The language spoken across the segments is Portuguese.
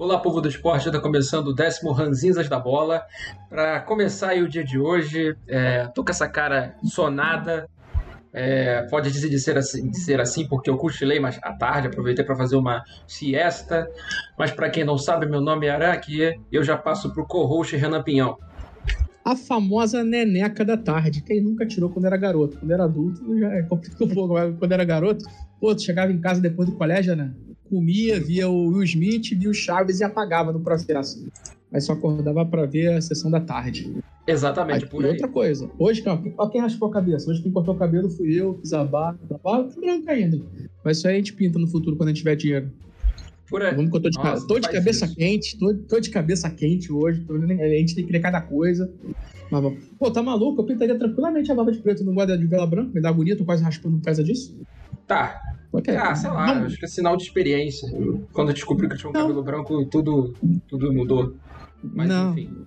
Olá, povo do esporte, está começando o décimo Ranzinzas da Bola. Para começar o dia de hoje, é, tô com essa cara sonada. É, pode dizer de ser, assim, de ser assim porque eu cochilei mais à tarde, aproveitei para fazer uma siesta. Mas para quem não sabe, meu nome é Araki e eu já passo pro co-host Renan Pinhão. A famosa neneca da tarde. Quem nunca tirou quando era garoto? Quando era adulto, já é complicou um pouco. Quando era garoto, tu chegava em casa depois do colégio, né? Comia, via o Will Smith, via o Chaves e apagava no processo. Mas só acordava para ver a sessão da tarde. Exatamente, aí, por aí. outra coisa. Hoje, ó, quem raspou a cabeça? Hoje quem cortou o cabelo fui eu, fiz a barba, barba branca ainda. Mas isso aí a gente pinta no futuro quando a gente tiver dinheiro. Por aí. Vamos que eu tô de, Nossa, tô de cabeça isso. quente, tô, tô, de cabeça quente hoje. Tô, a gente tem que ler cada coisa. Mas, pô, tá maluco? Eu pintaria tranquilamente a barba de preto no guarda de vela branca, me dá agonia, tô quase raspando por causa disso. Tá, Okay. Ah, sei lá, não. acho que é sinal de experiência. Quando eu descobri que eu tinha um não. cabelo branco, tudo, tudo mudou. Mas não. enfim.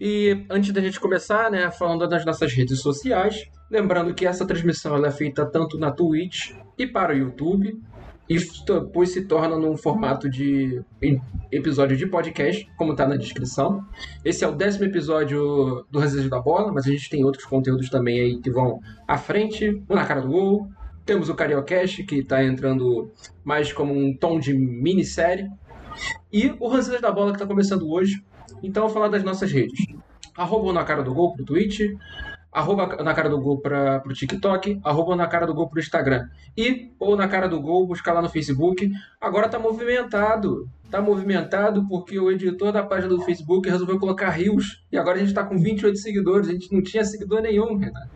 E antes da gente começar, né, falando das nossas redes sociais, lembrando que essa transmissão ela é feita tanto na Twitch e para o YouTube. E depois se torna num formato de episódio de podcast, como está na descrição. Esse é o décimo episódio do Resejo da Bola, mas a gente tem outros conteúdos também aí que vão à frente, um na cara do gol, temos o Cariocast, que está entrando mais como um tom de minissérie. E o Ranzinhas da Bola, que está começando hoje. Então, falar das nossas redes. Arroba na cara do gol pro Twitch, arroba na cara do gol para o TikTok, arroba na cara do gol pro Instagram. E, ou na cara do gol, buscar lá no Facebook. Agora tá movimentado. Tá movimentado porque o editor da página do Facebook resolveu colocar rios. E agora a gente tá com 28 seguidores. A gente não tinha seguidor nenhum, Renato.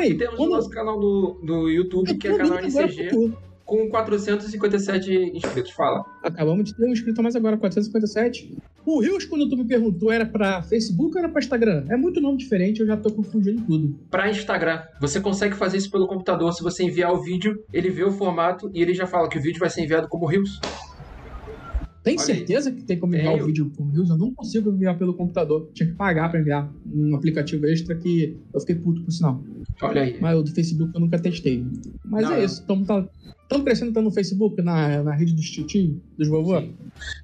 E temos o nosso canal do, do YouTube, que é canal NCG com 457 inscritos. Fala. Acabamos de ter um inscrito mais agora, 457. O Rios, quando tu me perguntou, era para Facebook ou era para Instagram? É muito nome diferente, eu já tô confundindo tudo. Para Instagram. Você consegue fazer isso pelo computador. Se você enviar o vídeo, ele vê o formato e ele já fala que o vídeo vai ser enviado como Rios. Tem Olha certeza aí. que tem como enviar o vídeo por Rios? Eu não consigo enviar pelo computador. Tinha que pagar para enviar um aplicativo extra que eu fiquei puto por sinal. Olha aí. Mas o do Facebook eu nunca testei. Mas não, é isso. Então tá, crescendo tanto no Facebook, na, na rede dos tio dos vovô? Sim.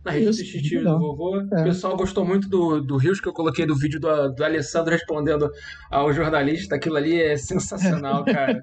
Na rede Isso, dos tio do vovô. É. O pessoal gostou muito do, do Rios que eu coloquei do vídeo do, do Alessandro respondendo ao jornalista. Aquilo ali é sensacional, cara.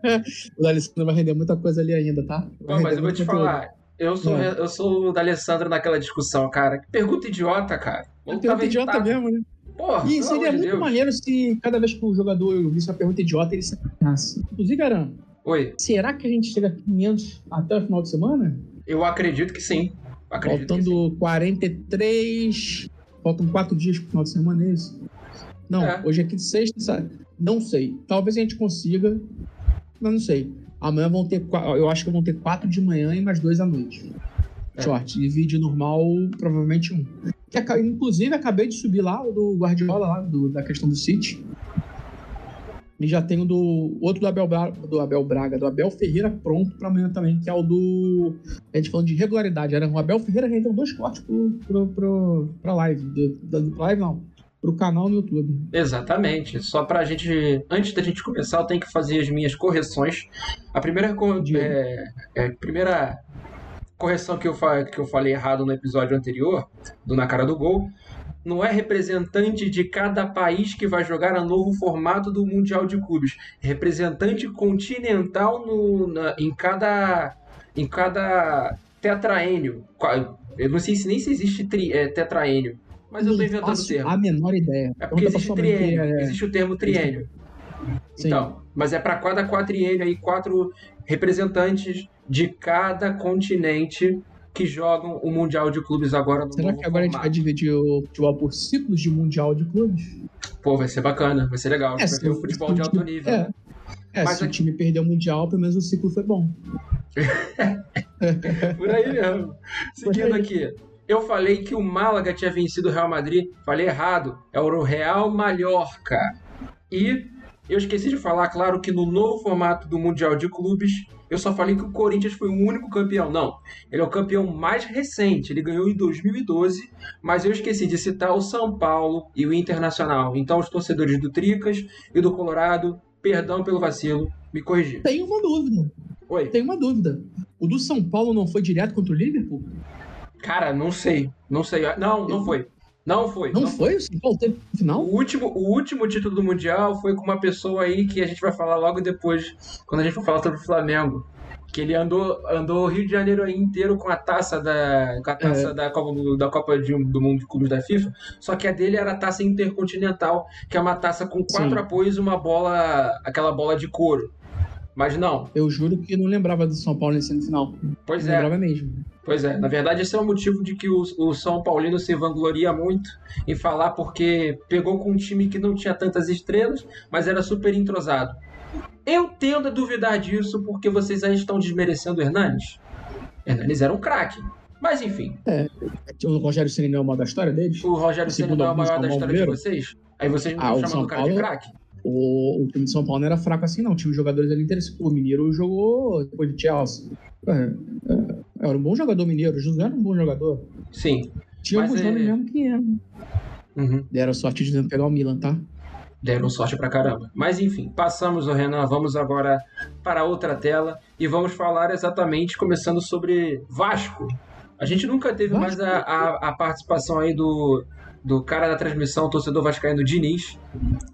o Alessandro vai render muita coisa ali ainda, tá? Bom, mas eu vou te falar. Eu sou, é. eu sou o da Alessandro naquela discussão, cara. Que pergunta idiota, cara. Pergunta idiota mesmo, né? Porra, e seria muito Deus. maneiro se cada vez que o jogador visse uma pergunta idiota, ele se apanhasse. Inclusive, Aran, Oi. Será que a gente chega a 500 até o final de semana? Eu acredito que sim. Acredito Faltando que sim. 43. Faltam 4 dias pro final de semana, é isso? Não, é. hoje é aqui de sexta, sabe? Não sei. Talvez a gente consiga, mas não sei. Amanhã vão ter. Eu acho que vão ter 4 de manhã e mais 2 à noite. É. Short. E vídeo normal, provavelmente um. Que, inclusive, acabei de subir lá o do Guardiola, lá, do, da questão do City. E já tem o do outro do Abel, Braga, do Abel Braga, do Abel Ferreira pronto para amanhã também, que é o do. A gente falando de regularidade. Era o Abel Ferreira rendeu dois cortes pro, pro, pro, pra live. Do, do, live não. Pro canal no YouTube. Exatamente. Só pra gente. Antes da gente começar, eu tenho que fazer as minhas correções. A primeira. É, é, primeira correção que eu, que eu falei errado no episódio anterior, do Na Cara do Gol, não é representante de cada país que vai jogar no novo formato do Mundial de Clubes. É representante continental no, na, em cada em cada tetraênio. Eu não sei se nem se existe tri, é, tetraênio, mas eu estou inventando o termo. A menor ideia. É porque existe triênio, é... existe o termo triênio. Sim. Então, mas é para cada quatriênio aí quatro representantes de cada continente que jogam o Mundial de Clubes agora no Será que agora formato. a gente vai dividir o futebol por ciclos de Mundial de Clubes? Pô, vai ser bacana, vai ser legal. É, vai ter o futebol de alto nível. É, é Mas se aqui... o time perder o Mundial, pelo menos o ciclo foi bom. por aí mesmo. Seguindo aqui. Eu falei que o Málaga tinha vencido o Real Madrid. Falei errado. É o Real Mallorca. E eu esqueci de falar, claro, que no novo formato do Mundial de Clubes, eu só falei que o Corinthians foi o único campeão. Não, ele é o campeão mais recente. Ele ganhou em 2012, mas eu esqueci de citar o São Paulo e o Internacional. Então, os torcedores do Tricas e do Colorado, perdão pelo vacilo, me corrigir. Tem uma dúvida. Oi. Tem uma dúvida. O do São Paulo não foi direto contra o Liverpool? Cara, não sei. Não sei. Não, não foi. Não foi. Não, não foi? Paulo teve final? O último, o último título do Mundial foi com uma pessoa aí que a gente vai falar logo depois, quando a gente for falar sobre o Flamengo. Que ele andou, andou o Rio de Janeiro aí inteiro com a taça da, com a taça é. da Copa, da Copa de, do Mundo de Clubes da FIFA, só que a dele era a taça intercontinental, que é uma taça com quatro Sim. apoios e uma bola, aquela bola de couro. Mas não. Eu juro que não lembrava do São Paulo nesse semifinal. Pois não é. lembrava mesmo. Pois é. Na verdade, esse é o motivo de que o, o São Paulino se vangloria muito em falar porque pegou com um time que não tinha tantas estrelas, mas era super entrosado. Eu tendo a duvidar disso porque vocês aí estão desmerecendo o Hernanes. Hernanes era um craque. Mas enfim. É. O Rogério Ceni não é o maior da história deles? O Rogério Ceni não é o maior da história de vocês? Aí vocês não ah, estão chamando o cara Paulo... de craque? O, o, time de São Paulo não era fraco assim, não. Tinha jogadores ali interessantes. O Mineiro jogou depois de Chelsea. É, é, era um bom jogador mineiro. O José era um bom jogador. Sim. Tinha alguns é... nomes mesmo que eram. Uhum. Deram sorte de pegar o Milan, tá? Deram sorte pra caramba. Mas enfim, passamos o Renan, vamos agora para outra tela e vamos falar exatamente começando sobre Vasco. A gente nunca teve Vasco? mais a, a, a participação aí do, do cara da transmissão, o torcedor vascaíno Diniz,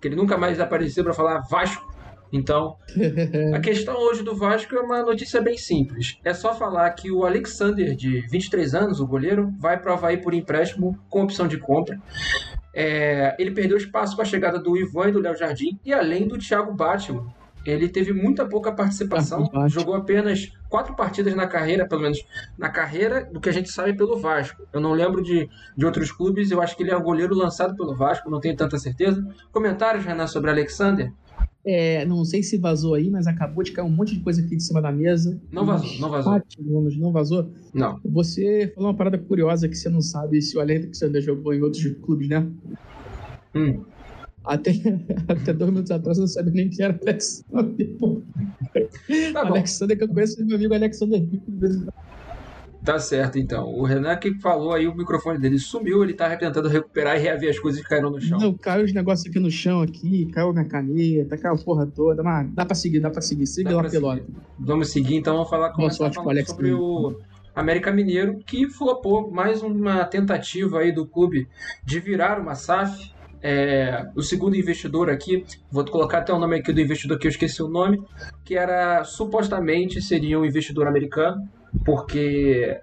que ele nunca mais apareceu para falar Vasco. Então, a questão hoje do Vasco é uma notícia bem simples. É só falar que o Alexander, de 23 anos, o goleiro, vai para o Havaí por empréstimo com opção de compra. É, ele perdeu espaço com a chegada do Ivan e do Léo Jardim, e além do Thiago Batman, ele teve muita pouca participação, ah, jogou apenas quatro partidas na carreira, pelo menos na carreira do que a gente sabe pelo Vasco. Eu não lembro de, de outros clubes, eu acho que ele é um goleiro lançado pelo Vasco, não tenho tanta certeza. Comentários, Renan, sobre Alexander? É, não sei se vazou aí, mas acabou de cair um monte de coisa aqui de cima da mesa. Não vazou, não vazou. Não vazou? Não. Você falou uma parada curiosa que você não sabe se o Alexander jogou em outros clubes, né? Hum. Até, até dois minutos atrás eu não sabia nem quem era Alexander. Tá Alexander, que eu conheço meu amigo Alexander Tá certo, então. O Renan que falou aí, o microfone dele sumiu, ele tá tentando recuperar e reaver as coisas que caíram no chão. Não, caiu os negócios aqui no chão, aqui, caiu minha caneta, caiu a porra toda, mas dá pra seguir, dá pra seguir. Siga lá, pelota. Vamos seguir, então, vamos falar com o Alex sobre o América Mineiro, que flopou mais uma tentativa aí do clube de virar uma SAF é, o segundo investidor aqui, vou colocar até o nome aqui do investidor que eu esqueci o nome, que era supostamente seria um investidor americano, porque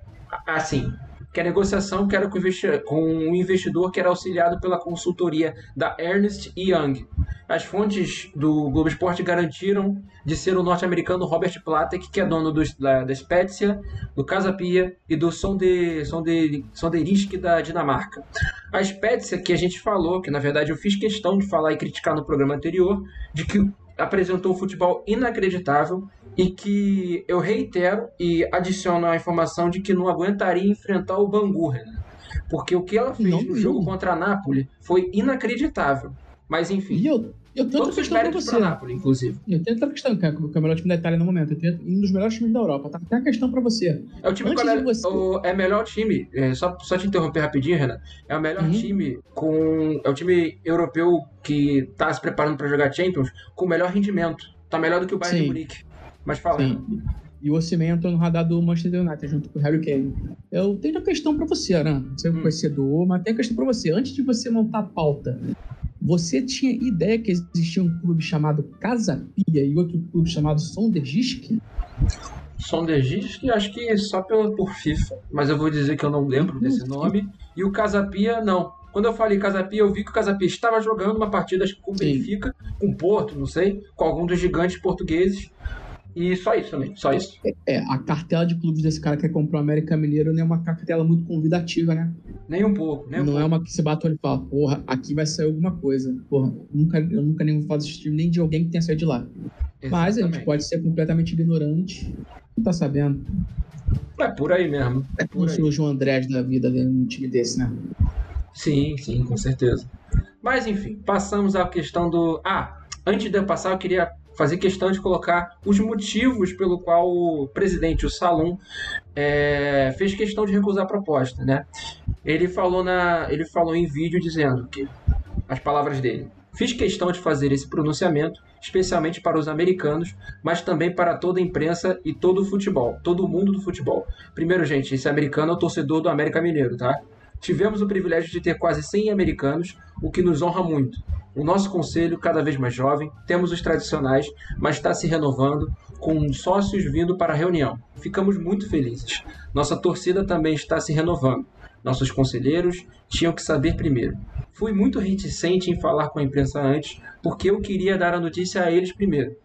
assim, que a negociação que era com, com um investidor que era auxiliado pela consultoria da Ernst Young. As fontes do Globo Esporte garantiram de ser o norte-americano Robert Platek, que é dono do, da, da Spezia, do Casa Pia e do Sonde, Sonde, Sonderisk da Dinamarca. A Spezia, que a gente falou, que na verdade eu fiz questão de falar e criticar no programa anterior, de que apresentou um futebol inacreditável e que eu reitero e adiciono a informação de que não aguentaria enfrentar o Bangu, né? porque o que ela fez não, no jogo contra a Nápoles foi inacreditável. Mas enfim. E eu, eu tenho outra questão pra você. Nápoles, inclusive. Eu tenho outra questão, que é o melhor time da Itália no momento. Eu tenho um dos melhores times da Europa. Tá? Tem uma questão pra você. É o time Antes é, você... o, é melhor time. É, só, só te interromper rapidinho, Renan. É o melhor uhum. time com. É o time europeu que tá se preparando para jogar Champions com o melhor rendimento. Tá melhor do que o Bayern Sim. de Munique. Mas fala. Sim. E o Osimhen entrou no radar do Manchester United junto com o Harry Kane. Eu tenho uma questão para você, Aran. Você é um hum. conhecedor, mas tenho uma questão para você. Antes de você montar a pauta, você tinha ideia que existia um clube chamado Casa Pia e outro clube chamado Sondergisk? Sondergisk, acho que só pelo, por FIFA, mas eu vou dizer que eu não lembro desse nome. E o Casapia, não. Quando eu falei Casapia, eu vi que o Casapia estava jogando uma partida acho que com o Benfica, com o Porto, não sei, com algum dos gigantes portugueses. E só isso também, só isso. É, a cartela de clubes desse cara que comprou o América Mineiro não é uma cartela muito convidativa, né? Nem um pouco, nem um Não pouco. é uma que você bate e fala, porra, aqui vai sair alguma coisa. Porra, nunca, eu nunca nem vou fazer esse time nem de alguém que tenha saído de lá. Exatamente. Mas a gente pode ser completamente ignorante, não tá sabendo. É por aí mesmo. É como se o João Andrés da vida num time desse, né? Sim, sim, com certeza. Mas enfim, passamos à questão do. Ah, antes de eu passar, eu queria fazer questão de colocar os motivos pelo qual o presidente, o Salum, é, fez questão de recusar a proposta, né? Ele falou na, ele falou em vídeo dizendo que as palavras dele: fiz questão de fazer esse pronunciamento especialmente para os americanos, mas também para toda a imprensa e todo o futebol, todo o mundo do futebol. Primeiro, gente, esse americano é o torcedor do América Mineiro, tá? Tivemos o privilégio de ter quase 100 americanos, o que nos honra muito. O nosso conselho, cada vez mais jovem, temos os tradicionais, mas está se renovando, com sócios vindo para a reunião. Ficamos muito felizes. Nossa torcida também está se renovando. Nossos conselheiros tinham que saber primeiro. Fui muito reticente em falar com a imprensa antes, porque eu queria dar a notícia a eles primeiro.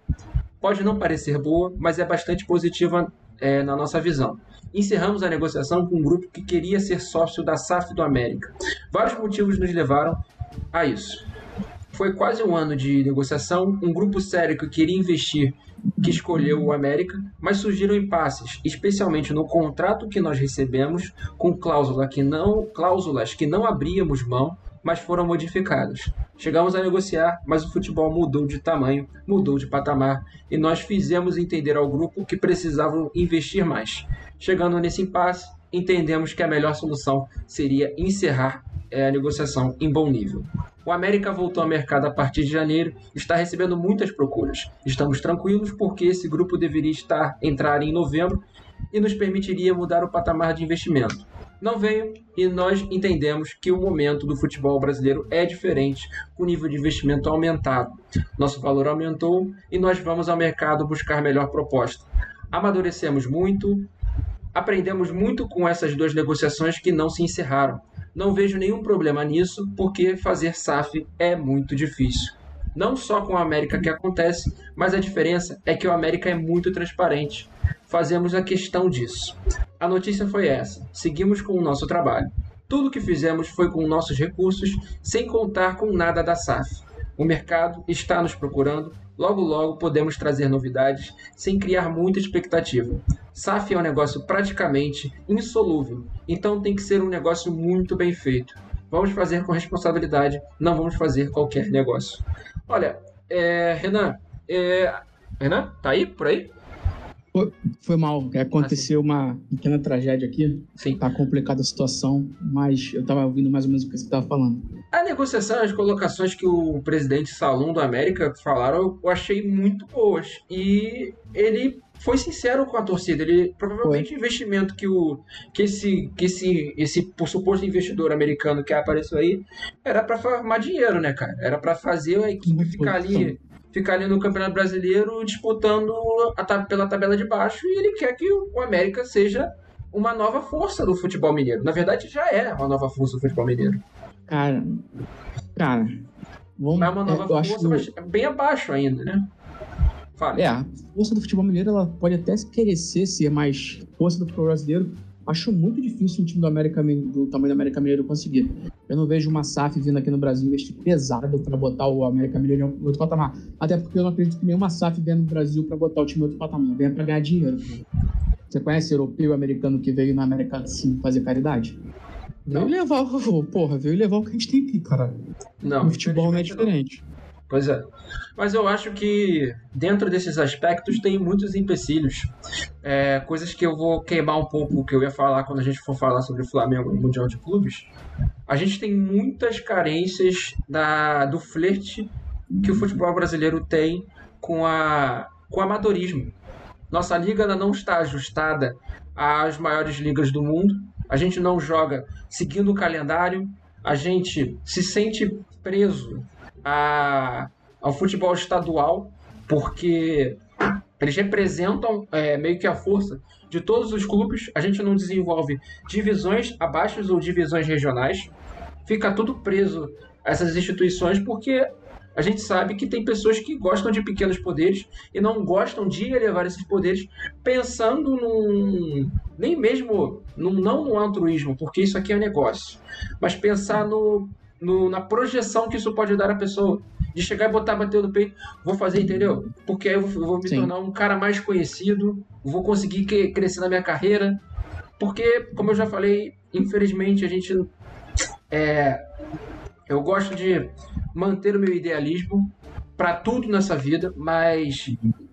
Pode não parecer boa, mas é bastante positiva é, na nossa visão. Encerramos a negociação com um grupo que queria ser sócio da SAF do América. Vários motivos nos levaram a isso. Foi quase um ano de negociação, um grupo sério que queria investir que escolheu o América, mas surgiram impasses, especialmente no contrato que nós recebemos, com cláusula que não, cláusulas que não abríamos mão, mas foram modificadas. Chegamos a negociar, mas o futebol mudou de tamanho, mudou de patamar, e nós fizemos entender ao grupo que precisavam investir mais. Chegando nesse impasse, entendemos que a melhor solução seria encerrar é, a negociação em bom nível. O América voltou ao mercado a partir de janeiro, está recebendo muitas procuras. Estamos tranquilos porque esse grupo deveria estar entrar em novembro e nos permitiria mudar o patamar de investimento. Não veio e nós entendemos que o momento do futebol brasileiro é diferente, com o nível de investimento aumentado. Nosso valor aumentou e nós vamos ao mercado buscar melhor proposta. Amadurecemos muito, aprendemos muito com essas duas negociações que não se encerraram. Não vejo nenhum problema nisso, porque fazer SAF é muito difícil. Não só com a América que acontece, mas a diferença é que o América é muito transparente. Fazemos a questão disso. A notícia foi essa. Seguimos com o nosso trabalho. Tudo que fizemos foi com nossos recursos, sem contar com nada da SAF. O mercado está nos procurando, logo logo podemos trazer novidades sem criar muita expectativa. SAF é um negócio praticamente insolúvel, então tem que ser um negócio muito bem feito. Vamos fazer com responsabilidade, não vamos fazer qualquer negócio. Olha, é, Renan, é, Renan, tá aí por aí? Foi, foi mal, aconteceu ah, uma pequena tragédia aqui. Sim. Tá complicada a situação, mas eu tava ouvindo mais ou menos o que você tava falando. A negociação, as colocações que o presidente Salum do América falaram, eu achei muito boas. E ele foi sincero com a torcida. Ele provavelmente o investimento que o que esse que esse esse suposto investidor americano que apareceu aí era para formar dinheiro, né, cara? Era para fazer a equipe ficar ali ficar ali no Campeonato Brasileiro disputando a, pela tabela de baixo e ele quer que o América seja uma nova força do futebol mineiro. Na verdade, já é uma nova força do futebol mineiro. Cara, cara, vamos, é uma nova força, acho... mas é bem abaixo ainda, né? Fale. É, a força do futebol mineiro ela pode até querer ser mais força do futebol brasileiro. Acho muito difícil um time do, América, do tamanho do América Mineiro conseguir. Eu não vejo uma SAF vindo aqui no Brasil investir pesado para botar o América Mineiro em outro patamar. Até porque eu não acredito que nenhuma SAF venha no Brasil para botar o time em outro patamar. Venha para ganhar dinheiro. Você conhece europeu americano que veio na América assim fazer caridade? Não. Veio levar, porra, veio levar o que a gente tem aqui, cara. Não. O futebol não é diferente. Não. Pois é. Mas eu acho que dentro desses aspectos tem muitos empecilhos. É, coisas que eu vou queimar um pouco que eu ia falar quando a gente for falar sobre o Flamengo no Mundial de Clubes. A gente tem muitas carências da, do flerte que o futebol brasileiro tem com, a, com o amadorismo. Nossa liga ela não está ajustada às maiores ligas do mundo. A gente não joga seguindo o calendário. A gente se sente preso a, ao futebol estadual, porque eles representam é, meio que a força de todos os clubes. A gente não desenvolve divisões abaixo ou divisões regionais. Fica tudo preso a essas instituições porque a gente sabe que tem pessoas que gostam de pequenos poderes e não gostam de elevar esses poderes pensando num. nem mesmo num, não no altruísmo, porque isso aqui é um negócio, mas pensar no no, na projeção que isso pode dar à pessoa. De chegar e botar, bater no peito, vou fazer, entendeu? Porque aí eu vou, vou me Sim. tornar um cara mais conhecido, vou conseguir que, crescer na minha carreira. Porque, como eu já falei, infelizmente a gente. É, eu gosto de manter o meu idealismo para tudo nessa vida, mas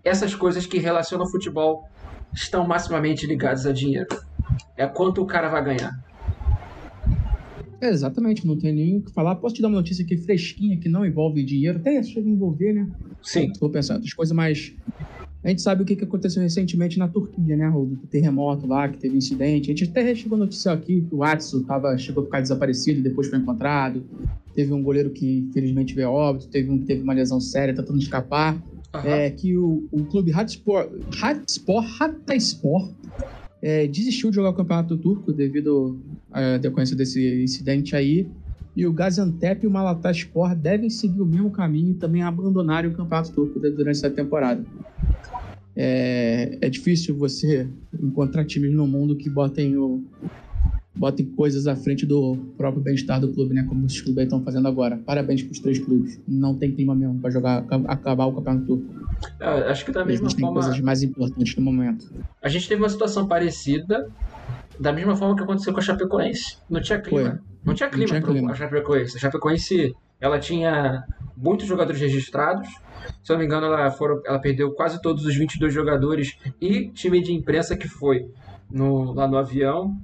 essas coisas que relacionam ao futebol estão maximamente ligadas a dinheiro. É quanto o cara vai ganhar. É, exatamente, não tem nem o que falar. Posso te dar uma notícia aqui fresquinha que não envolve dinheiro, até chega a envolver, né? Sim. Estou pensando, as coisas mais. A gente sabe o que aconteceu recentemente na Turquia, né? Do terremoto lá, que teve incidente. A gente até chegou a notícia aqui que o Atsu tava, chegou a ficar desaparecido e depois foi encontrado. Teve um goleiro que, infelizmente, veio óbito. Teve um que teve uma lesão séria, tá tentando escapar. Uhum. É, que o, o clube Hatspor, Hatspor, Hatayspor, é, desistiu de jogar o campeonato turco devido à decorrência desse incidente aí. E o Gaziantep e o Malatyaspor devem seguir o mesmo caminho e também abandonarem o campeonato turco durante essa temporada. É, é difícil você encontrar times no mundo que botem o, botem coisas à frente do próprio bem-estar do clube, né? Como os clubes estão fazendo agora. Parabéns para os três clubes. Não tem clima mesmo para jogar, acabar o campeonato turco. É, acho que da mesma Existem forma. coisas mais importantes no momento. A gente teve uma situação parecida, da mesma forma que aconteceu com a Chapecoense. Não tinha clima. Foi. Não tinha clima para a Chapecoense. A Chapecoense ela tinha muitos jogadores registrados. Se eu não me engano, ela, foram, ela perdeu quase todos os 22 jogadores e time de imprensa que foi no, lá no avião.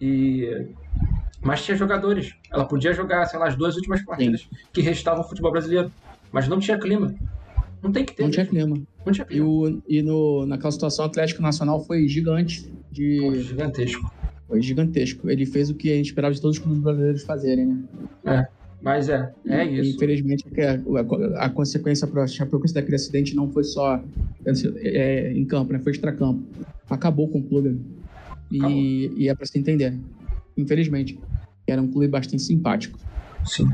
E mas tinha jogadores. Ela podia jogar, sei lá, as duas últimas partidas Sim. que restavam o futebol brasileiro. Mas não tinha clima. Não tem que ter. Não tinha clima. Não tinha clima. E, o, e no, naquela situação, o Atlético Nacional foi gigante. De... Foi gigantesco. Foi gigantesco. Ele fez o que a gente esperava de todos os clubes brasileiros fazerem, né? É. Mas é, é isso. Infelizmente, a, a, a consequência para a Chapecoense daquele acidente não foi só é, em campo, né? Foi extracampo. Acabou com o clube. E, e é para se entender. Infelizmente. Era um clube bastante simpático. Sim.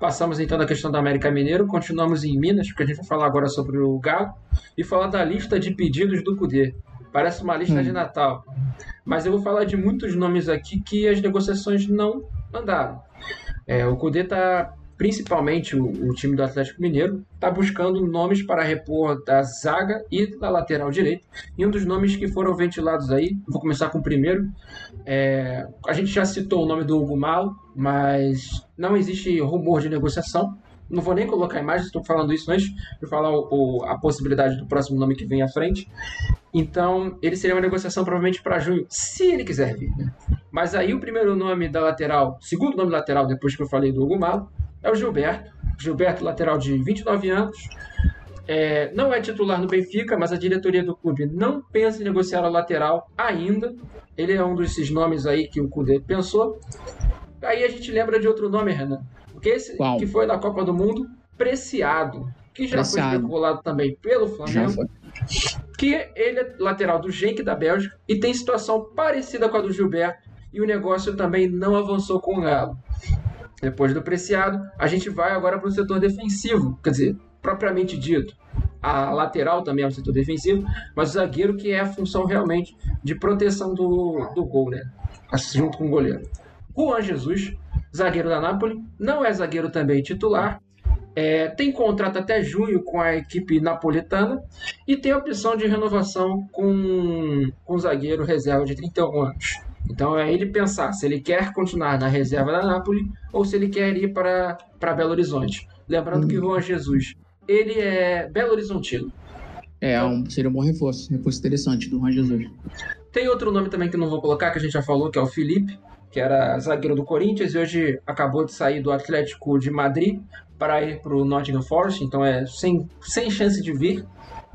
Passamos então da questão do América Mineiro, continuamos em Minas, porque a gente vai falar agora sobre o Galo e falar da lista de pedidos do CUDE. Parece uma lista hum. de Natal. Mas eu vou falar de muitos nomes aqui que as negociações não andaram. É, o CUDE está principalmente o, o, time do Atlético Mineiro, está buscando nomes para repor da zaga e da lateral direita. E um dos nomes que foram ventilados aí, vou começar com o primeiro. É, a gente já citou o nome do Hugo Malo, mas não existe rumor de negociação. Não vou nem colocar a imagem, estou falando isso antes de falar o, o, a possibilidade do próximo nome que vem à frente. Então, ele seria uma negociação provavelmente para junho, se ele quiser vir. Né? Mas aí o primeiro nome da lateral, segundo nome lateral, depois que eu falei do Hugo Malo, é o Gilberto. Gilberto, lateral de 29 anos. É, não é titular no Benfica, mas a diretoria do clube não pensa em negociar o lateral ainda. Ele é um desses nomes aí que o Cudê pensou. Aí a gente lembra de outro nome, Renan. Que, esse, que foi da Copa do Mundo, Preciado. Que já Preciado. foi especulado também pelo Flamengo. Que ele é lateral do Genk da Bélgica e tem situação parecida com a do Gilberto. E o negócio também não avançou com o Galo. Depois do Preciado, a gente vai agora para o setor defensivo, quer dizer, propriamente dito. A lateral também é um setor defensivo, mas o zagueiro que é a função realmente de proteção do, do gol, né? Junto com o goleiro. Juan Jesus, zagueiro da Napoli, não é zagueiro também titular, é, tem contrato até junho com a equipe napolitana e tem opção de renovação com, com o zagueiro reserva de 31 anos. Então é ele pensar se ele quer continuar na reserva da Napoli ou se ele quer ir para, para Belo Horizonte. Lembrando hum. que o Juan Jesus, ele é Belo Horizontino. É, um, seria um bom reforço, reforço interessante do Juan Jesus. Tem outro nome também que não vou colocar, que a gente já falou, que é o Felipe, que era zagueiro do Corinthians e hoje acabou de sair do Atlético de Madrid para ir para o Nottingham Forest, então é sem, sem chance de vir.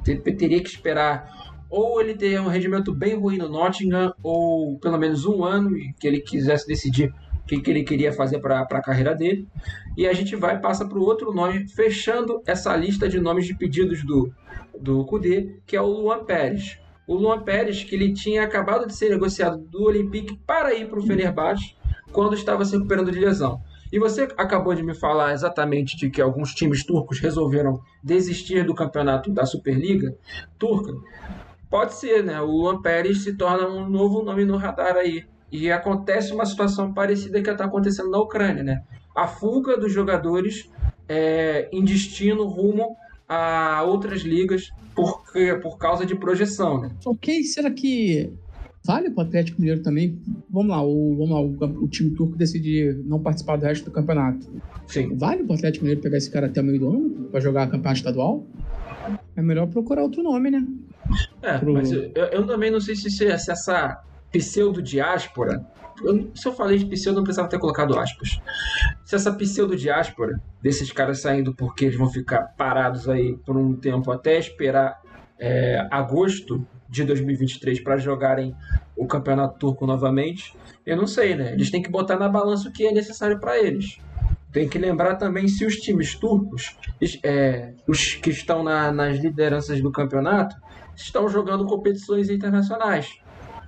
Teria que esperar ou ele ter um rendimento bem ruim no Nottingham, ou pelo menos um ano que ele quisesse decidir o que, que ele queria fazer para a carreira dele. E a gente vai passa para o outro nome, fechando essa lista de nomes de pedidos do, do Kudê, que é o Luan Pérez. O Luan Pérez, que ele tinha acabado de ser negociado do Olympique para ir para o Fenerbahçe, quando estava se recuperando de lesão. E você acabou de me falar exatamente de que alguns times turcos resolveram desistir do campeonato da Superliga turca. Pode ser, né? O Luan Pérez se torna um novo nome no radar aí. E acontece uma situação parecida que está acontecendo na Ucrânia, né? A fuga dos jogadores é, em destino rumo a outras ligas por, por causa de projeção, né? Ok, será que vale para o Atlético Mineiro também? Vamos lá, o, vamos lá o, o, time turco decidir não participar do resto do campeonato. Sim. Vale para o Atlético Mineiro pegar esse cara até o meio do ano para jogar campeonato estadual? É melhor procurar outro nome, né? É, Pro... mas eu, eu, também não sei se, se, essa pseudo-diáspora, se eu falei de pseudo, não precisava ter colocado aspas. Se essa pseudo-diáspora desses caras saindo porque eles vão ficar parados aí por um tempo até esperar é, agosto de 2023 para jogarem o Campeonato Turco novamente, eu não sei, né? Eles têm que botar na balança o que é necessário para eles. Tem que lembrar também se os times turcos, é, os que estão na, nas lideranças do campeonato, estão jogando competições internacionais.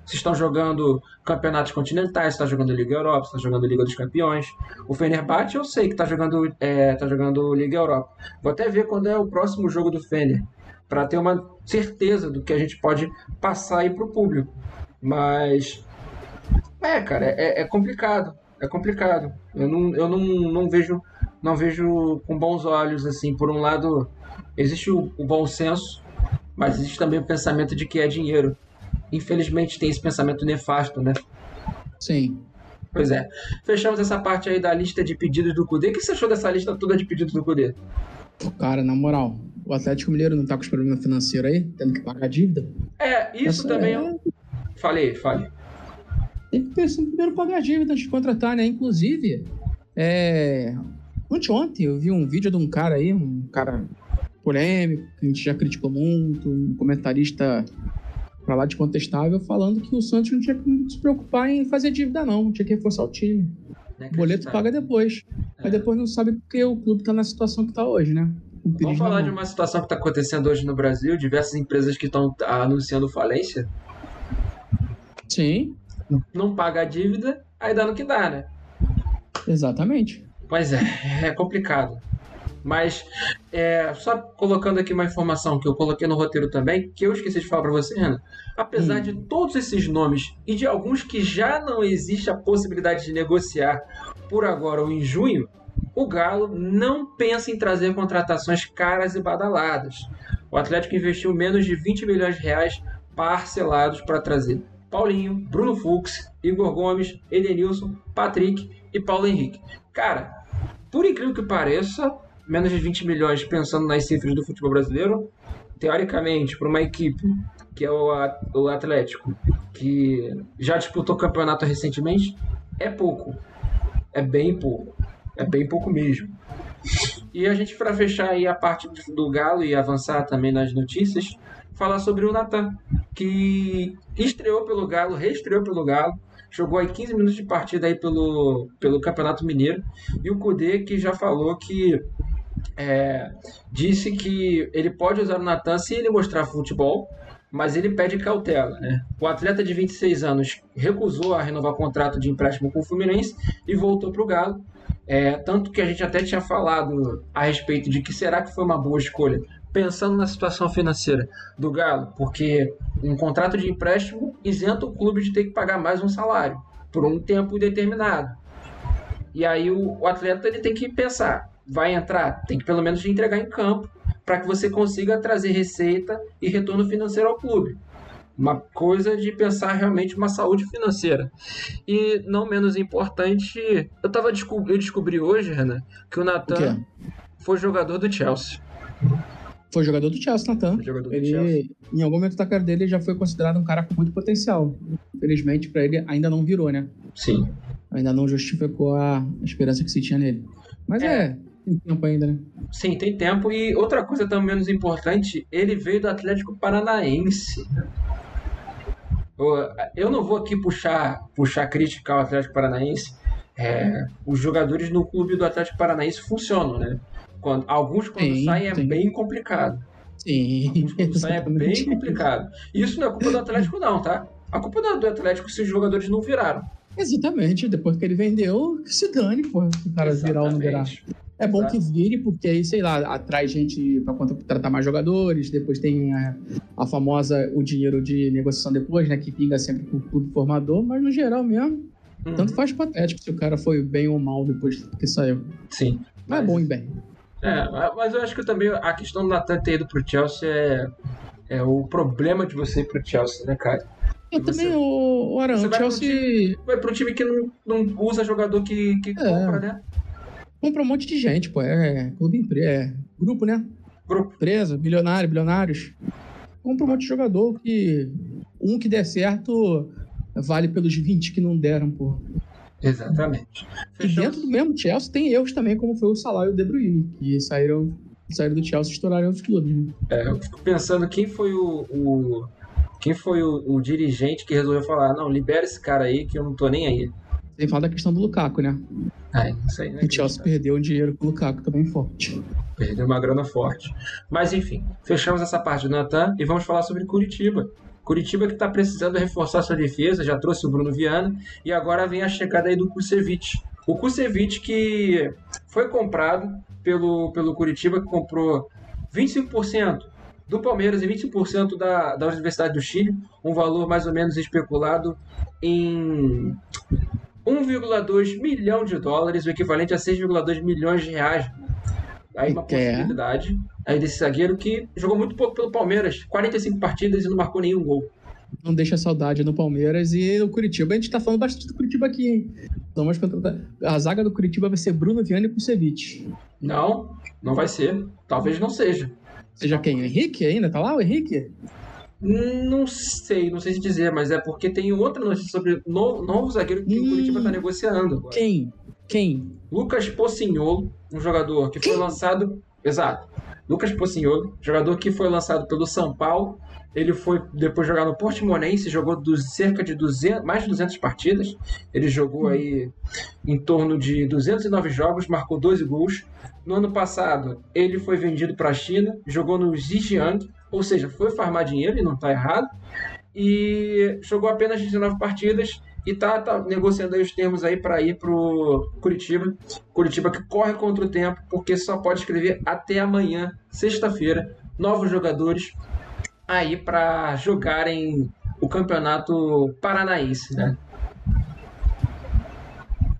Se estão jogando campeonatos continentais, está jogando Liga Europa, está jogando Liga dos Campeões. O Fenerbahçe eu sei que está jogando, é, tá jogando Liga Europa. Vou até ver quando é o próximo jogo do Fener, para ter uma certeza do que a gente pode passar aí para o público. Mas é, cara, é, é complicado é complicado. Eu não, eu não, não vejo não vejo com bons olhos assim. Por um lado, existe o, o bom senso, mas existe também o pensamento de que é dinheiro. Infelizmente tem esse pensamento nefasto, né? Sim. Pois é. Fechamos essa parte aí da lista de pedidos do CUDE. O que você achou dessa lista toda de pedidos do CUDE? Cara, na moral, o Atlético Mineiro não tá com os problemas financeiros aí, tendo que pagar dívida? É, isso Essa também. É... Falei, falei tem que pensar primeiro pagar a dívida antes de contratar, né? Inclusive, é... ontem eu vi um vídeo de um cara aí, um cara polêmico, que a gente já criticou muito, um comentarista pra lá de contestável, falando que o Santos não tinha que se preocupar em fazer dívida, não, tinha que reforçar o time. O boleto paga depois. É. Mas depois não sabe porque o clube tá na situação que tá hoje, né? Vamos falar de uma situação que está acontecendo hoje no Brasil, diversas empresas que estão anunciando falência. Sim não paga a dívida, aí dá no que dá, né? Exatamente. Pois é, é complicado. Mas, é, só colocando aqui uma informação que eu coloquei no roteiro também, que eu esqueci de falar para você, Ana. Apesar hum. de todos esses nomes e de alguns que já não existe a possibilidade de negociar por agora ou em junho, o Galo não pensa em trazer contratações caras e badaladas. O Atlético investiu menos de 20 milhões de reais parcelados para trazer Paulinho, Bruno Fux, Igor Gomes, Edenilson, Patrick e Paulo Henrique. Cara, por incrível que pareça, menos de 20 milhões pensando nas cifras do futebol brasileiro, teoricamente, para uma equipe que é o Atlético, que já disputou campeonato recentemente, é pouco. É bem pouco. É bem pouco mesmo. E a gente, para fechar aí a parte do Galo e avançar também nas notícias, falar sobre o Natan, que estreou pelo Galo, reestreou pelo Galo, jogou aí 15 minutos de partida aí pelo, pelo Campeonato Mineiro, e o Cudê que já falou que é, disse que ele pode usar o Natan se ele mostrar futebol, mas ele pede cautela. Né? O atleta de 26 anos recusou a renovar contrato de empréstimo com o Fluminense e voltou para o Galo. É, tanto que a gente até tinha falado a respeito de que será que foi uma boa escolha pensando na situação financeira do Galo, porque um contrato de empréstimo isenta o clube de ter que pagar mais um salário por um tempo determinado. E aí o, o atleta ele tem que pensar, vai entrar, tem que pelo menos entregar em campo para que você consiga trazer receita e retorno financeiro ao clube. Uma coisa de pensar realmente uma saúde financeira. E não menos importante, eu tava eu descobri hoje, Renan, que o Natan foi jogador do Chelsea. Foi jogador do Chelsea, Natan. Ele, Chelsea. em algum momento da carreira dele, já foi considerado um cara com muito potencial. Infelizmente, para ele, ainda não virou, né? Sim. Ainda não justificou a esperança que se tinha nele. Mas é, é tem tempo ainda, né? Sim, tem tempo. E outra coisa também menos importante, ele veio do Atlético Paranaense. Eu não vou aqui puxar, puxar crítica ao Atlético Paranaense. É, os jogadores no clube do Atlético Paranaense funcionam, né? Quando, alguns quando sim, saem é sim. bem complicado. Sim. Alguns quando saem é bem complicado. Isso não é culpa do Atlético, não, tá? A culpa é do Atlético se os jogadores não viraram. Exatamente. Depois que ele vendeu, se dane, pô. O cara Exatamente. virar ou não virar. É bom Exato. que vire, porque aí, sei lá, atrai gente para contratar mais jogadores, depois tem a, a, famosa o dinheiro de negociação depois, né? Que pinga sempre pro clube formador, mas no geral mesmo, uhum. tanto faz patético se o cara foi bem ou mal depois que saiu. Sim. Mas, é bom e bem. É, mas eu acho que também a questão do Natan ter ido pro Chelsea é, é o problema de você ir pro Chelsea, né, cara? Eu você, também, o, o Arão, o Chelsea... Time, vai pro time que não, não usa jogador que, que é. compra, né? Compra um monte de gente, pô. É clube empresa, é grupo, né? Grupo. Empresa, bilionário, bilionários. Compra um monte de jogador que um que der certo vale pelos 20 que não deram, pô. Exatamente. E dentro do mesmo Chelsea tem erros também, como foi o Salah e o De Bruyne, que saíram, saíram do Chelsea e estouraram outros clubes. Né? É, eu fico pensando quem foi o, o quem foi o, o, dirigente que resolveu falar, não, libera esse cara aí que eu não tô nem aí. Sem falar da questão do Lukaku, né? É, isso aí, né? O Chelsea perdeu um dinheiro com o Lukaku também forte. Perdeu uma grana forte. Mas enfim, fechamos essa parte do Natan e vamos falar sobre Curitiba. Curitiba que está precisando reforçar sua defesa, já trouxe o Bruno Viana e agora vem a chegada aí do Kusevich. O Kusevich que foi comprado pelo, pelo Curitiba, que comprou 25% do Palmeiras e 25% da, da Universidade do Chile, um valor mais ou menos especulado em 1,2 milhão de dólares, o equivalente a 6,2 milhões de reais. Aí uma possibilidade aí desse zagueiro que jogou muito pouco pelo Palmeiras, 45 partidas e não marcou nenhum gol. Não deixa saudade no Palmeiras e no Curitiba. A gente tá falando bastante do Curitiba aqui, hein? Então, mas a zaga do Curitiba vai ser Bruno Viana e Kusevich. Não, não vai ser. Talvez não seja. Seja quem? Henrique ainda? Tá lá o Henrique? Não sei, não sei se dizer, mas é porque tem outra notícia sobre novo, novo zagueiro que hum, o Curitiba tá negociando. Agora. Quem? Quem? Lucas Pocinholo, um jogador que foi lançado. Exato. Lucas Pocinholo, jogador que foi lançado pelo São Paulo. Ele foi depois jogar no Portimonense, jogou cerca de 200, mais de 200 partidas. Ele jogou aí em torno de 209 jogos, marcou 12 gols. No ano passado, ele foi vendido para a China, jogou no Zhejiang, ou seja, foi farmar dinheiro e não está errado. E jogou apenas 19 partidas e tá, tá negociando aí os termos aí para ir pro Curitiba. Curitiba que corre contra o tempo, porque só pode escrever até amanhã, sexta-feira, novos jogadores aí para jogarem o campeonato paranaense, né?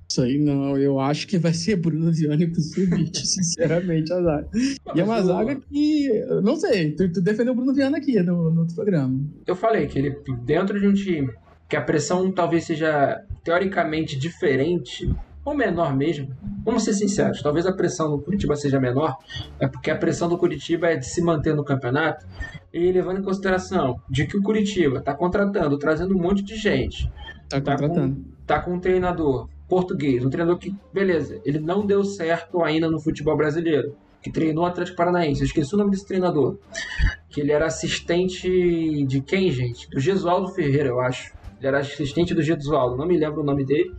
Isso aí não, eu acho que vai ser Bruno Ziani pro sub sinceramente, a zaga. E é uma eu... zaga que, não sei, tu, tu defendeu o Bruno Viana aqui no, no outro programa. Eu falei que ele, dentro de um time que a pressão talvez seja teoricamente diferente, ou menor mesmo, vamos ser sinceros, talvez a pressão no Curitiba seja menor, é porque a pressão do Curitiba é de se manter no campeonato, e levando em consideração de que o Curitiba está contratando, trazendo um monte de gente. Está tá contratando. Com, tá com um treinador português, um treinador que, beleza, ele não deu certo ainda no futebol brasileiro, que treinou o Atlético Paranaense. Eu esqueci o nome desse treinador. Que ele era assistente de quem, gente? Do Gesualdo Ferreira, eu acho. Ele era assistente do Gesualdo, não me lembro o nome dele.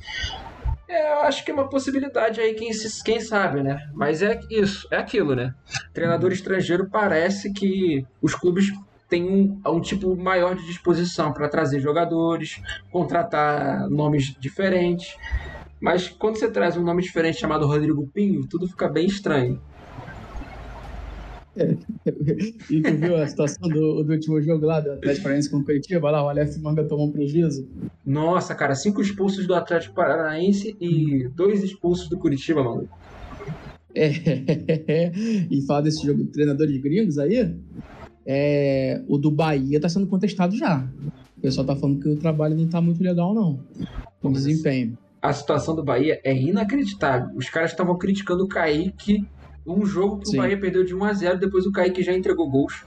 É, eu acho que é uma possibilidade aí, quem, quem sabe, né? Mas é isso, é aquilo, né? Treinador estrangeiro parece que os clubes têm um, um tipo maior de disposição para trazer jogadores, contratar nomes diferentes. Mas quando você traz um nome diferente chamado Rodrigo Pinho, tudo fica bem estranho. É, e tu viu a situação do, do último jogo lá do Atlético Paranaense com o Curitiba? Lá o Aleph Manga tomou um prejuízo. Nossa, cara, cinco expulsos do Atlético Paranaense e dois expulsos do Curitiba, mano. É, e falar desse jogo de treinadores gringos aí, é, o do Bahia tá sendo contestado já. O pessoal tá falando que o trabalho não tá muito legal, não. O desempenho. A situação do Bahia é inacreditável. Os caras estavam criticando o Kaique um jogo que Sim. o Bahia perdeu de 1 a 0 depois o Kaique já entregou gols.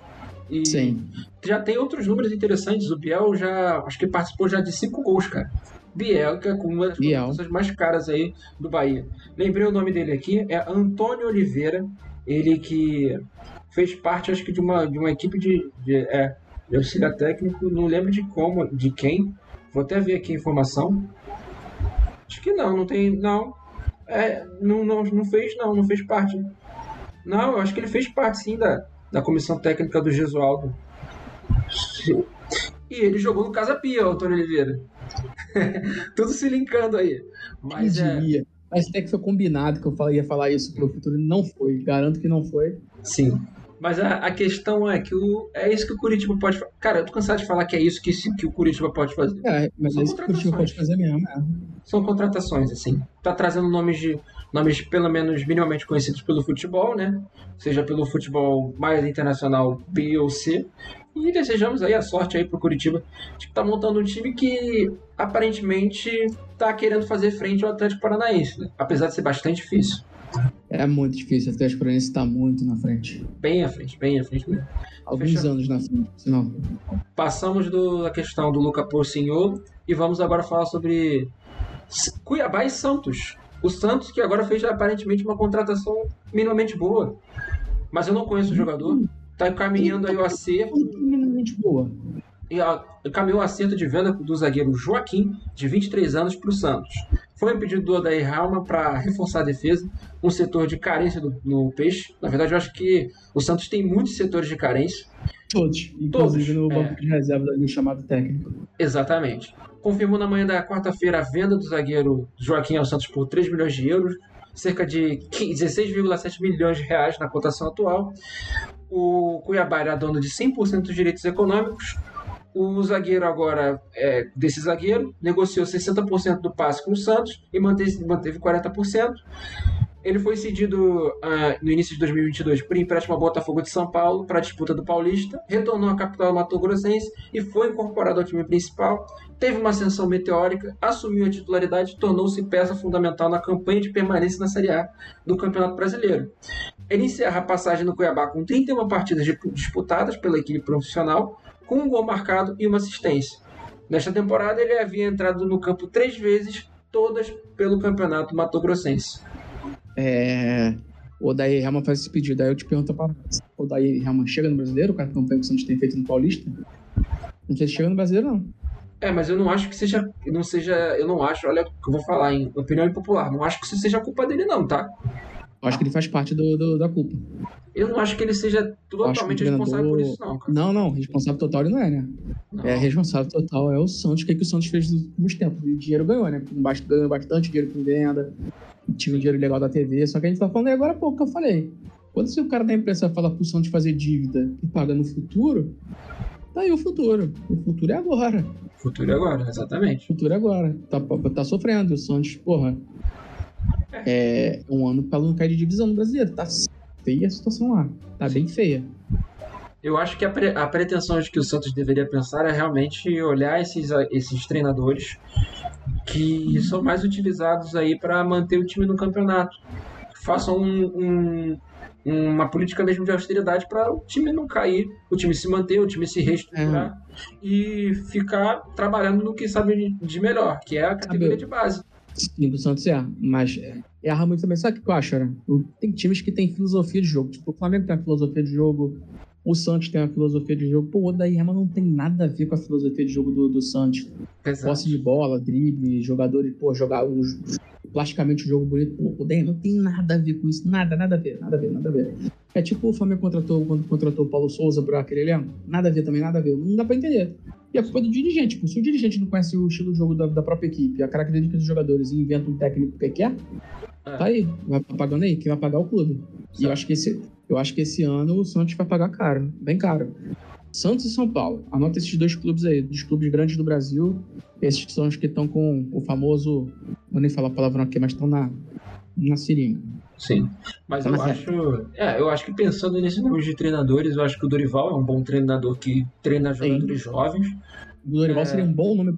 E Sim. já tem outros números interessantes. O Biel já, acho que participou já de 5 gols, cara. Biel, que é uma das pessoas mais caras aí do Bahia. Lembrei o nome dele aqui, é Antônio Oliveira. Ele que fez parte, acho que, de uma, de uma equipe de, de, é, de auxília técnico, não lembro de como, de quem. Vou até ver aqui a informação. Acho que não, não tem. Não. É, não, não, não fez, não, não fez parte. Não, eu acho que ele fez parte sim da, da comissão técnica do Gesualdo. E ele jogou no Casa Pia, o Antônio Oliveira. Tudo se linkando aí. Mas é... Mas até que foi combinado que eu ia falar isso pro futuro. Não foi. Garanto que não foi. Sim. Mas a, a questão é que o, é isso que o Curitiba pode fazer. Cara, eu tô cansado de falar que é isso que, que o Curitiba pode fazer. É, mas São é isso que o Curitiba pode fazer mesmo. É. São contratações, assim. Tá trazendo nomes de. Nomes pelo menos minimamente conhecidos pelo futebol, né? Seja pelo futebol mais internacional B ou C. E desejamos aí a sorte aí pro Curitiba de que tá montando um time que aparentemente tá querendo fazer frente ao Atlético Paranaense, né? apesar de ser bastante difícil. É muito difícil, o Atlético Paranaense está muito na frente. Bem à frente, bem à frente mesmo. Alguns anos na frente, senão. Passamos do, da questão do Luca Porcinho, E vamos agora falar sobre Cuiabá e Santos. O Santos que agora fez aparentemente uma contratação minimamente boa. Mas eu não conheço o jogador. Tá caminhando aí o acerto. Minimamente boa. E caminhou o acerto de venda do zagueiro Joaquim, de 23 anos, para o Santos. Foi um pedido do Odair Halma para reforçar a defesa, um setor de carência do, no peixe. Na verdade, eu acho que o Santos tem muitos setores de carência. Todos, inclusive Todos, no banco é. de reserva do chamado técnico. Exatamente. Confirmou na manhã da quarta-feira a venda do zagueiro Joaquim ao Santos por 3 milhões de euros, cerca de 16,7 milhões de reais na cotação atual. O Cuiabá era dono de 100% dos direitos econômicos. O zagueiro agora, é, desse zagueiro, negociou 60% do passe com o Santos e manteve, manteve 40%. Ele foi cedido uh, no início de 2022 por empréstimo ao Botafogo de São Paulo para a disputa do Paulista, retornou à capital mato-grossense e foi incorporado ao time principal. Teve uma ascensão meteórica, assumiu a titularidade e tornou-se peça fundamental na campanha de permanência na Série A do Campeonato Brasileiro. Ele encerra a passagem no Cuiabá com 31 partidas disputadas pela equipe profissional, com um gol marcado e uma assistência. Nesta temporada, ele havia entrado no campo três vezes, todas pelo Campeonato Mato Grossense. É, o Daí Helman faz esse pedido. Aí eu te pergunto para o Daí Helman chega no brasileiro, o cara que o Santos tem feito no Paulista? Não sei se chega no brasileiro, não. É, mas eu não acho que seja. Não seja. Eu não acho, olha o que eu vou falar em opinião impopular. Não acho que isso seja culpa dele, não, tá? Eu acho que ele faz parte do, do da culpa. Eu não acho que ele seja totalmente responsável por isso, não, cara. Não, não, responsável total ele não é, né? Não. É responsável total é o Santos. O que, é que o Santos fez nos últimos tempos? O dinheiro ganhou, né? Ganhou bastante dinheiro com venda, tinha um dinheiro legal da TV, só que a gente tá falando aí agora há pouco que eu falei. Quando se o cara da empresa fala pro Santos fazer dívida e paga no futuro, tá aí o futuro. O futuro é agora. O futuro é agora, exatamente. O futuro é agora. Tá, tá sofrendo. O Santos, porra. É, um ano pra não cair de divisão no brasileiro. Tá feia a situação lá. Tá bem feia. Eu acho que a, pre a pretensão de que o Santos deveria pensar é realmente olhar esses, esses treinadores que são mais utilizados aí para manter o time no campeonato. Façam um, um, uma política mesmo de austeridade para o time não cair, o time se manter, o time se reestruturar é. e ficar trabalhando no que sabe de melhor, que é a categoria de base. Sim, o Santos é, mas erra muito também. Sabe o que eu acho, né? Tem times que têm filosofia de jogo. Tipo, o Flamengo tem uma filosofia de jogo, o Santos tem uma filosofia de jogo. Pô, o Odair Helman não tem nada a ver com a filosofia de jogo do, do Santos. Exato. Posse de bola, drible, jogadores, pô, jogar um, plasticamente o jogo bonito. Pô, o não tem nada a ver com isso. Nada, nada a ver, nada a ver, nada a ver. É tipo o Flamengo contratou, quando contratou o Paulo Souza para aquele elenco. Nada a ver também, nada a ver. Não dá pra entender. E a culpa é do dirigente. Tipo, se o dirigente não conhece o estilo de jogo da, da própria equipe, a característica dos jogadores e inventa um técnico que quer, é. tá aí. Vai pagando aí. Quem vai pagar é o clube. E eu acho que esse, eu acho que esse ano o Santos vai pagar caro, bem caro. Santos e São Paulo. Anota esses dois clubes aí, dos clubes grandes do Brasil. Esses são os que estão com o famoso. Vou nem falar a palavra aqui, mas estão na, na seringa. Sim. Mas tá eu acho. É, eu acho que pensando nesse número de treinadores, eu acho que o Dorival é um bom treinador que treina jogadores Sim. jovens. O Dorival é... seria um bom nome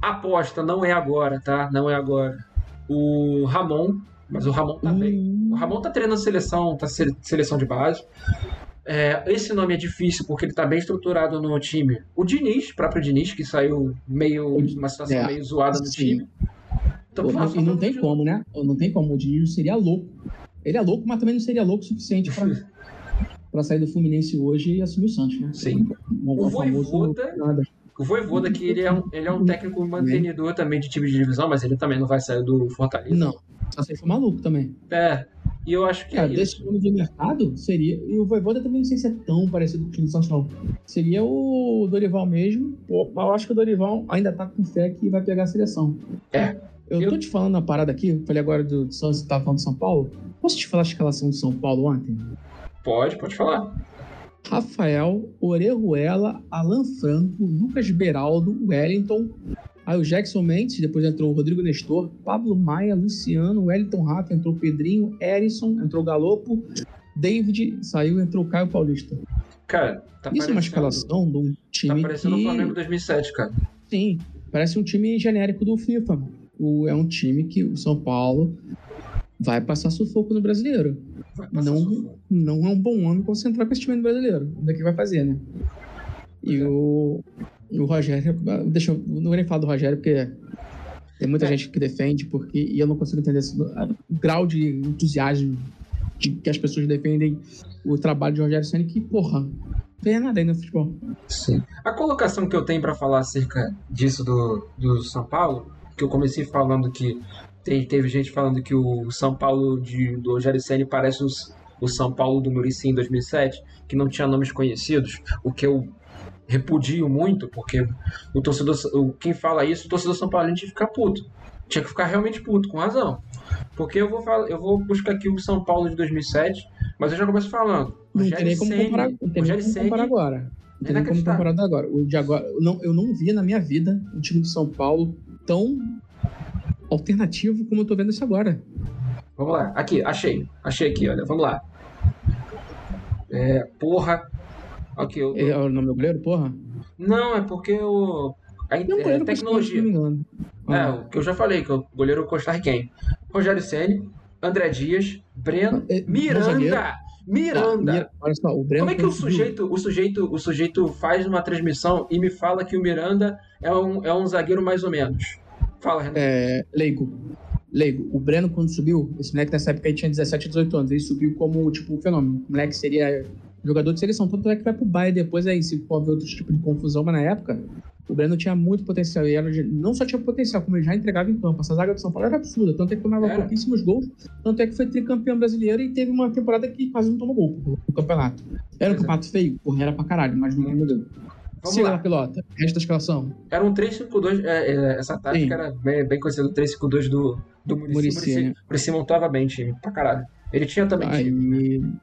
Aposta, não é agora, tá? Não é agora. O Ramon mas o Ramon tá bem. Hum. O Ramon tá treinando seleção, tá seleção de base. É, esse nome é difícil porque ele tá bem estruturado no time. O Diniz, próprio Diniz, que saiu meio uma situação é, meio zoada no time. Então, e não, não tem como, né? Não tem como. O Diniz seria louco. Ele é louco, mas também não seria louco o suficiente pra sair do Fluminense hoje e assumir o Santos, né? Sim. O, o Voivoda, nada. O Voivoda que ele é um, ele é um técnico mantenedor também de time de divisão, mas ele também não vai sair do Fortaleza. Não, só se for maluco também. É, e eu acho que. Cara, é desse nome de mercado, seria. E o Voivoda também não sei se é tão parecido com o time do Santos, não. Seria o Dorival mesmo. Pô, eu acho que o Dorival ainda tá com fé que vai pegar a seleção. É. Eu, eu... tô te falando a parada aqui, falei agora do, Santos, tava falando do São Paulo. Posso te falar a escalação do São Paulo ontem? Pode, pode falar. Rafael, Orejuela, Alan Franco, Lucas Beraldo, Wellington, Aí o Jackson Mendes, depois entrou o Rodrigo Nestor, Pablo Maia, Luciano, Wellington Rato, entrou o Pedrinho, Erison, entrou o Galopo, David saiu, entrou o Caio Paulista. Cara, tá Isso é uma escalação de um time. Tá parecendo que... o Flamengo 2007, cara. Sim, parece um time genérico do FIFA. O, é um time que o São Paulo vai passar sufoco no brasileiro. Não, sufoco. não é um bom ano concentrar com esse time no brasileiro. O que vai fazer, né? E é. o, O Rogério, deixa eu não vou nem falar do Rogério, porque tem muita é. gente que defende, porque, e eu não consigo entender esse, o grau de entusiasmo de que as pessoas defendem o trabalho de Rogério Senna, que, porra, não tem nada aí no futebol. Sim. A colocação que eu tenho para falar acerca disso do, do São Paulo, que eu comecei falando que tem, teve gente falando que o São Paulo de, do Rogério Senna parece os, o São Paulo do Muricy em 2007, que não tinha nomes conhecidos, o que eu repudio muito, porque o torcedor, quem fala isso, o torcedor São Paulo tinha que ficar puto. Tinha que ficar realmente puto, com razão. Porque eu vou, falar, eu vou buscar aqui o São Paulo de 2007, mas eu já começo falando. Não tem nem como comparar, não tem nem como comparar agora. Não tem nem como comparar agora. O de agora eu não, eu não vi na minha vida um time de São Paulo tão alternativo como eu tô vendo isso agora. Vamos lá. Aqui, achei. Achei aqui, olha. Vamos lá. É, porra. Aqui, eu... É o nome do goleiro, porra? Não, é porque o. A, não, é, tecnologia. É, ah. o que eu já falei, que o goleiro costarriquenho. Rogério Senni, André Dias, Breno, é, Miranda. Miranda. Ah, olha só, o Breno Como é que o sujeito, o sujeito, o sujeito faz uma transmissão e me fala que o Miranda é um, é um zagueiro mais ou menos? Fala, Renan. É, leigo. Leigo. O Breno, quando subiu, esse moleque nessa época ele tinha 17, 18 anos. Ele subiu como, tipo, um fenômeno. O moleque seria jogador de seleção. Tanto é que vai pro Bayern depois aí, se for ver outro tipo de confusão, mas na época, o Breno tinha muito potencial. E era, não só tinha potencial, como ele já entregava em campo. Essa zaga do São Paulo era absurda. Tanto é que tomava pouquíssimos gols. Tanto é que foi tricampeão brasileiro e teve uma temporada que quase não tomou gol no campeonato. Era um campeonato feio? Porra, era pra caralho, mas não gol. Vamos Siga lá. pilota. Resto da escalação. Era um 3-5-2. É, é, essa tática Sim. era bem, bem conhecida, o 3-5-2 do, do Muricy. Muricy, né? Muricy montava bem time, pra caralho. Ele tinha também Ai, time.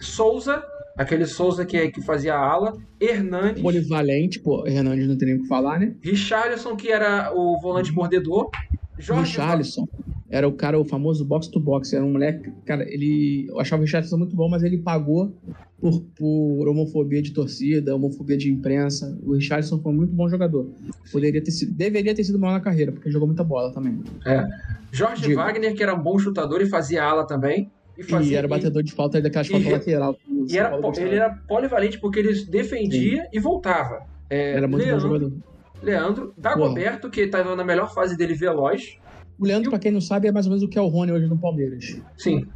Souza, aquele Souza que, que fazia a ala. Hernandes. Polivalente, pô. Hernandes não tem nem o que falar, né? Richarlison, que era o volante mordedor. Jorge Richarlison era o cara, o famoso box to box. Era um moleque, cara, ele. Eu achava o Richardson muito bom, mas ele pagou por, por homofobia de torcida, homofobia de imprensa. O Richardson foi um muito bom jogador. Poderia ter sido, deveria ter sido mal na carreira, porque jogou muita bola também. É. Jorge Digo. Wagner, que era um bom chutador e fazia ala também. E, fazia, e era batedor de falta daquelas faltas lateral. E era, ele era polivalente porque ele defendia Sim. e voltava. É, era muito Leandro, bom jogador. Leandro, Dagoberto, que estava na melhor fase dele, veloz. O Leandro, para quem não sabe, é mais ou menos o que é o Rony hoje no Palmeiras. Sim.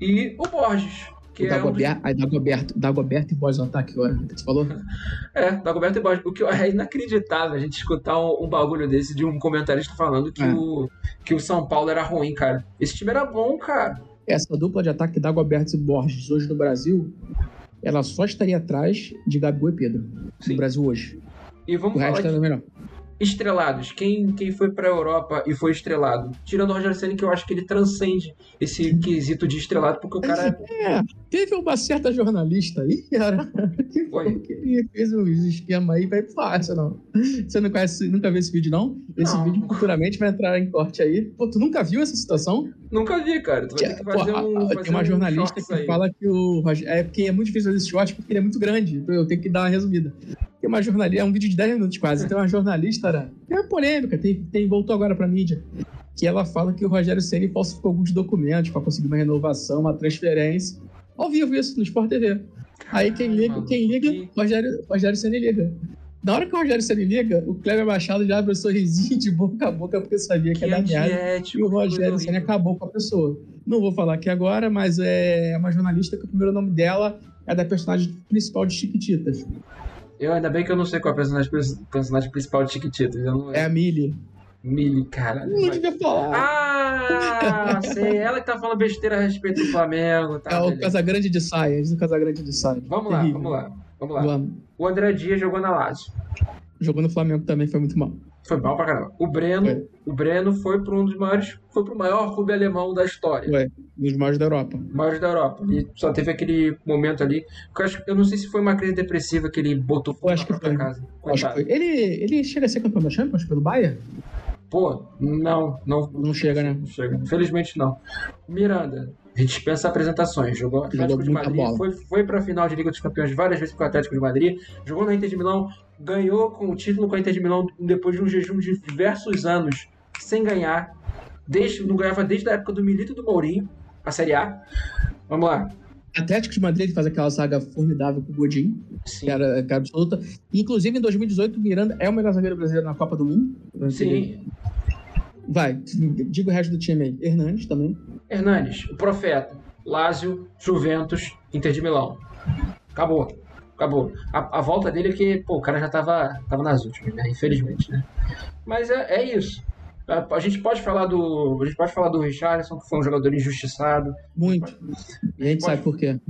E o Borges. Que o é Dagoberto, um... aí Dagoberto, Dagoberto e Borges no ataque, agora, que você falou? É, Dagoberto e Borges. O que é inacreditável a gente escutar um, um bagulho desse de um comentarista falando que, é. o, que o São Paulo era ruim, cara. Esse time era bom, cara. Essa dupla de ataque Dagoberto e Borges hoje no Brasil, ela só estaria atrás de Gabigol e Pedro. Sim. No Brasil hoje. E vamos o resto falar é melhor. Estrelados, quem, quem foi pra Europa e foi estrelado? Tirando o Roger Senna, que eu acho que ele transcende esse quesito de estrelado, porque o cara. É, teve uma certa jornalista aí, cara, que, foi. que fez um esquema aí, vai fácil, não. Você não conhece, nunca viu esse vídeo, não? Esse não. vídeo futuramente vai entrar em corte aí. Pô, tu nunca viu essa situação? Nunca vi, cara. Tu vai ter que fazer Pô, um. Fazer tem uma jornalista que aí. fala que o. É porque é muito difícil fazer esse short porque ele é muito grande. Então eu tenho que dar uma resumida. Tem uma jornalista, é um vídeo de 10 minutos quase. Tem uma jornalista, né? é uma polêmica, tem, tem, voltou agora pra mídia. Que ela fala que o Rogério Ceni falsificou alguns documentos para conseguir uma renovação, uma transferência. Ao vivo isso, no Sport TV. Aí quem liga, quem liga, Rogério, Rogério Ceni liga. Na hora que o Rogério Ceni liga, o Kleber Machado já abre um sorrisinho de boca a boca porque sabia que, que era merda. E o Rogério Ceni acabou com a pessoa. Não vou falar aqui agora, mas é uma jornalista que o primeiro nome dela é da personagem principal de Chiquititas. Eu ainda bem que eu não sei qual é o personagem, personagem principal de Chiquititas. Não... É a Millie. Millie, cara. Não devia falar. Ah, sei. Ela que tá falando besteira a respeito do Flamengo. Tá, é o Casagrande de Saias, o Casagrande de Saias. Vamos lá, vamos lá. Vamos lá. Vamos. O André Dias jogou na Lazio. Jogou no Flamengo também, foi muito mal. Foi mal pra caramba. O Breno, o Breno foi para um dos maiores, foi pro maior clube alemão da história. Foi, dos maiores da Europa. Maiores da Europa. E só teve aquele momento ali, que eu, acho, eu não sei se foi uma crise depressiva que ele botou fogo na própria casa. Acho que foi. Ele, ele chega a ser campeão da Champions pelo Bayern? Pô, não, não. Não chega, né? Não chega. Infelizmente não. Miranda, a gente dispensa apresentações. Jogou Atlético de Madrid, bola. foi, foi para a final de Liga dos Campeões várias vezes com o Atlético de Madrid, jogou na Inter de Milão, ganhou com o título com a Inter de Milão depois de um jejum de diversos anos sem ganhar. Desde, não ganhava desde a época do Milito e do Mourinho, a Série A. Vamos lá. Atlético de Madrid faz aquela saga formidável com o Godin, que era, que era absoluta. Inclusive, em 2018, o Miranda é o melhor zagueiro brasileiro na Copa do Mundo. Sim. Vai, diga o resto do time aí. Hernandes também. Hernandes, o Profeta, Lázio, Juventus, Inter de Milão. Acabou. Acabou. A, a volta dele é que, pô, o cara já tava, tava nas últimas, né? Infelizmente, né? Mas é, é isso. A, gente pode falar do. A gente pode falar do Richardson, que foi um jogador injustiçado. Muito. E a gente pode, sabe por quê.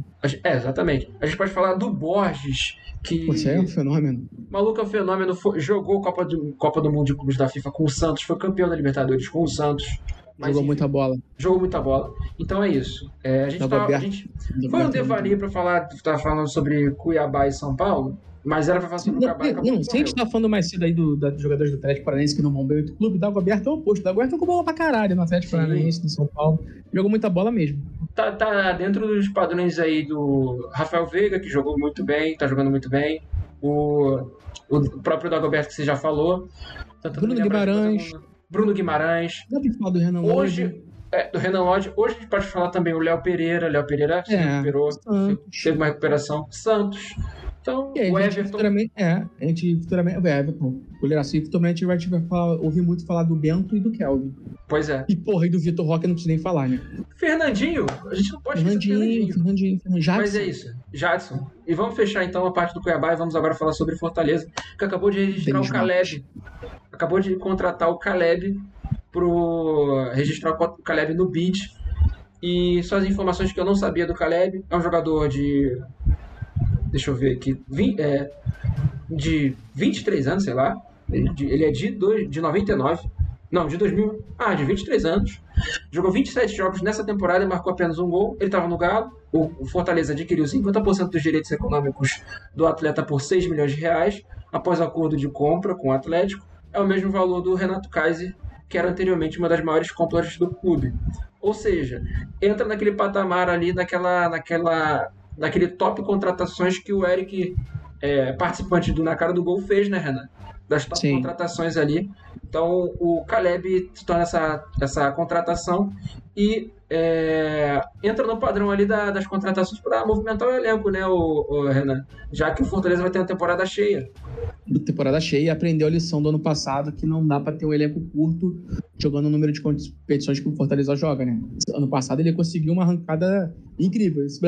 É, exatamente. A gente pode falar do Borges, que. Você é um fenômeno. Maluco é um fenômeno. Foi, jogou Copa do, Copa do Mundo de Clubes da FIFA com o Santos, foi campeão da Libertadores com o Santos. Mas, jogou enfim, muita bola. Jogou muita bola. Então é isso. É, a gente, tá, a gente Foi um devaneio para falar, tá falando sobre Cuiabá e São Paulo. Mas era pra fazer no Cuiabá. Não, não se a gente tá falando mais cedo aí do, da, dos jogadores do Atlético Paranaense que não vão bem o clube, Dagoberto é o oposto. Dagoberto jogou bola pra caralho no Atlético Sim. Paranaense, no São Paulo. Jogou muita bola mesmo. Tá, tá dentro dos padrões aí do Rafael Veiga, que jogou muito bem, tá jogando muito bem. O, o próprio Dagoberto que você já falou. Bruno Guimarães. Bruno Guimarães. Dá pra falar do Renan Hoje, é, do Renan Lodge. Hoje a gente pode falar também o Léo Pereira. Léo Pereira se é, recuperou, Santos. teve uma recuperação. Santos. Então, e o Everton. Futuramente, é, a gente futuramente. O Everton. O Leraci, futuramente a gente vai falar, ouvir muito falar do Bento e do Kelvin. Pois é. E porra, e do Vitor Roque não precisa nem falar, né? Fernandinho, a gente não pode Fernandinho, Fernandinho. Fernandinho, Fernandinho. Mas é isso. Jadson. E vamos fechar então a parte do Cuiabá e vamos agora falar sobre Fortaleza, que acabou de registrar o Caleb. Acabou de contratar o Caleb pro registrar o Caleb no bid. E só as informações que eu não sabia do Caleb. É um jogador de deixa eu ver aqui, 20, é, de 23 anos, sei lá. Ele, ele é de, do, de 99. Não, de 2000. Ah, de 23 anos. Jogou 27 jogos nessa temporada e marcou apenas um gol. Ele estava no Galo. O, o Fortaleza adquiriu 50% dos direitos econômicos do atleta por 6 milhões de reais, após acordo de compra com o Atlético. É o mesmo valor do Renato Kaiser, que era anteriormente uma das maiores compras do clube. Ou seja, entra naquele patamar ali, naquela, naquela daquele top contratações que o Eric, é, participante do Na Cara do Gol, fez, né, Renan? Das top Sim. contratações ali. Então o Caleb se torna essa, essa contratação e é, entra no padrão ali da, das contratações para movimentar o elenco, né, o, o, Renan? Já que o Fortaleza vai ter uma temporada cheia. Temporada cheia e aprendeu a lição do ano passado que não dá para ter um elenco curto jogando o número de competições que o Fortaleza joga, né? Ano passado ele conseguiu uma arrancada incrível. Esse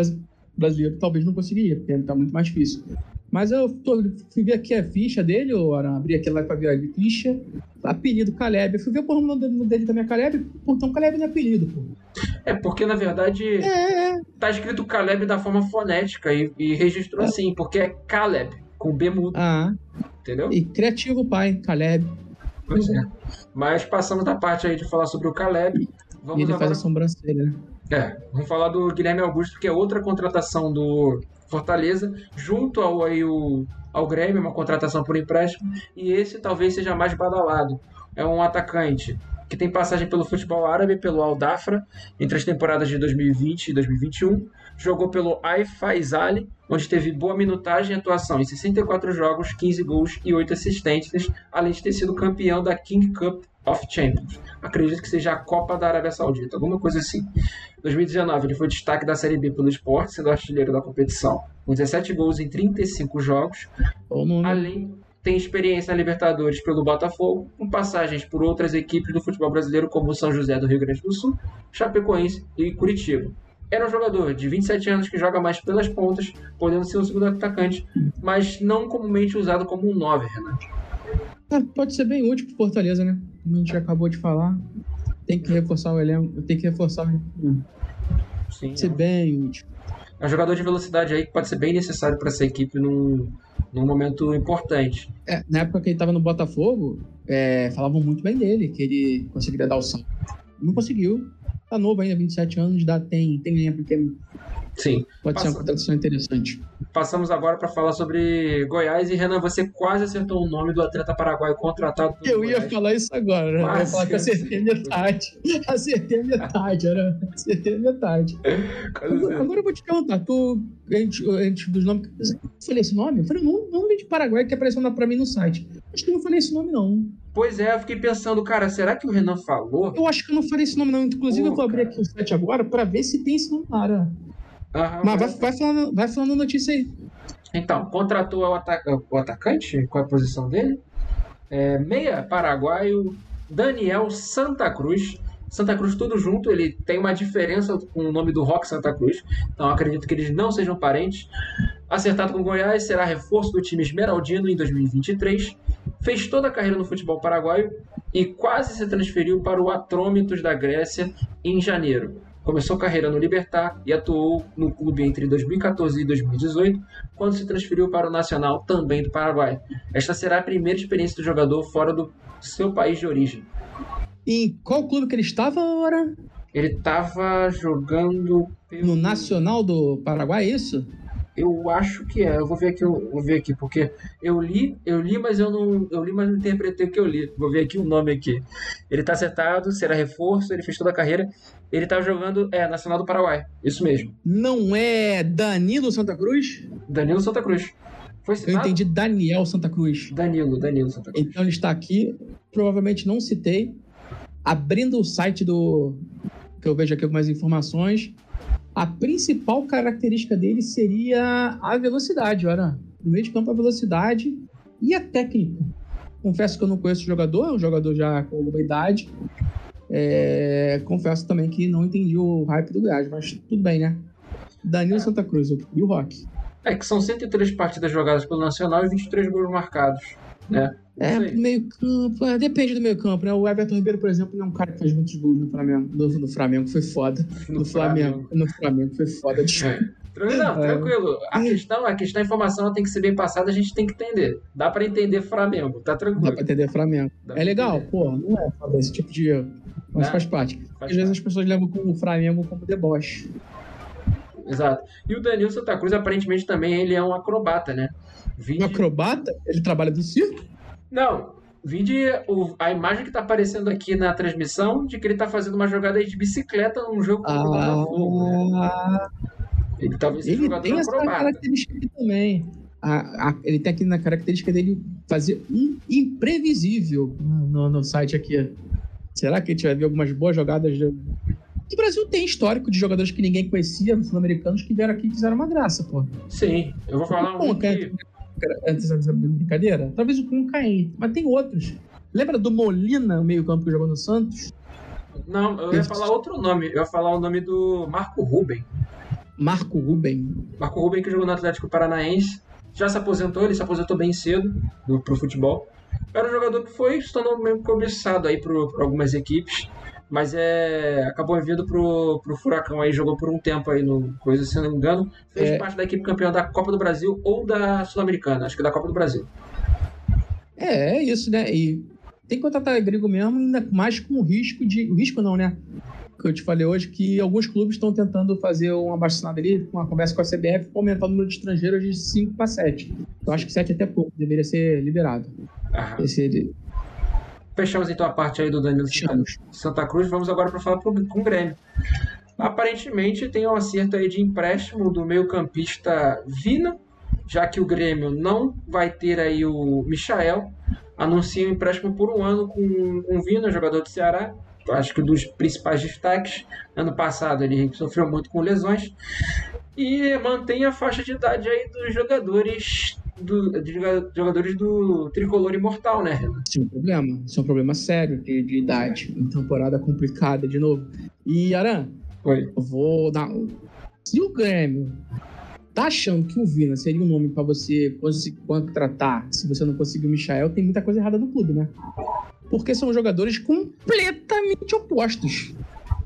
brasileiro talvez não conseguiria, porque tá muito mais difícil. Mas eu tô, fui ver aqui a ficha dele, ou abri aqui lá pra ver a ficha. Apelido Caleb. Eu fui ver o nome dele também é Caleb. Então Caleb não é apelido, pô. É, porque na verdade é, é. tá escrito Caleb da forma fonética e, e registrou é. assim, porque é Caleb, com B mudo. Ah. Entendeu? E criativo pai, Caleb. Pois é. Mas passamos da parte aí de falar sobre o Caleb. Vamos e ele agora... faz a sobrancelha, né? É, vamos falar do Guilherme Augusto, que é outra contratação do Fortaleza, junto ao, aí, o, ao Grêmio, uma contratação por empréstimo, e esse talvez seja mais badalado. É um atacante que tem passagem pelo futebol árabe, pelo Al Dafra, entre as temporadas de 2020 e 2021. Jogou pelo Al Faisal, onde teve boa minutagem e atuação em 64 jogos, 15 gols e 8 assistências, além de ter sido campeão da King Cup of Champions. Acredito que seja a Copa da Arábia Saudita, alguma coisa assim. Em 2019, ele foi destaque da Série B pelo esporte, sendo artilheiro da competição, com 17 gols em 35 jogos. Além, tem experiência na Libertadores pelo Botafogo, com passagens por outras equipes do futebol brasileiro, como São José do Rio Grande do Sul, Chapecoense e Curitiba. Era um jogador de 27 anos que joga mais pelas pontas, podendo ser um segundo atacante, mas não comumente usado como um 9, Renato. É, pode ser bem útil pro Fortaleza, né? Como a gente acabou de falar. Tem que reforçar o elenco. Tem que reforçar o elenco. Sim. Ser é. bem útil. É um jogador de velocidade aí que pode ser bem necessário para essa equipe num, num momento importante. É, na época que ele estava no Botafogo, é, falavam muito bem dele, que ele conseguiria dar o salto. Não conseguiu. Tá novo ainda, 27 anos, dá, tem, tem linha pequena. Sim. Pode Passa... ser uma contratação interessante. Passamos agora para falar sobre Goiás. E Renan, você quase acertou o nome do atleta paraguaio contratado. Eu ia Goiás. falar isso agora. Né? Eu ia falar que acertei metade. Acertei metade, era. Acertei metade. Agora, agora, eu vou te perguntar. Tu, gente, gente dos nomes. Eu falei esse nome? Eu falei, não, nome de Paraguai que apareceu para mim no site. Acho que eu não falei esse nome, não. Pois é, eu fiquei pensando, cara, será que o Renan falou? Eu acho que eu não falei esse nome, não. Inclusive, Pô, eu vou abrir aqui o site agora para ver se tem esse nome lá. Aham, Mas vai, vai, falando, vai falando notícia aí. Então, contratou o, ataca o atacante, qual é a posição dele? É, meia paraguaio Daniel Santa Cruz. Santa Cruz tudo junto, ele tem uma diferença com o nome do Rock Santa Cruz, então acredito que eles não sejam parentes. Acertado com Goiás, será reforço do time esmeraldino em 2023. Fez toda a carreira no futebol paraguaio e quase se transferiu para o Atrômitos da Grécia em janeiro. Começou carreira no Libertar e atuou no clube entre 2014 e 2018, quando se transferiu para o Nacional, também do Paraguai. Esta será a primeira experiência do jogador fora do seu país de origem. Em qual clube que ele estava agora? Ele estava jogando pelo... no Nacional do Paraguai, é isso? Eu acho que é. Eu vou ver aqui, eu vou ver aqui, porque eu li, eu li, mas eu não, eu li, mas não interpretei o que eu li. Vou ver aqui o nome aqui. Ele tá acertado, será reforço, ele fez toda a carreira. Ele tá jogando, é, Nacional do Paraguai. Isso mesmo. Não é Danilo Santa Cruz? Danilo Santa Cruz. Foi Eu entendi Daniel Santa Cruz. Danilo, Danilo Santa Cruz. Então ele está aqui, provavelmente não citei. Abrindo o site do. que eu vejo aqui algumas informações a principal característica dele seria a velocidade, olha. No meio de campo, a velocidade e a técnica. Confesso que eu não conheço o jogador, é um jogador já com alguma idade. É, confesso também que não entendi o hype do gás, mas tudo bem, né? Danilo. Santa Cruz e o Rock. É que são 103 partidas jogadas pelo Nacional e 23 gols marcados, né? É, meio campo, é, depende do meio campo, né? O Everton Ribeiro, por exemplo, não é um cara que faz muitos gols no Flamengo. No, no Flamengo foi foda. No, no Flamengo, Flamengo, No Flamengo foi foda. Não, é. tranquilo. A questão, a questão, a informação tem que ser bem passada, a gente tem que entender. Dá pra entender Flamengo, tá tranquilo. Dá pra entender Flamengo. Dá é legal, pô, não é foda esse tipo de erro. Mas faz parte. Faz Às parte. vezes as pessoas levam o Flamengo como deboche. Exato. E o Danilo Santa Cruz, aparentemente, também ele é um acrobata, né? Um acrobata? Ele trabalha do circo? Não, vide o, a imagem que tá aparecendo aqui na transmissão de que ele tá fazendo uma jogada de bicicleta num jogo com o ah, Ele talvez seja ele jogador tem essa característica aqui também. A, a, ele tem aqui na característica dele fazer um imprevisível no, no site aqui. Será que a gente vai ver algumas boas jogadas de... O Brasil tem histórico de jogadores que ninguém conhecia, sul-americanos, que vieram aqui e fizeram uma graça, pô. Sim, eu vou falar um. Que antes dessa brincadeira? Talvez o Cunha caia, mas tem outros. Lembra do Molina, o meio-campo que jogou no Santos? Não, eu ia falar outro nome. Eu ia falar o nome do Marco Ruben. Marco Ruben. Marco Ruben que jogou no Atlético Paranaense. Já se aposentou, ele se aposentou bem cedo do, pro futebol. Era um jogador que foi se tornou meio cobiçado aí por algumas equipes mas é acabou vindo pro, pro Furacão aí, jogou por um tempo aí no coisa, se não me engano, fez é... parte da equipe campeã da Copa do Brasil ou da Sul-Americana, acho que da Copa do Brasil. É, é isso, né? E tem que contratar grego mesmo, ainda mais com o risco de. O risco não, né? Que eu te falei hoje, que alguns clubes estão tentando fazer uma abaixo ali, uma conversa com a CBF, para aumentar o número de estrangeiros de 5 para 7. Eu acho que 7 é até pouco, deveria ser liberado. Esse, Fechamos então a parte aí do Danilo Santa Cruz. Vamos agora para falar pro, com o Grêmio. Aparentemente tem um acerto aí de empréstimo do meio-campista Vina, já que o Grêmio não vai ter aí o Michael. Anuncia um empréstimo por um ano com, com o Vina, jogador do Ceará. Acho que dos principais destaques. Ano passado ele sofreu muito com lesões. E mantém a faixa de idade aí dos jogadores do, de jogadores do tricolor imortal, né, Renan? Isso é um problema. Isso é um problema sério de, de idade. Uma temporada complicada de novo. E, Aran, Oi. eu vou dar. Se o Grêmio tá achando que o Vina seria um nome para você contratar se você não conseguir o Michael, tem muita coisa errada no clube, né? Porque são jogadores completamente opostos.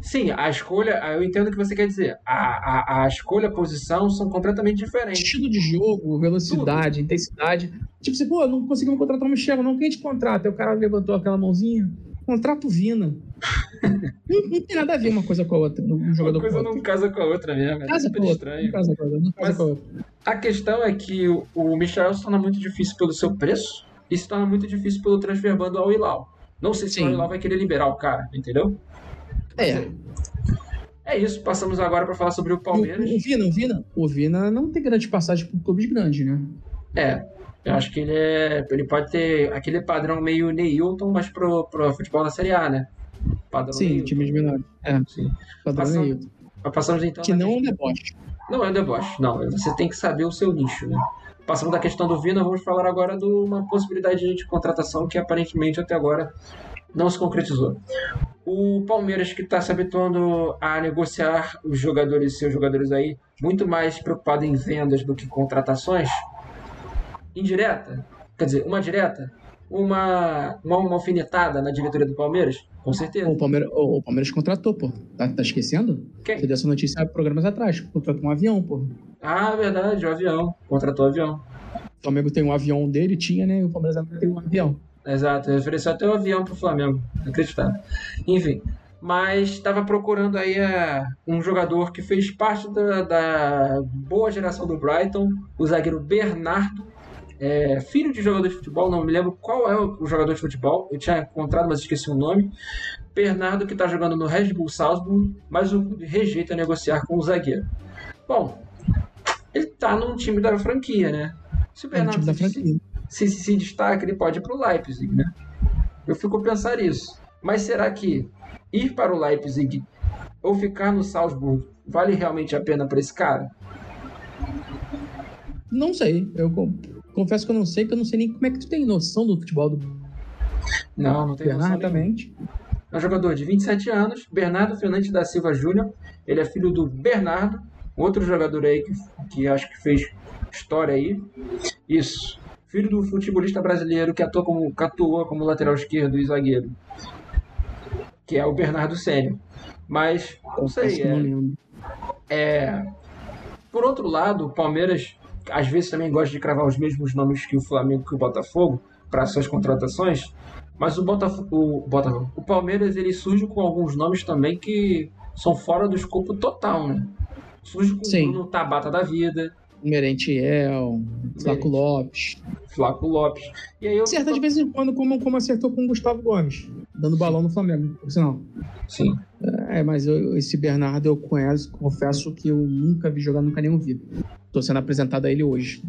Sim, a escolha, eu entendo o que você quer dizer. A, a, a escolha, a posição são completamente diferentes. Estilo de jogo, velocidade, Tudo. intensidade. Tipo, você, pô, não conseguimos contratar o Michel, não, quem te contrata? Aí o cara levantou aquela mãozinha. Contrato Vina. não, não, tem nada a ver uma coisa com a outra. Um jogador uma coisa não casa com a outra mesmo. É casa com a outra. Não casa com a outra. Não casa com a outra. A questão é que o, o Michel se torna muito difícil pelo seu preço e se torna muito difícil pelo transfer bando ao Hilal. Não sei se Sim. o Hilal vai querer liberar o cara, entendeu? É. É isso, passamos agora para falar sobre o Palmeiras. O, o, Vina, o Vina, o Vina não tem grande passagem por clubes grandes, né? É, eu acho que ele é, ele pode ter aquele padrão meio Neilton, mas pro, pro futebol da Série A, né? Padrão Sim, Neilton. times menores. É, Sim. Padrão Passam, Neilton. Passamos então. Que não é um deboche. Não é deboche, não. Você tem que saber o seu nicho, né? Passando da questão do Vina, vamos falar agora de uma possibilidade de contratação que aparentemente até agora não se concretizou. O Palmeiras que está se habituando a negociar os jogadores, seus jogadores aí, muito mais preocupado em vendas do que contratações, indireta, quer dizer, uma direta, uma, uma, uma alfinetada na diretoria do Palmeiras, com certeza. O Palmeiras, o Palmeiras contratou, pô. Tá, tá esquecendo? Quem? Você deu essa notícia há programas atrás. Contratou um avião, pô. Ah, verdade, o um avião. Contratou o um avião. O Flamengo tem um avião dele, tinha, né? E o Palmeiras agora tem um avião. Exato, ele ofereceu até um avião pro Flamengo. Acreditável. Enfim, mas estava procurando aí uh, um jogador que fez parte da, da, boa geração do Brighton, o zagueiro Bernardo, é, filho de jogador de futebol, não me lembro qual é o, jogador de futebol, eu tinha encontrado, mas esqueci o nome. Bernardo, que está jogando no Red Bull Salzburg, mas o rejeita negociar com o zagueiro. Bom, ele está num time da franquia, né? Se o Bernardo é se, se, se, destaca, ele pode ir para o Leipzig, né? Eu fico a pensar isso. Mas será que ir para o Leipzig ou ficar no Salzburg vale realmente a pena para esse cara? Não sei. Eu confesso que eu não sei, que eu não sei nem como é que tu tem noção do futebol do. Não, não tem Exatamente. É um jogador de 27 anos, Bernardo Fernandes da Silva Júnior. Ele é filho do Bernardo, outro jogador aí que, que acho que fez história aí. Isso. Filho do futebolista brasileiro que atuou como, que atuou como lateral esquerdo e zagueiro. Que é o Bernardo Sênior. Mas, não sei. É, é, por outro lado, o Palmeiras às vezes também gosta de cravar os mesmos nomes que o Flamengo e o Botafogo para suas contratações, mas o Botafogo, o Botafogo, o Palmeiras ele surge com alguns nomes também que são fora do escopo total, né? Surge com Sim. o Bruno Tabata da vida, Merentiel, Flaco Lopes. Flaco Lopes. E aí eu... Certas vezes em quando, como, como acertou com o Gustavo Gomes, dando Sim. balão no Flamengo, por sinal. Sim. É, mas eu, esse Bernardo eu conheço, confesso que eu nunca vi jogar, nunca nem ouvi. Tô sendo apresentado a ele hoje.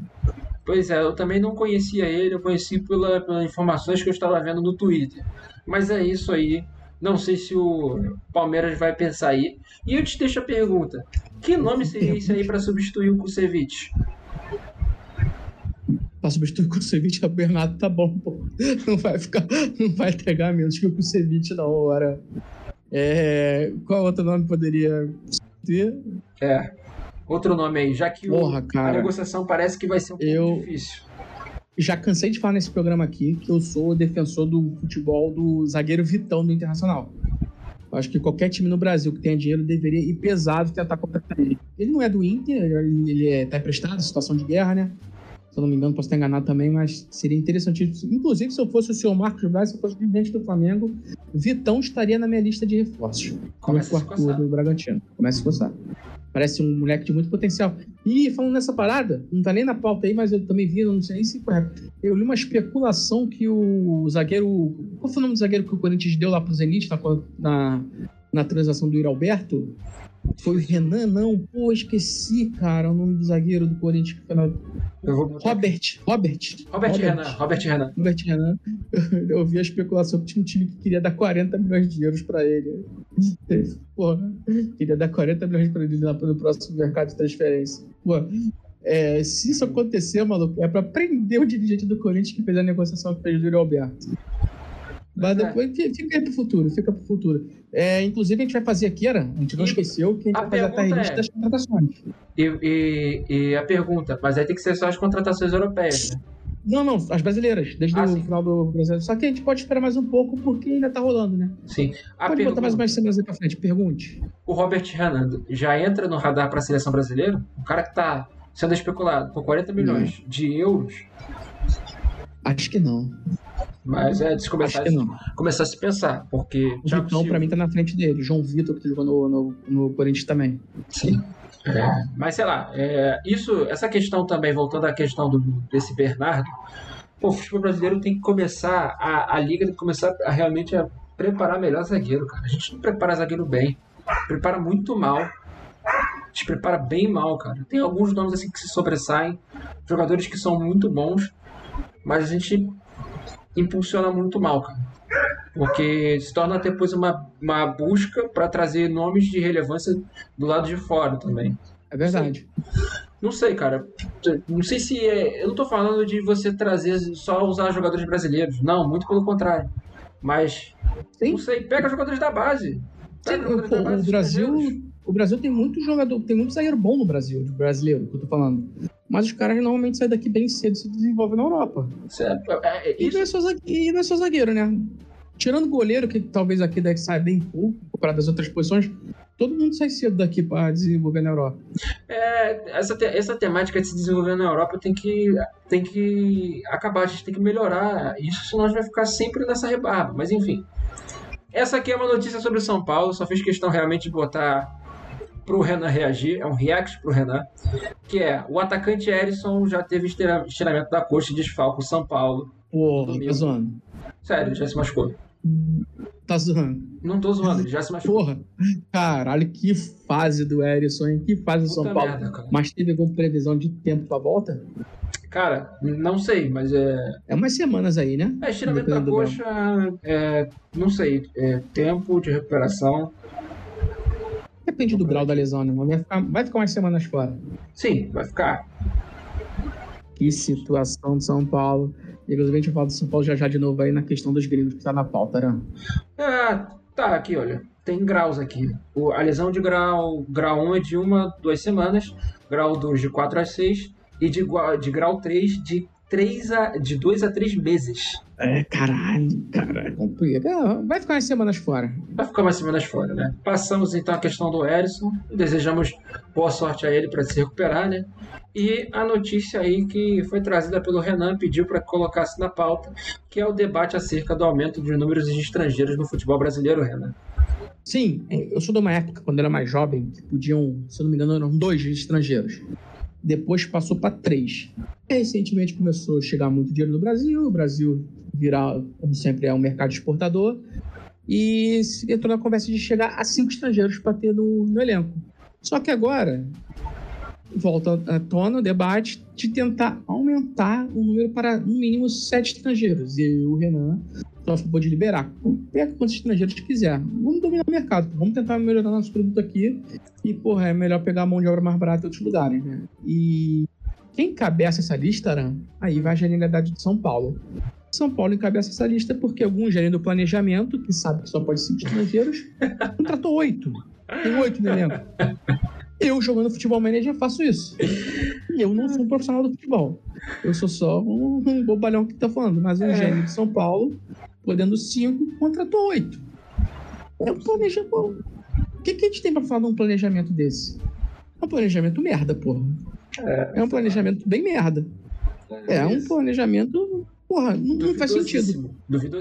Pois é, eu também não conhecia ele, eu conheci pela, pelas informações que eu estava vendo no Twitter. Mas é isso aí. Não sei se o Palmeiras vai pensar aí. E eu te deixo a pergunta: que nome seria esse aí para substituir o Kusevich? Para substituir o Kusevich, o Bernardo tá bom, pô. Não vai ficar, não vai pegar menos que o Kusevich na hora. É, qual outro nome poderia ter? É. Outro nome aí, já que Porra, o, a negociação parece que vai ser um pouco eu... difícil já cansei de falar nesse programa aqui que eu sou defensor do futebol do zagueiro Vitão do Internacional. Eu acho que qualquer time no Brasil que tenha dinheiro deveria ir pesado tentar contratar ele. Ele não é do Inter, ele é, tá emprestado, situação de guerra, né? Se eu não me engano, posso estar enganado também, mas seria interessante. Inclusive, se eu fosse o senhor Marcos Braz, se eu fosse o presidente do Flamengo, Vitão estaria na minha lista de reforços. Começa a se coçar. do Bragantino. Começa a coçar. Parece um moleque de muito potencial. E falando nessa parada, não tá nem na pauta aí, mas eu também vi, não sei nem se Eu li uma especulação que o zagueiro. Qual foi o nome do zagueiro que o Corinthians deu lá pro Zenit na, na, na transação do Iralberto? Foi o Renan, não. Pô, esqueci, cara, o nome do zagueiro do Corinthians que foi na... Robert, Robert. Robert. Robert Renan. Robert Renan. Robert Renan. Eu ouvi a especulação que tinha um time que queria dar 40 milhões de euros pra ele. Porra, queria dar 40 milhões pra ele no próximo mercado de transferência. Pô, é, se isso acontecer, maluco, é pra prender o dirigente do Corinthians que fez a negociação que fez do Yuri Alberto. Mas é. depois fica aí pro futuro, fica pro futuro. É, inclusive, a gente vai fazer aqui, era, a gente não e esqueceu que a gente a vai fazer a tier list é, das contratações. E, e, e, a pergunta, mas aí tem que ser só as contratações europeias, né? Não, não, as brasileiras, desde ah, o sim. final do brasileiro. Só que a gente pode esperar mais um pouco porque ainda tá rolando, né? Sim. A pode pergunta... botar mais umas semanas aí pra frente. Pergunte. O Robert Hernando já entra no radar pra seleção brasileira? O cara que tá sendo especulado por 40 milhões não. de euros? Acho que não. Mas é de começar, a, começar a se pensar, porque. O Thiago Vitão, pra mim, tá na frente dele. João Vitor, que jogou no, no, no Corinthians também. Sim. É, mas sei lá, é, isso, essa questão também, voltando à questão do, desse Bernardo, pô, o futebol brasileiro tem que começar, a, a liga tem que começar a realmente a preparar melhor zagueiro, cara. A gente não prepara zagueiro bem, prepara muito mal. Gente prepara bem mal, cara. Tem alguns nomes assim que se sobressaem, jogadores que são muito bons, mas a gente impulsiona muito mal, cara. Porque se torna depois uma, uma busca para trazer nomes de relevância do lado de fora também. É verdade. Não sei, cara. Não sei se é. Eu não tô falando de você trazer só usar jogadores brasileiros. Não, muito pelo contrário. Mas. Sim. Não sei, pega jogadores da base. Sim, jogadores pô, da base o Brasil. O Brasil tem muito jogador, tem muito zagueiro bom no Brasil, de brasileiro, que eu tô falando. Mas os caras normalmente saem daqui bem cedo e se desenvolvem na Europa. Certo. É, é, e, não é só zagueiro, e não é só zagueiro, né? Tirando o goleiro, que talvez aqui deve sair bem pouco, comparado às outras posições, todo mundo sai cedo daqui para desenvolver na Europa. É, essa, te, essa temática de se desenvolver na Europa tem que, tem que acabar, a gente tem que melhorar isso, senão a gente vai ficar sempre nessa rebarba. Mas enfim. Essa aqui é uma notícia sobre o São Paulo, só fiz questão realmente de botar pro Renan reagir, é um react pro Renan, que é o atacante Erisson já teve estiramento da coxa e desfalco o São Paulo. Porra, tá zoando. Sério, já se machucou. Tá zoando. Não tô zoando, ele já se machucou. Porra, caralho, que fase do Erisson, hein? Que fase do São Paulo. Merda, Mas teve alguma previsão de tempo pra volta? Cara, não sei, mas é. É umas semanas aí, né? É, estiramento da coxa, é, não sei, é, tempo de recuperação. Depende do grau da lesão, né? Vai ficar, vai ficar umas semanas fora. Sim, vai ficar. Que situação de São Paulo. Inclusive, a gente vai falar do São Paulo já já de novo aí na questão dos gringos que tá na pauta, né? Ah, tá, aqui, olha. Tem graus aqui. O, a lesão de grau, grau 1 é de uma, duas semanas, grau 2 de 4 a 6 e de, de grau 3 de três a, de dois a três meses. É, caralho, cara, é. Vai ficar umas semanas fora. Vai ficar umas semanas fora, né? Passamos então a questão do Erison. Desejamos boa sorte a ele para se recuperar, né? E a notícia aí que foi trazida pelo Renan, pediu para que colocasse na pauta, que é o debate acerca do aumento dos números de estrangeiros no futebol brasileiro, Renan. Sim, eu sou de uma época, quando era mais jovem, que podiam, se eu não me engano, eram dois estrangeiros depois passou para três. recentemente começou a chegar muito dinheiro no Brasil, o Brasil virar, como sempre, é um mercado exportador, e entrou na conversa de chegar a cinco estrangeiros para ter no, no elenco. Só que agora volta à tona o debate de tentar aumentar o número para no mínimo sete estrangeiros. E o Renan só pode liberar. Pega quantos estrangeiros quiser. Vamos dominar o mercado. Vamos tentar melhorar nosso produto aqui. E, porra, é melhor pegar a mão de obra mais barata em outros lugares, né? E quem encabeça essa lista, Aran, aí vai a genialidade de São Paulo. São Paulo encabeça essa lista porque algum gerente do planejamento, que sabe que só pode ser estrangeiros, contratou oito. Tem oito no elenco. Eu, jogando futebol manager, faço isso. E eu não sou um profissional do futebol. Eu sou só um, um bobalhão que tá falando. Mas um é. gênio de São Paulo podendo cinco, contratou oito. É um planejamento. O que, que a gente tem para falar de um planejamento desse? É um planejamento merda, porra. É, é um planejamento bem merda. É, é um planejamento Porra, não, não faz sentido.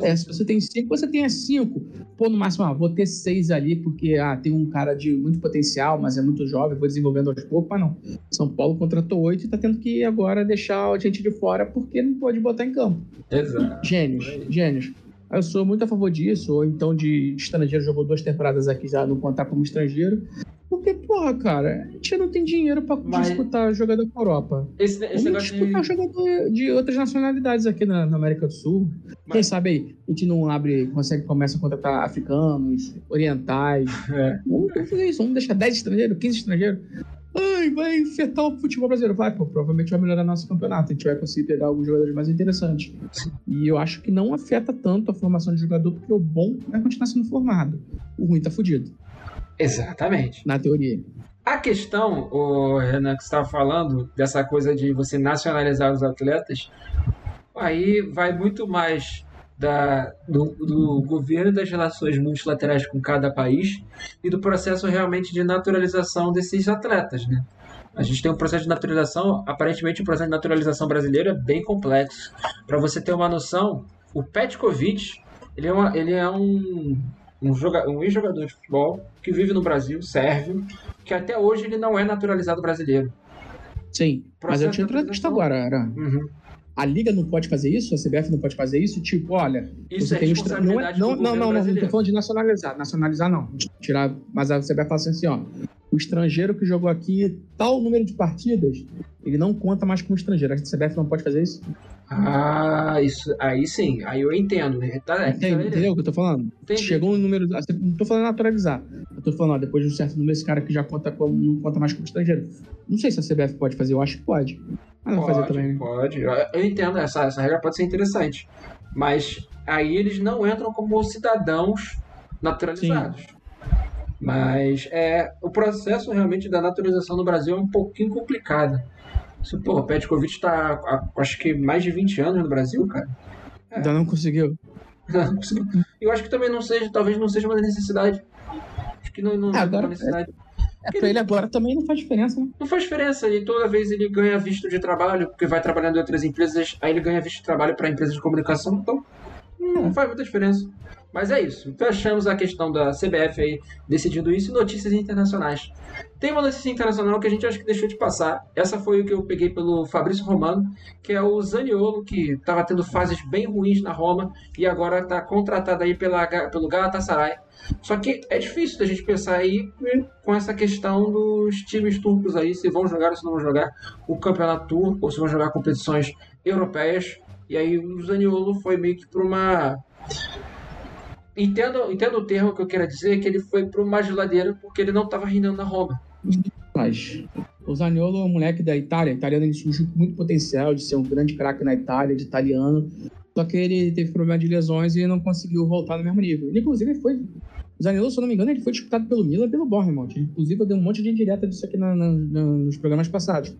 É, se você tem cinco, você tem cinco. Pô, no máximo, ah, vou ter seis ali, porque ah, tem um cara de muito potencial, mas é muito jovem, vou desenvolvendo aos poucos. Mas não. São Paulo contratou oito e tá tendo que agora deixar a gente de fora porque não pode botar em campo. Exato. Gênios, gênios. Eu sou muito a favor disso, ou então de estrangeiro jogou duas temporadas aqui já não contar como estrangeiro. Porque, porra, cara, a gente não tem dinheiro pra Mas... disputar jogador com a Europa. Esse, esse Vamos disputar de... jogador de outras nacionalidades aqui na, na América do Sul. Mas... Quem sabe aí, a gente não abre, consegue, começa a contratar africanos, orientais. É. Vamos fazer isso, vamos deixar 10 estrangeiros, 15 estrangeiros. Ai, vai infectar o futebol brasileiro. Vai, pô, provavelmente vai melhorar nosso campeonato. A gente vai conseguir pegar alguns jogadores mais interessantes. E eu acho que não afeta tanto a formação de jogador, porque o bom vai continuar sendo formado. O ruim tá fudido. Exatamente. Na teoria. A questão, o Renan, que estava falando, dessa coisa de você nacionalizar os atletas, aí vai muito mais da, do, do governo das relações multilaterais com cada país e do processo realmente de naturalização desses atletas, né? A gente tem um processo de naturalização, aparentemente o processo de naturalização brasileiro é bem complexo. Para você ter uma noção, o Petkovic, ele é, uma, ele é um, um, joga, um ex-jogador de futebol que vive no Brasil, sérvio, que até hoje ele não é naturalizado brasileiro. Sim, mas eu tinha entrevista agora, era. Uhum a liga não pode fazer isso, a CBF não pode fazer isso, tipo, olha, isso você é tem não, é, não, não, não, não, não tô falando de nacionalizar, nacionalizar não, tirar, mas a CBF fala assim, ó, o estrangeiro que jogou aqui tal número de partidas, ele não conta mais como estrangeiro. A CBF não pode fazer isso? Ah, isso, aí sim, aí eu entendo. Tá, Entende, entendeu o que eu tô falando? Entendi. Chegou um número. Não tô falando naturalizar. Eu tô falando, ó, depois de um certo número, esse cara que já conta como, não conta mais como estrangeiro. Não sei se a CBF pode fazer, eu acho que pode. Mas não pode, fazer também. Né? Pode. Eu entendo, essa, essa regra pode ser interessante. Mas aí eles não entram como cidadãos naturalizados. Sim. Mas é, o processo realmente da naturalização no Brasil é um pouquinho complicado. Você, pô, o Petkovic tá acho que mais de 20 anos no Brasil, cara. É. Ainda não conseguiu. Não conseguiu. Eu acho que também não seja, talvez não seja uma necessidade. Acho que não, não é, agora, uma necessidade. É, é pra ele agora também não faz diferença, né? Não faz diferença. E toda vez ele ganha visto de trabalho, porque vai trabalhando em outras empresas, aí ele ganha visto de trabalho para empresas de comunicação, então não é. faz muita diferença. Mas é isso. Fechamos a questão da CBF aí decidindo isso e notícias internacionais. Tem uma notícia internacional que a gente acho que deixou de passar. Essa foi o que eu peguei pelo Fabrício Romano, que é o Zaniolo, que estava tendo fases bem ruins na Roma e agora está contratado aí pela, pelo Galatasaray. Só que é difícil da gente pensar aí com essa questão dos times turcos aí, se vão jogar ou se não vão jogar o campeonato turco, ou se vão jogar competições europeias. E aí o Zaniolo foi meio que para uma entendo, entendo o termo que eu quero dizer, que ele foi para uma geladeira porque ele não estava rendendo na Roma. Mas o Zaniolo é um moleque da Itália. Italiano ele surgiu com muito potencial de ser um grande craque na Itália, de italiano. Só que ele teve problema de lesões e não conseguiu voltar no mesmo nível. Ele, inclusive, foi. O Zaniolo, se eu não me engano, ele foi disputado pelo Milan e pelo Bournemouth. Inclusive, eu dei um monte de indireta disso aqui na, na, na, nos programas passados.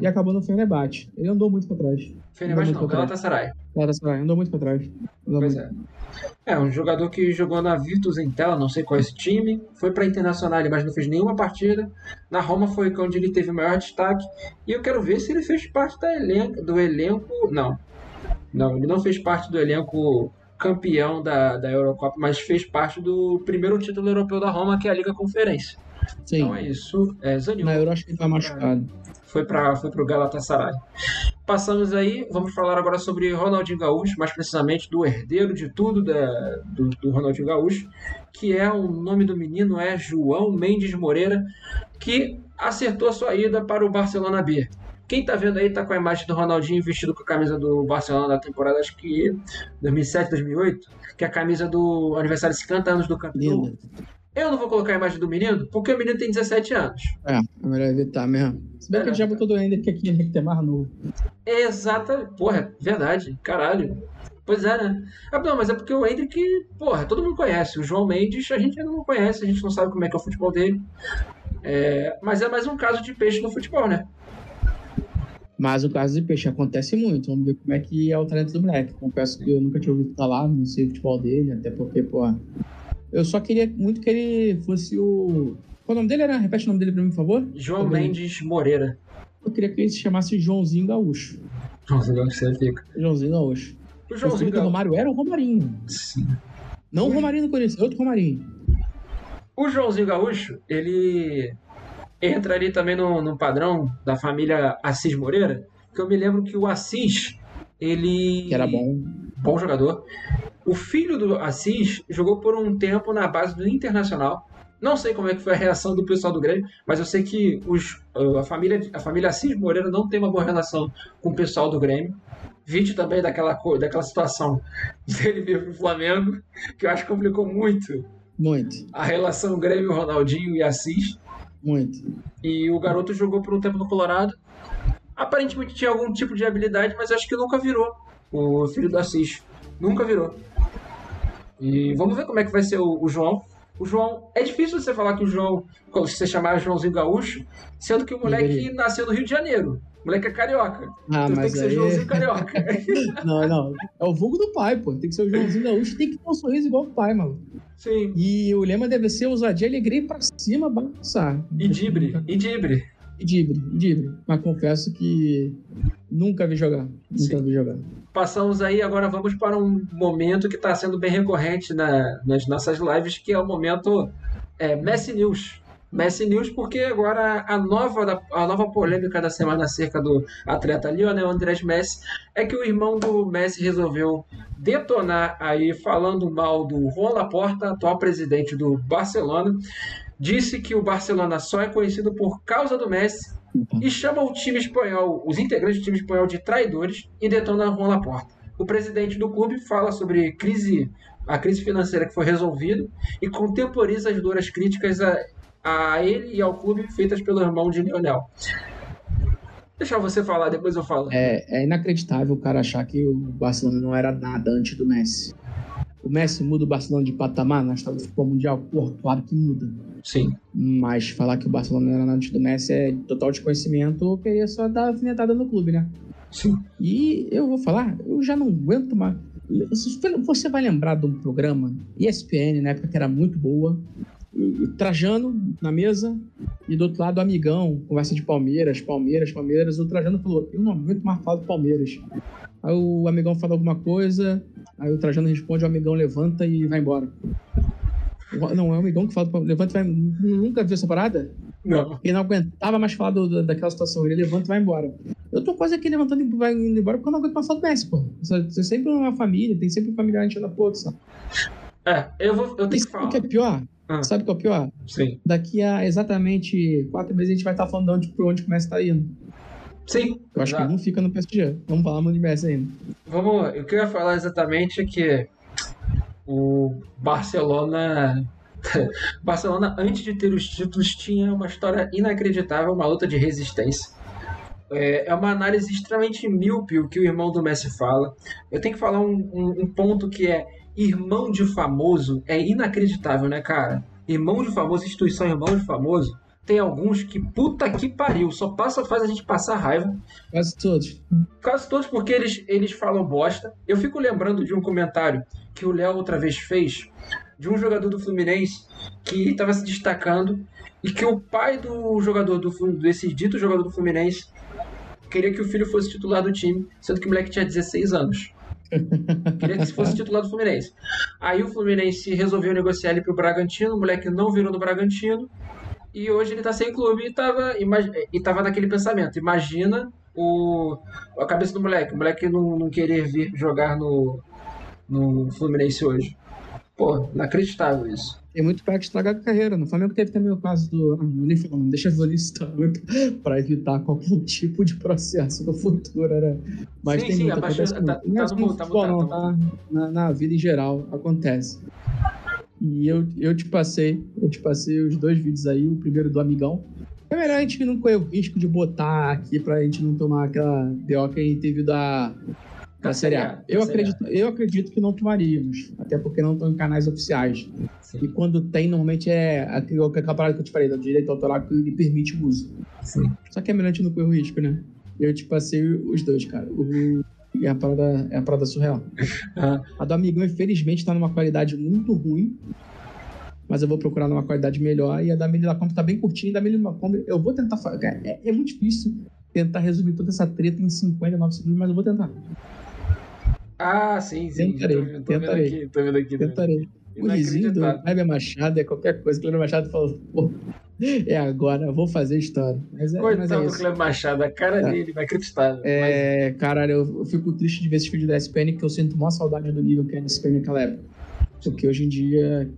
E acabou no Fenerbahçe. Ele andou muito pra trás. Fenerbahçe não, Galatasaray. Galatasaray, andou muito pra trás. Andou pois muito. é. É, um jogador que jogou na Virtus Intel, não sei qual é esse time, foi para Internacional, mas não fez nenhuma partida. Na Roma foi onde ele teve o maior destaque. E eu quero ver se ele fez parte elenco, do elenco. Não. Não, ele não fez parte do elenco campeão da, da Eurocopa, mas fez parte do primeiro título europeu da Roma, que é a Liga Conferência. Sim. Então é isso. É, Zanil, Na Euro acho que ele machucado. Foi para foi o Galatasaray. Passamos aí, vamos falar agora sobre Ronaldinho Gaúcho, mais precisamente do herdeiro de tudo da, do, do Ronaldinho Gaúcho, que é o nome do menino é João Mendes Moreira, que acertou sua ida para o Barcelona B. Quem tá vendo aí tá com a imagem do Ronaldinho vestido com a camisa do Barcelona da temporada, acho que 2007, 2008, que é a camisa do aniversário de 50 anos do campeão. Eu não vou colocar a imagem do menino, porque o menino tem 17 anos. É, é melhor evitar mesmo. Se bem que ele já botou do Ender, que aqui ele tem mais novo. Exata. Porra, verdade. Caralho. Pois é, né? Ah, não, mas é porque o Hendrick, porra, todo mundo conhece. O João Mendes a gente ainda não conhece, a gente não sabe como é que é o futebol dele. É, mas é mais um caso de peixe no futebol, né? Mas o caso de peixe acontece muito. Vamos ver como é que é o talento do moleque. Confesso que eu nunca tinha ouvido falar, não sei o futebol dele, até porque, porra, eu só queria muito que ele fosse o. Qual o nome dele era? Repete o nome dele pra mim, por favor. João Mendes Moreira. Eu queria que ele se chamasse Joãozinho Gaúcho. Joãozinho Gaúcho você fica. Joãozinho Gaúcho. O Joãozinho Gaúcho. Romário era o Romarinho. Sim. Não o Romarinho do Corinthians, outro Romarinho. O Joãozinho Gaúcho, ele entra ali também no, no padrão da família Assis Moreira, que eu me lembro que o Assis, ele. Que era bom. Bom jogador. O filho do Assis jogou por um tempo na base do Internacional. Não sei como é que foi a reação do pessoal do Grêmio, mas eu sei que os, a, família, a família Assis Moreira não tem uma boa relação com o pessoal do Grêmio. Vídeo também daquela, daquela situação dele vir pro Flamengo, que eu acho que complicou muito. Muito. A relação Grêmio, Ronaldinho e Assis. Muito. E o garoto jogou por um tempo no Colorado. Aparentemente tinha algum tipo de habilidade, mas acho que nunca virou. O filho do Assis. Nunca virou. E vamos ver como é que vai ser o, o João. O João. É difícil você falar que o João. Se você chamar Joãozinho Gaúcho, sendo que o moleque nasceu no Rio de Janeiro. O moleque é carioca. Ah, então mas tem que aí... ser Joãozinho carioca. não, não. É o vulgo do pai, pô. Tem que ser o Joãozinho Gaúcho. Tem que ter um sorriso igual o pai, mano. Sim. E o lema deve ser ousadia, alegria pra cima, balançar. E dibre. E dibre. E dibre. E dibre. Mas confesso que nunca vi jogar. Nunca Sim. vi jogar passamos aí, agora vamos para um momento que está sendo bem recorrente na, nas nossas lives, que é o momento é, Messi News. Messi News, porque agora a nova, a nova polêmica da semana acerca do atleta Lionel Andrés Messi é que o irmão do Messi resolveu detonar aí falando mal do Juan Laporta, atual presidente do Barcelona. Disse que o Barcelona só é conhecido por causa do Messi e chama o time espanhol, os integrantes do time espanhol de traidores e detona Juan Laporta. O presidente do clube fala sobre crise, a crise financeira que foi resolvida e contemporiza as duras críticas a, a ele e ao clube feitas pelo irmão de Lionel. Deixa você falar, depois eu falo. É, é inacreditável o cara achar que o Barcelona não era nada antes do Messi. O Messi muda o Barcelona de patamar na história do futebol mundial? Pô, claro que muda. Sim. Mas falar que o Barcelona não era nada antes do Messi é total desconhecimento ou queria só dar alfinetada no clube, né? Sim. E eu vou falar, eu já não aguento mais. Você vai lembrar de um programa, ESPN, na época que era muito boa, Trajano na mesa e do outro lado o amigão, conversa de Palmeiras, Palmeiras, Palmeiras. O Trajano falou: Eu não aguento mais falar do Palmeiras. Aí o amigão fala alguma coisa, aí o Trajano responde, o amigão levanta e vai embora. Não, é o amigão que fala, levanta e vai. Nunca viu essa parada? Não. Ele não aguentava mais falar do, daquela situação. Ele levanta e vai embora. Eu tô quase aqui levantando e vai indo embora porque eu não aguento mais falar do Messi, pô. Você sempre uma família, tem sempre um familiar enchendo a porta, sabe? É, eu, vou, eu tenho que falar. O que é pior? Ah. Sabe o que é o pior? Sim. Daqui a exatamente quatro meses a gente vai estar falando de onde, por onde começa a estar indo. Sim. Eu acho que ele não fica no PSG. Vamos falar muito de Messi ainda. Vamos, o que eu ia falar exatamente é que o Barcelona. Barcelona, antes de ter os títulos, tinha uma história inacreditável, uma luta de resistência. É, é uma análise extremamente míope o que o irmão do Messi fala. Eu tenho que falar um, um, um ponto que é irmão de famoso é inacreditável, né, cara? Irmão de famoso, instituição irmão de famoso, tem alguns que puta que pariu, só passa, faz a gente passar raiva. Quase todos. Quase todos, porque eles, eles falam bosta. Eu fico lembrando de um comentário que o Léo outra vez fez de um jogador do Fluminense que estava se destacando e que o pai do jogador do desse dito jogador do Fluminense queria que o filho fosse titular do time, sendo que o moleque tinha 16 anos. Queria que fosse titular do Fluminense. Aí o Fluminense resolveu negociar ele pro Bragantino, o moleque não virou no Bragantino. E hoje ele tá sem clube e tava, e tava naquele pensamento. Imagina o, a cabeça do moleque. O moleque não, não querer vir jogar no, no Fluminense hoje. Pô, inacreditável isso. Tem muito para estragar a carreira. No Flamengo teve também o caso do. Ah, nem falando, deixa eu listar para evitar qualquer tipo de processo no futuro. Né? Mas sim, tem sim, muito, acontece tá, muito. Tá, tá, no, tá, futebol, não, tá, na, na, vida em geral acontece. E eu, eu te passei, eu te passei os dois vídeos aí, o primeiro do amigão. É melhor a gente não correr o risco de botar aqui pra gente não tomar aquela DO que a gente teve da da Série A. Eu acredito, eu acredito que não tomaríamos, até porque não estão em canais oficiais. Sim. E quando tem, normalmente é aquela parada que eu te falei, do direito autoral que lhe permite o uso. Sim. Só que é melhor a gente não correr o risco, né? Eu te passei os dois, cara. O, é a parada, é a parada surreal. Ah. A do Amigão, infelizmente, tá numa qualidade muito ruim. Mas eu vou procurar numa qualidade melhor. E a da Melila Comp tá bem curtinha. Da Melila Comp, eu vou tentar. É, é muito difícil tentar resumir toda essa treta em 59 segundos, mas eu vou tentar. Ah, sim, sim. Tentarei, tô, tô tentarei. Vendo aqui, tô vendo aqui. Tentarei. O risinho do Kleber Machado é qualquer coisa. O Kleber Machado falou, pô, é agora, vou fazer história. Mas é, Coitado mas é do Kleber Machado, a cara é. dele vai acreditar. É, mas... caralho, eu, eu, fico triste de ver esse vídeo da SPN, que eu sinto maior saudade do nível que na SPN naquela época. Porque hoje em dia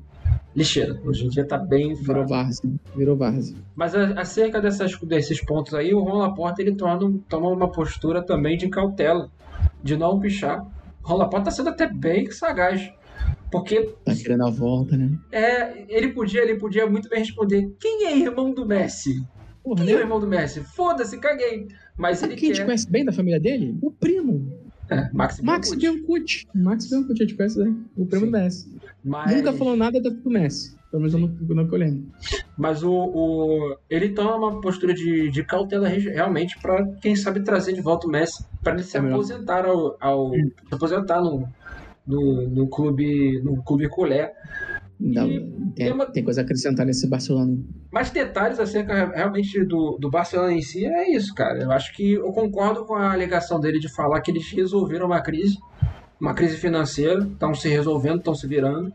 lixeira. Hoje em dia tá bem. Virou várzea. Virou várzea. Mas acerca dessas, desses pontos aí, o Ron Laporta ele toma, toma uma postura também de cautela, de não pichar. Rolapó tá sendo até bem sagaz. Porque. Tá querendo a volta, né? É, ele podia, ele podia muito bem responder: quem é irmão do Messi? Porra, quem né? é o irmão do Messi? Foda-se, caguei. Mas ele quem quer... a gente conhece bem da família dele? O primo. É, Max, Max Biancucci. Max Biancucci, a gente conhece, né? O primo Sim. do Messi. Mas... Nunca falou nada do Messi. Pelo menos eu não, não que eu lembro. Mas o, o, ele toma uma postura de, de cautela realmente para quem sabe trazer de volta o Messi para ele se é aposentar ao, ao se aposentar no, no, no clube no clube colé. tem, tem, uma... tem, coisa a acrescentar nesse Barcelona. Mais detalhes acerca realmente do, do Barcelona em si é isso, cara. Eu acho que eu concordo com a alegação dele de falar que eles resolveram uma crise, uma crise financeira, estão se resolvendo, estão se virando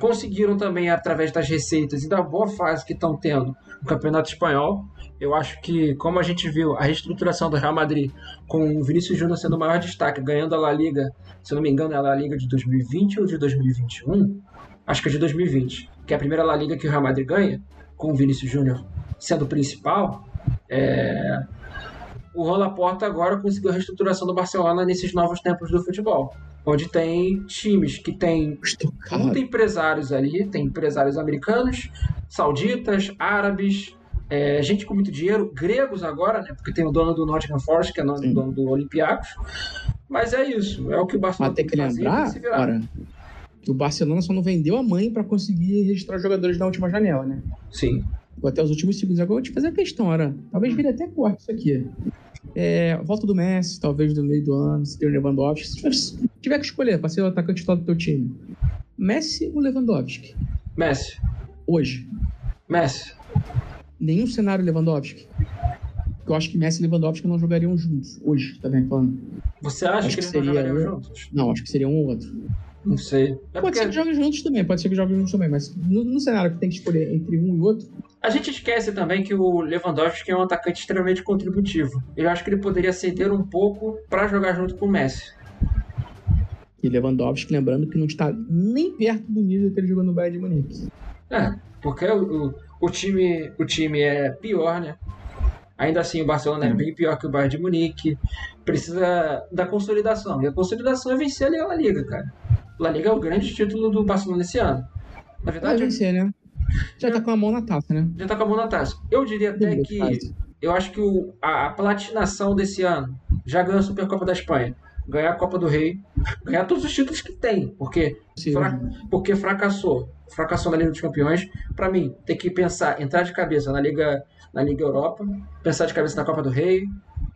conseguiram também, através das receitas e da boa fase que estão tendo no Campeonato Espanhol. Eu acho que, como a gente viu, a reestruturação do Real Madrid, com o Vinícius Júnior sendo o maior destaque, ganhando a La Liga, se não me engano, é a La Liga de 2020 ou de 2021? Acho que é de 2020, que é a primeira La Liga que o Real Madrid ganha, com o Vinícius Júnior sendo o principal. É... O Rolaporta agora conseguiu a reestruturação do Barcelona nesses novos tempos do futebol. Onde tem times que tem muitos empresários ali, tem empresários americanos, sauditas, árabes, é, gente com muito dinheiro, gregos agora, né? Porque tem o dono do Nottingham Forest, que é o dono do Olympiacos. Mas é isso, é o que o Barcelona tem que lembrar, cara, que o Barcelona só não vendeu a mãe para conseguir registrar jogadores na última janela, né? Sim. Até os últimos segundos. Agora eu vou te fazer a questão, Ara. Talvez vire até corte isso aqui. É, volta do Messi, talvez no meio do ano, se tem o Lewandowski. Se tiver, se tiver que escolher para ser o atacante titular do teu time, Messi ou Lewandowski? Messi. Hoje. Messi nenhum cenário Lewandowski. Eu acho que Messi e Lewandowski não jogariam juntos hoje, tá bem falando. Você acha acho que, que eles seria... não jogariam juntos? Não, acho que seria um ou outro. Não sei. É pode porque... ser que joguem juntos também, pode ser que joguem juntos também, mas no, no, cenário que tem que escolher entre um e outro. A gente esquece também que o Lewandowski é um atacante extremamente contributivo. Eu acho que ele poderia ceder um pouco para jogar junto com o Messi. E Lewandowski, lembrando que não está nem perto do nível que ele jogou no Bayern de Munique. É, porque o, o time, o time é pior, né? Ainda assim, o Barcelona é uhum. bem pior que o Bayern de Munique. Precisa da consolidação. E a consolidação é vencer a Liga, cara. La Liga é o grande título do Barcelona esse ano. Na verdade, Vai vencer, né? Já tá com a mão na taça, né? Já tá com a mão na taça. Eu diria até que. Eu acho que o, a, a platinação desse ano já ganhou a Supercopa da Espanha ganhar a Copa do Rei, ganhar todos os títulos que tem, porque, fra porque fracassou. Fracassou na Liga dos Campeões. Para mim, tem que pensar, entrar de cabeça na Liga, na Liga Europa, pensar de cabeça na Copa do Rei,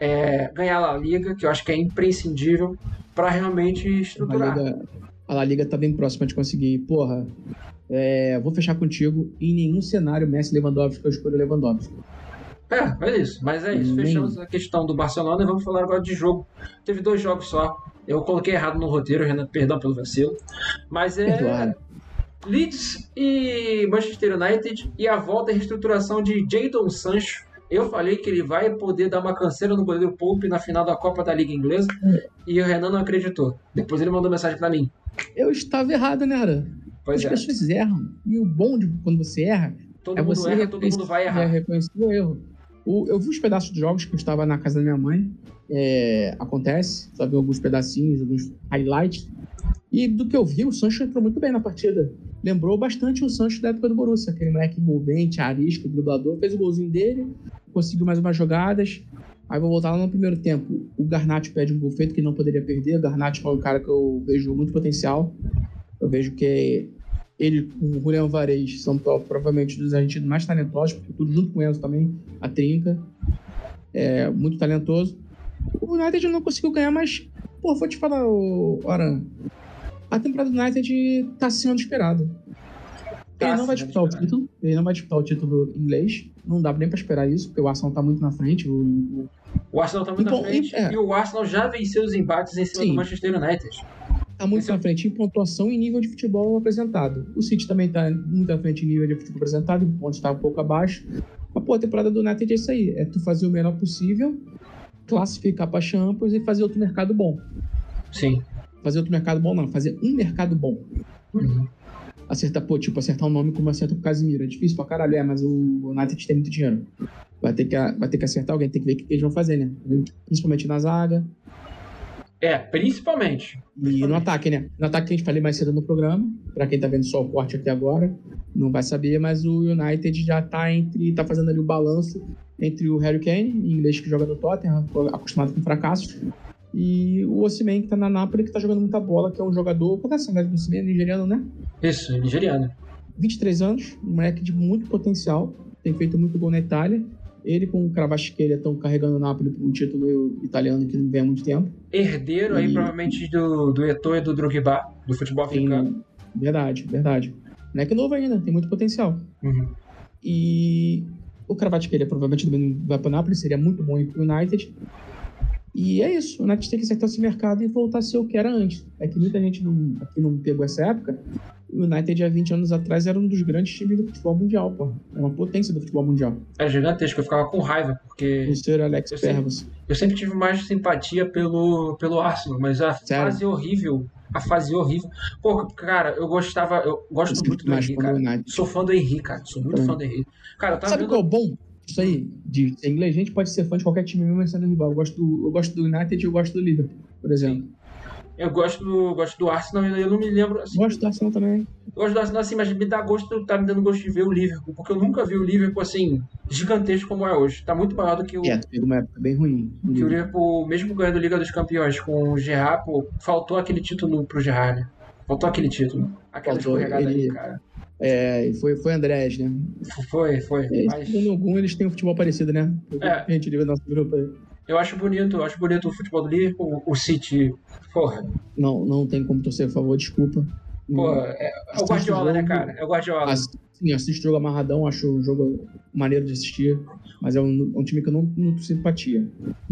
é, ganhar a Liga, que eu acho que é imprescindível para realmente estruturar. Liga, a La Liga tá bem próxima de conseguir. Porra, é, vou fechar contigo. Em nenhum cenário Messi Lewandowski eu escolho Lewandowski. É, é isso. Mas é isso. Fechamos a questão do Barcelona e vamos falar agora de jogo. Teve dois jogos só. Eu coloquei errado no roteiro, Renan, perdão pelo vacilo. Mas é. Leeds e Manchester United e a volta e reestruturação de Jadon Sancho. Eu falei que ele vai poder dar uma canseira no goleiro Pope na final da Copa da Liga Inglesa e o Renan não acreditou. Depois ele mandou mensagem para mim. Eu estava errado, né, Aran? Pois As é. pessoas erram. E o bom de quando você erra todo é mundo você erra, todo mundo vai errar. Reconhecer o erro. O, eu vi os pedaços de jogos que eu estava na casa da minha mãe. É, acontece, só vi alguns pedacinhos, alguns highlights. E do que eu vi, o Sancho entrou muito bem na partida. Lembrou bastante o Sancho da época do Borussia, aquele moleque envolvente, arisco, driblador. Fez o golzinho dele, conseguiu mais umas jogadas. Aí vou voltar lá no primeiro tempo. O Garnacho pede um gol feito que não poderia perder. O Garnacho é um cara que eu vejo muito potencial. Eu vejo que ele com o Julian Vares são provavelmente dos argentinos mais talentosos, porque tudo junto com o Enzo também, a trinca. É muito talentoso. O United não conseguiu ganhar, mas, pô, vou te falar, Aran. A temporada do United tá sendo esperado. Ele não vai disputar o título, ele não vai disputar o título inglês. Não dá nem pra esperar isso, porque o Arsenal tá muito na frente. O, o Arsenal tá muito então, na frente. E, é. e o Arsenal já venceu os embates em cima Sim. do Manchester United está muito Esse... na frente em pontuação e nível de futebol apresentado. O City também está muito na frente em nível de futebol apresentado, o ponto está um pouco abaixo. Mas, pô, a temporada do United é isso aí: é tu fazer o melhor possível, classificar para Champions e fazer outro mercado bom. Sim. Fazer outro mercado bom, não, fazer um mercado bom. Uhum. Acertar, pô, tipo, acertar um nome como acerta o Casimiro. É difícil pra caralho, é, mas o United tem muito dinheiro. Vai ter que, vai ter que acertar alguém, tem que ver o que eles vão fazer, né? Principalmente na zaga. É, principalmente. E no ataque, né? No ataque que a gente falei mais cedo no programa, para quem tá vendo só o corte aqui agora, não vai saber, mas o United já tá entre. tá fazendo ali o balanço entre o Harry Kane, inglês que joga no Tottenham, acostumado com fracassos, e o Osimhen, que tá na Napoli, que tá jogando muita bola, que é um jogador. Qual é a nacionalidade do Osimhen? Nigeriano, né? Isso, nigeriano. 23 anos, um moleque de muito potencial, tem feito muito gol na Itália. Ele com o Cravasqueira estão carregando o Napoli para um título italiano que não vem há muito tempo. Herdeiro e... aí, provavelmente, do, do Eto'o e do Drogba, do futebol africano. Verdade, verdade. Não é que é novo ainda, tem muito potencial. Uhum. E o Cravasqueira provavelmente também vai para o Napoli, seria muito bom ir para o United. E é isso, o United tem que acertar esse mercado e voltar a ser o que era antes. É que muita gente não, aqui não pegou essa época, o United há 20 anos atrás era um dos grandes times do futebol mundial, pô. Era uma potência do futebol mundial. É gigantesco, eu ficava com raiva, porque. O senhor Alex eu Ferguson. Sempre, eu sempre tive mais simpatia pelo, pelo Arsenal, mas a Sério? fase horrível. A fase horrível. Pô, cara, eu gostava. Eu gosto eu muito do Henrique, cara. Sou fã do Henrique, cara. Sou muito fã do Henrique. Cara, eu tava Sabe vendo... qual é o bom? Isso aí, de ser inglês, a gente pode ser fã de qualquer time mesmo sendo rival. Eu gosto do, eu gosto do United e eu gosto do Liverpool, por exemplo. Sim. Eu gosto do, gosto do Arsenal, eu não me lembro. Assim, gosto do Arsenal também. Eu gosto do Arsenal assim, mas me dá gosto, tá me dando gosto de ver o Liverpool, porque eu nunca vi o Liverpool assim, gigantesco como é hoje. Tá muito maior do que o. É, teve uma época bem ruim. Que o Liverpool, mesmo ganhando a Liga dos Campeões com o Gerrard, pô, faltou aquele título pro Gerrard, né? Faltou aquele título. Aquela faltou, escorregada ele... ali, cara. É, foi, foi Andrés, né? Foi, foi. É, mas... No algum eles têm um futebol parecido, né? É. A gente liga nosso grupo aí. Eu acho bonito, eu acho bonito o futebol do Liverpool, o City, porra. Não, não tem como torcer a favor, desculpa. Pô, é, é o Guardiola, né, cara? É o Guardiola. Sim, assisto o jogo amarradão, acho o jogo maneiro de assistir, mas é um, um time que eu não nutre simpatia.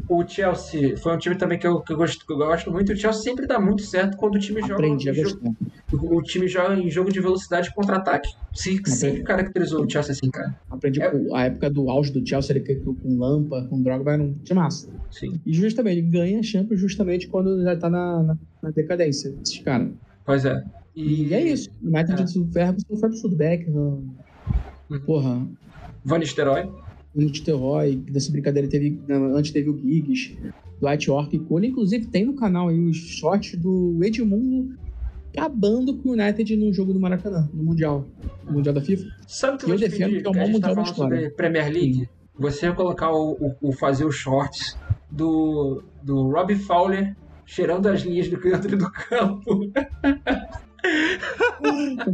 O Chelsea foi um time também que eu, que eu, gosto, que eu gosto muito. O Chelsea sempre dá muito certo quando o time Aprendi joga. Jogo, o time joga em jogo de velocidade contra-ataque. Sempre caracterizou o Chelsea assim, cara. Aprendi é... a época do auge do Chelsea, ele com Lampa, com Drogba, era um time massa. Sim. E justamente, ele ganha Champions justamente quando já tá na, na, na decadência, esses caras. Pois é. E, e é isso. O United é. do Ferguson foi absurdo. Beckham. Uhum. Porra. Van Nistelrooy. Van Nistelrooy. Nessa brincadeira teve... Antes teve o Giggs. Dwight York e Cole. Inclusive tem no canal aí os shorts do Edmundo acabando com o United no jogo do Maracanã, no Mundial. No Mundial da FIFA. Sabe que eu, eu defendo pedir, que é o maior Mundial tá da história. Premier League. Sim. Você colocar o, o, o, fazer os shorts do, do Robbie Fowler cheirando as linhas do dentro do campo.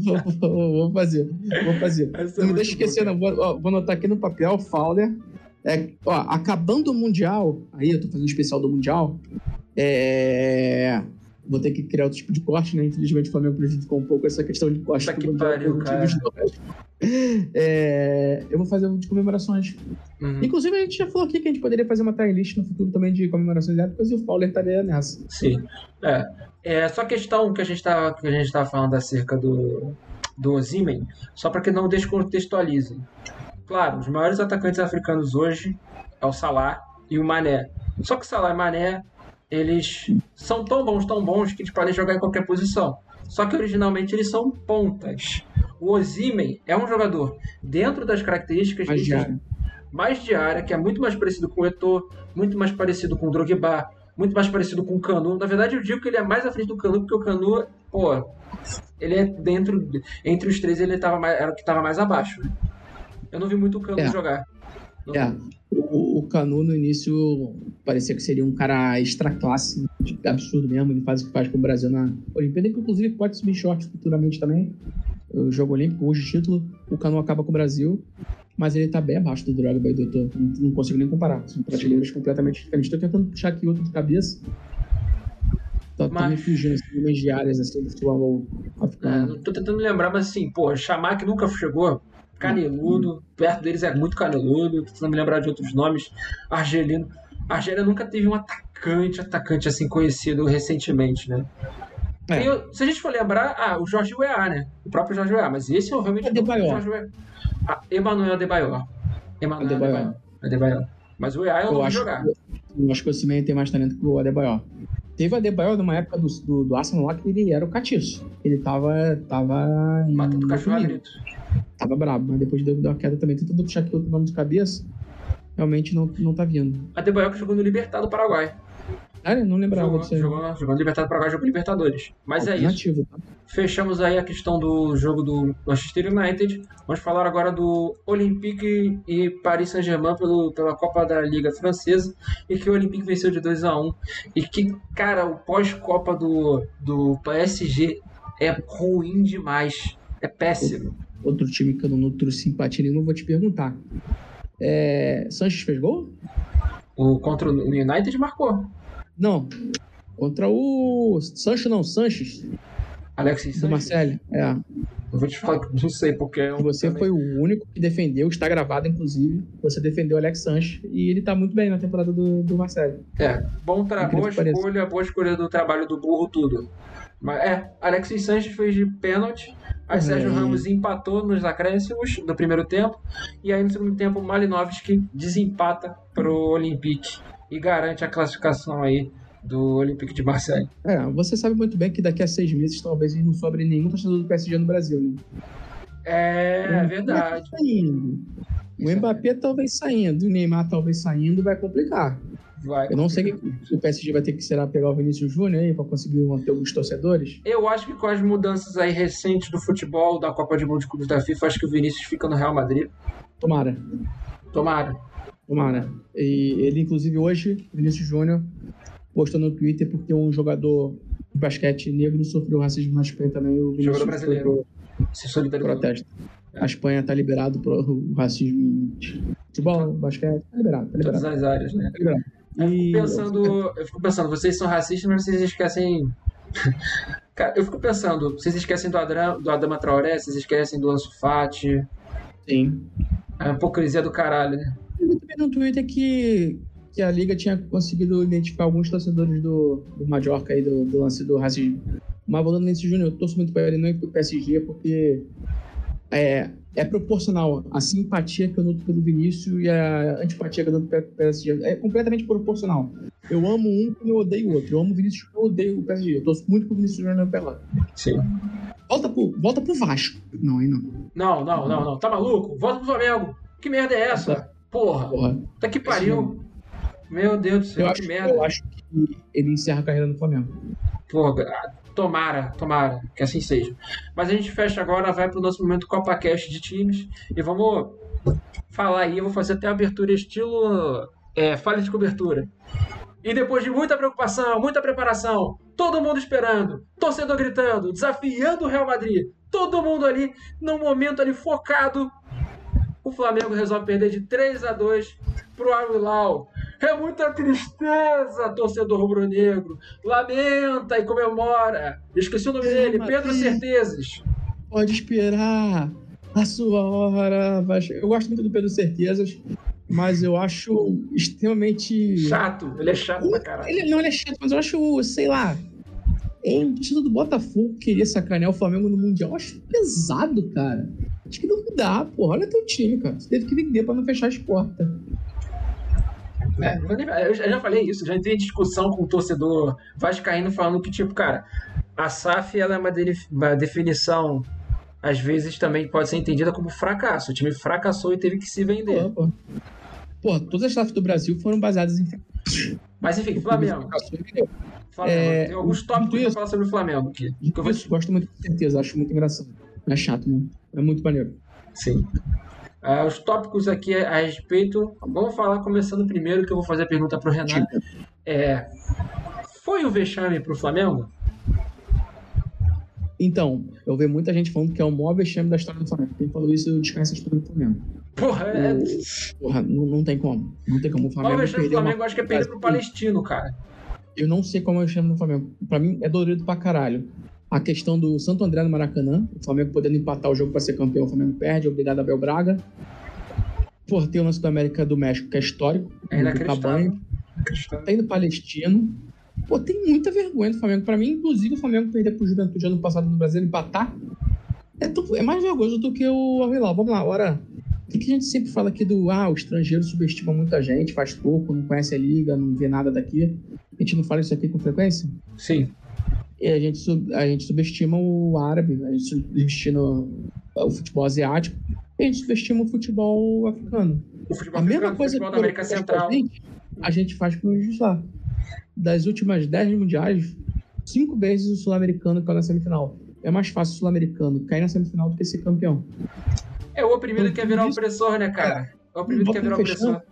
vou fazer, vou fazer. Essa não me deixa esquecer, não. Vou, ó, vou anotar aqui no papel, Fowler. É, ó, acabando o Mundial, aí eu tô fazendo um especial do Mundial. É, vou ter que criar outro tipo de corte, né? Infelizmente o Flamengo prejudicou um pouco essa questão de corte. Tá que pariu, cara. É, eu vou fazer de comemorações. Uhum. Inclusive, a gente já falou aqui que a gente poderia fazer uma timelist no futuro também de comemorações épicas e o Fowler estaria nessa. Sim. É. É só questão que a gente está que a gente tá falando acerca do do Ozymen, só para que não descontextualizem. Claro, os maiores atacantes africanos hoje é o Salah e o Mané. Só que Salah e Mané, eles são tão bons, tão bons que eles podem jogar em qualquer posição. Só que originalmente eles são pontas. O Ozymen é um jogador dentro das características mais de área. mais de área, que é muito mais parecido com o Eto'o, muito mais parecido com o Drogba, muito mais parecido com o Canu. Na verdade, eu digo que ele é mais à frente do Canu, porque o Canu, pô, ele é dentro, entre os três, ele tava mais, era o que estava mais abaixo. Né? Eu não vi muito o Canu é. jogar. Não é. O, o Canu no início parecia que seria um cara extra classe, absurdo mesmo. Ele faz o que faz com o Brasil na Olimpíada, que inclusive pode subir short futuramente também. O jogo olímpico, hoje título, o Canu acaba com o Brasil mas ele tá bem abaixo do Drogba e do Eto'o. Não, não consigo nem comparar. São prateleiras completamente diferentes. Tô tentando puxar aqui outro de cabeça. Tô, mas... tô me fugindo assim, umas diárias assim, do futebol africano. É, tô tentando lembrar, mas assim, pô, chamar que nunca chegou. Caneludo, hum. perto deles é muito caneludo. Tô tentando me lembrar de outros nomes. Argelino. A Argélia nunca teve um atacante, atacante assim conhecido recentemente, né? É. Se a gente for lembrar, ah, o Jorge Weah, né? O próprio Jorge Weah, mas esse eu realmente é não Jorge Weah. Ah, Emanuel Adebayor. Emanuel Adebayor. Adebayor. Mas o EA eu, não acho, jogar. Eu acho que o Simeone tem mais talento que o Adebayor. Teve o Adebayor numa época do, do, do Arsenal lá que ele era o catiço. Ele tava. tava Matando cachorro grito. Tava brabo, mas depois deu, deu uma queda também. Tentando puxar aqui outro nome de cabeça. Realmente não, não tá vindo. Adebayor que jogou no Libertad do Paraguai. Ah, não lembrava jogou, disso Jogou, jogou no Libertadores para jogou Libertadores. Mas é isso. Tá? Fechamos aí a questão do jogo do Manchester United. Vamos falar agora do Olympique e Paris Saint-Germain pela Copa da Liga Francesa. E que o Olympique venceu de 2 a 1 E que, cara, o pós-Copa do, do PSG é ruim demais. É péssimo. Outro time que eu não nutro simpatia nenhuma, vou te perguntar. É... Sanches fez gol? O contra o United marcou. Não. Contra o. Sancho não, Sanches. Alexis Do Marcelo, é. Eu vou te falar que não sei porque. É um você também. foi o único que defendeu, está gravado inclusive. Você defendeu o Alex Sanches e ele está muito bem na temporada do, do Marcelo. É, bom tra... boa escolha, boa escolha do trabalho do burro, tudo. Mas é, Alexis Sanches fez de pênalti. Aí uhum. Sérgio Ramos empatou nos acréscimos do primeiro tempo. E aí no segundo tempo, Malinovski desempata pro Olympique e garante a classificação aí do Olympique de Marseille. É, você sabe muito bem que daqui a seis meses talvez não sobre nenhum torcedor do PSG no Brasil, né? É, é verdade. Tá indo? O Mbappé talvez saindo, o Neymar talvez saindo, vai complicar. Vai. Eu não sei se o PSG vai ter que será pegar o Vinícius Júnior aí para conseguir manter alguns torcedores. Eu acho que com as mudanças aí recentes do futebol, da Copa de Mundo de Clubes da FIFA, acho que o Vinícius fica no Real Madrid. Tomara. Tomara. Tomara. E ele, inclusive, hoje, Vinícius Júnior, postou no Twitter porque um jogador de basquete negro sofreu racismo na Espanha também. O Vinícius jogador brasileiro. Se solidarizou. Protesto. A Espanha tá liberado pro racismo em futebol, basquete, tá liberado, tá liberado. Todas as áreas, né? Tá liberado. Eu fico, pensando, eu fico pensando, vocês são racistas, mas vocês esquecem. Cara, eu fico pensando, vocês esquecem do, Adram, do Adama Traoré, vocês esquecem do Ansu Fati. Sim. É uma hipocrisia do caralho, né? Eu também no Twitter que, que a Liga tinha conseguido identificar alguns torcedores do, do Majorca aí, do, do lance do racismo. Mas voltando nesse Júnior, eu torço muito pra ele, não é pro PSG, porque é, é proporcional. A simpatia que eu noto pelo Vinícius e a antipatia que eu noto pelo PSG é completamente proporcional. Eu amo um e eu odeio o outro. Eu amo o Vinícius e eu odeio o PSG. Eu torço muito pro Vinícius Júnior pela. Sim. Volta pro, volta pro Vasco. Não, aí não. Não, não, não, não. Tá maluco? Volta pro Flamengo. Que merda é essa? Porra. Porra. Tá que pariu. Meu Deus do céu, eu que acho, merda. Eu acho que ele encerra a carreira no Flamengo. Porra, Tomara, tomara, que assim seja. Mas a gente fecha agora, vai para o nosso momento CopaCast de times e vamos falar aí. Eu vou fazer até a abertura estilo é, falha de cobertura. E depois de muita preocupação, muita preparação, todo mundo esperando, torcedor gritando, desafiando o Real Madrid, todo mundo ali, num momento ali focado, o Flamengo resolve perder de 3 a 2 pro Al Hilal. É muita tristeza, torcedor rubro-negro. Lamenta e comemora. Esqueci o nome é, dele, Pedro Certezas. Pode esperar a sua hora. Eu gosto muito do Pedro Certezas, mas eu acho extremamente. Chato, ele é chato pra caralho. Ele, não, ele é chato, mas eu acho, sei lá. É um do Botafogo querer sacanear o Flamengo no Mundial. Eu acho pesado, cara. Acho que não dá, porra. Olha teu time, cara. Você teve que vender pra não fechar as portas. É, eu já falei isso, já entrei em discussão com o torcedor vascaíno falando que, tipo, cara, a SAF ela é uma, de, uma definição, às vezes também pode ser entendida como fracasso. O time fracassou e teve que se vender. Pô, pô. pô todas as SAF do Brasil foram baseadas em Mas enfim, Flamengo. Flamengo. É, Tem alguns tópicos para falar sobre o Flamengo aqui. Que eu vou... Gosto muito, com certeza, acho muito engraçado. É chato, né? É muito maneiro. Sim. Uh, os tópicos aqui a respeito. Vamos falar começando primeiro, que eu vou fazer a pergunta para o Renato. É, foi o vexame para o Flamengo? Então, eu vejo muita gente falando que é o maior vexame da história do Flamengo. Quem falou isso, eu descanso a história do Flamengo. Porra, é... Porra não, não tem como. Não tem como o Flamengo. O maior vexame do Flamengo, uma... acho que é perder pro Palestino, cara. Eu não sei como é o vexame do Flamengo. Pra mim, é dolorido pra caralho a questão do Santo André no Maracanã, o Flamengo podendo empatar o jogo para ser campeão, o Flamengo perde, obrigado a Bel Braga. Por ter o lance da América do México, que é histórico, é do Cabanho. Tem do Palestino. Pô, tem muita vergonha do Flamengo. Para mim, inclusive, o Flamengo perder pro Juventude ano passado no Brasil empatar é, é mais vergonhoso do que o Al Vamos lá, agora. O que a gente sempre fala aqui do ah, o estrangeiro subestima muita gente, faz pouco, não conhece a liga, não vê nada daqui. A gente não fala isso aqui com frequência? Sim a gente, a gente subestima o árabe, a gente subestima o futebol asiático e a gente subestima o futebol africano. O futebol a mesma coisa futebol da América Central. A gente, a gente faz com o lá. Das últimas 10 mundiais, cinco vezes o sul-americano caiu na semifinal. É mais fácil o sul-americano cair na semifinal do que ser campeão. É, o oprimido então, quer virar isso, opressor, né, cara? É, o oprimido quer virar opressor.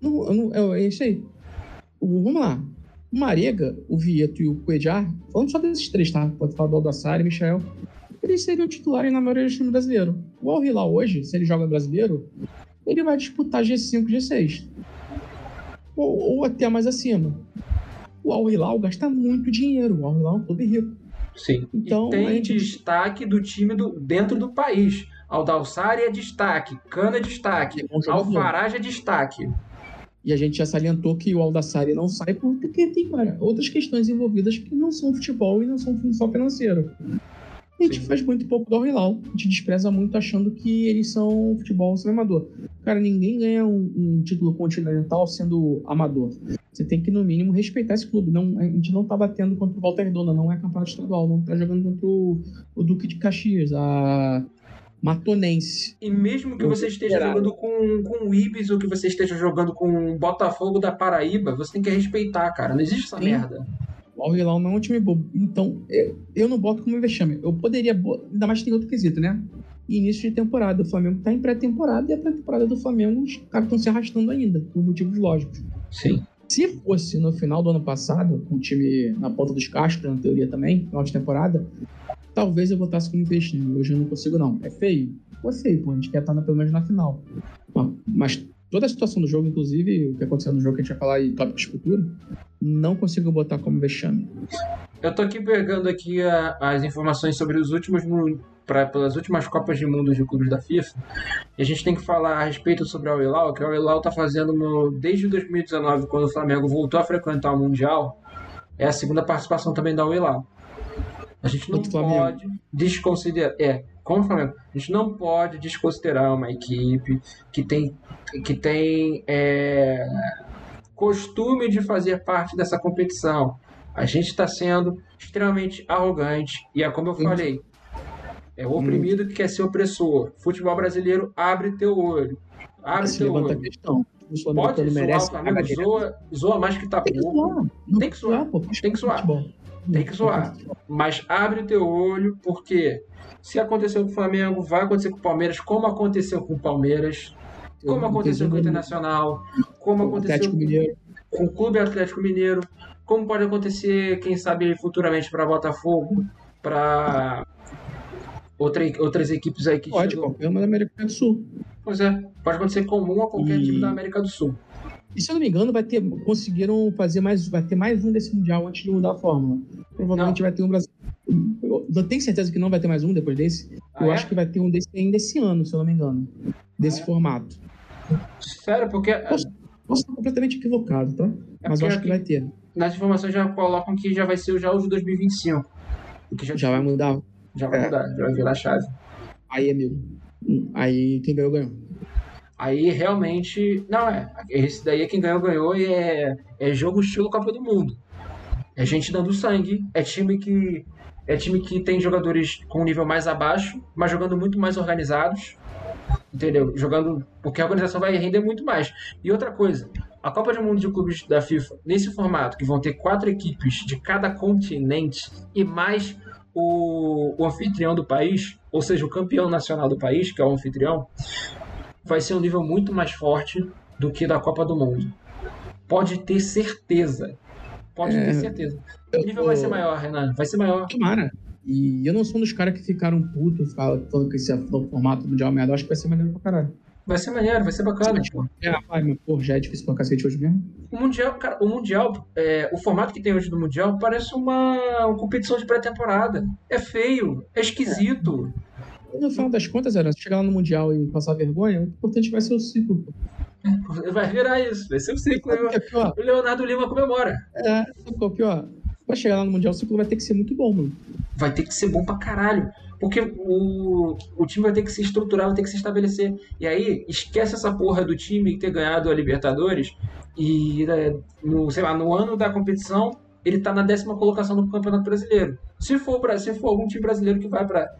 Não, não, é isso aí. Vamos lá. O Marega, o Vieto e o Cuejar, falando só desses três, tá? Pode falar do Aldassari e Michel. Eles seriam titulares na maioria dos times brasileiros. O Al Hilal hoje, se ele joga brasileiro, ele vai disputar G5, G6. Ou, ou até mais acima. O Al Hilal gasta muito dinheiro. O Al Hilal é um clube rico. Sim. Então, e tem gente... destaque do time do, dentro do país. Aldalsari é destaque, Cana é destaque, é Alfarage é destaque. E a gente já salientou que o Aldassari não sai porque tem cara, outras questões envolvidas que não são futebol e não são só financeiro. A gente Sim. faz muito pouco do Al-Hilal. A gente despreza muito achando que eles são futebol sem amador. Cara, ninguém ganha um, um, título continental sendo amador. Você tem que, no mínimo, respeitar esse clube. Não, a gente não tá batendo contra o Volta Redonda, não é campeonato estadual. Não tá jogando contra o, o Duque de Caxias. A, Matonense. E mesmo que você esteja jogando com, com o Ibis ou que você esteja jogando com o Botafogo da Paraíba, você tem que respeitar, cara. Não existe essa Sim. merda. O Al Hilal não é um time bobo. Então, eu não boto como vexame. Eu poderia. Ainda mais tem outro quesito, né? Início de temporada. O Flamengo tá em pré-temporada e a pré-temporada do Flamengo, os caras estão se arrastando ainda, por motivos lógicos. Sim. Se fosse no final do ano passado, com o time na ponta dos cascos, na teoria também, final de temporada, talvez eu votasse como investimento. Hoje eu não consigo, não. É feio? Ficou feio, pô. A gente quer estar pelo menos na final. Mas toda a situação do jogo, inclusive o que aconteceu no jogo que a gente vai falar em tópicos futuros, não consigo botar como vexame. Eu tô aqui pegando aqui a, as informações sobre os últimos pra, pelas últimas Copas de Mundo de clubes da FIFA. E a gente tem que falar a respeito sobre o Al-Hilal, que o Al-Hilal tá fazendo no, desde 2019, quando o Flamengo voltou a frequentar o Mundial, é a segunda participação também da Al-Hilal. A gente não pode desconsiderar. É, como o Flamengo, a gente não pode desconsiderar uma equipe que tem, que tem é, costume de fazer parte dessa competição. A gente está sendo extremamente arrogante. E é como eu falei: é o oprimido que quer ser opressor. Futebol brasileiro abre teu olho. Abre teu olho. Questão. Pode zoar merece, o Flamengo, zoa, zoa mais que tá tem pouco. Tem que zoar. Tem que zoar. Tem que zoar. Mas abre o teu olho, porque se aconteceu com o Flamengo, vai acontecer com o Palmeiras, como aconteceu com o Palmeiras, como aconteceu com o Internacional, como aconteceu com o Clube Atlético Mineiro, como pode acontecer, quem sabe, futuramente para Botafogo, para outra, outras equipes aí que Pode, qualquer uma da América do Sul. Pois é, pode acontecer comum a qualquer e... time da América do Sul. E se eu não me engano, vai ter, conseguiram fazer mais, vai ter mais um desse mundial antes de mudar a fórmula. Provavelmente não. vai ter um Brasil. Eu tenho certeza que não vai ter mais um depois desse. Ah, eu é? acho que vai ter um desse ainda esse ano, se eu não me engano, desse ah, é? formato. Sério, porque posso, posso estar completamente equivocado, tá? É Mas eu acho que vai ter. Nas informações já colocam que já vai ser já o de 2025. já, já vai mudar. Já vai é. mudar, já vai virar a chave. Aí, amigo. Aí quem ganhou, ganhou. Aí realmente. Não, é. Esse daí é quem ganhou, ganhou e é, é jogo estilo Copa do Mundo. É gente dando sangue, é time que. É time que tem jogadores com um nível mais abaixo, mas jogando muito mais organizados. Entendeu? Jogando. Porque a organização vai render muito mais. E outra coisa, a Copa do Mundo de Clubes da FIFA, nesse formato, que vão ter quatro equipes de cada continente e mais o, o anfitrião do país, ou seja, o campeão nacional do país, que é o anfitrião, vai ser um nível muito mais forte do que da Copa do Mundo. Pode ter certeza. Pode é, ter certeza. O nível vai ser maior, Renan. Vai ser maior. Tomara. E eu não sou um dos caras que ficaram putos falando que esse é o formato mundial merda. Eu acho que vai ser maneiro pra caralho. Vai ser maneiro, vai ser bacana. Pô. É, vai, mas, pô, já é difícil pra cacete hoje mesmo. O Mundial, cara, o Mundial, é, o formato que tem hoje do Mundial parece uma, uma competição de pré-temporada. É feio, é esquisito. É. No final das contas, era chegar lá no Mundial e passar vergonha, o importante vai ser o ciclo. Vai virar isso, vai ser o ciclo. É o Leonardo Lima comemora. É, o pior. Pra chegar lá no Mundial, o ciclo vai ter que ser muito bom, mano. Vai ter que ser bom pra caralho. Porque o, o time vai ter que se estruturar, vai ter que se estabelecer. E aí, esquece essa porra do time ter ganhado a Libertadores e no, sei lá, no ano da competição ele tá na décima colocação do Campeonato Brasileiro. Se for, pra, se for algum time brasileiro que vai para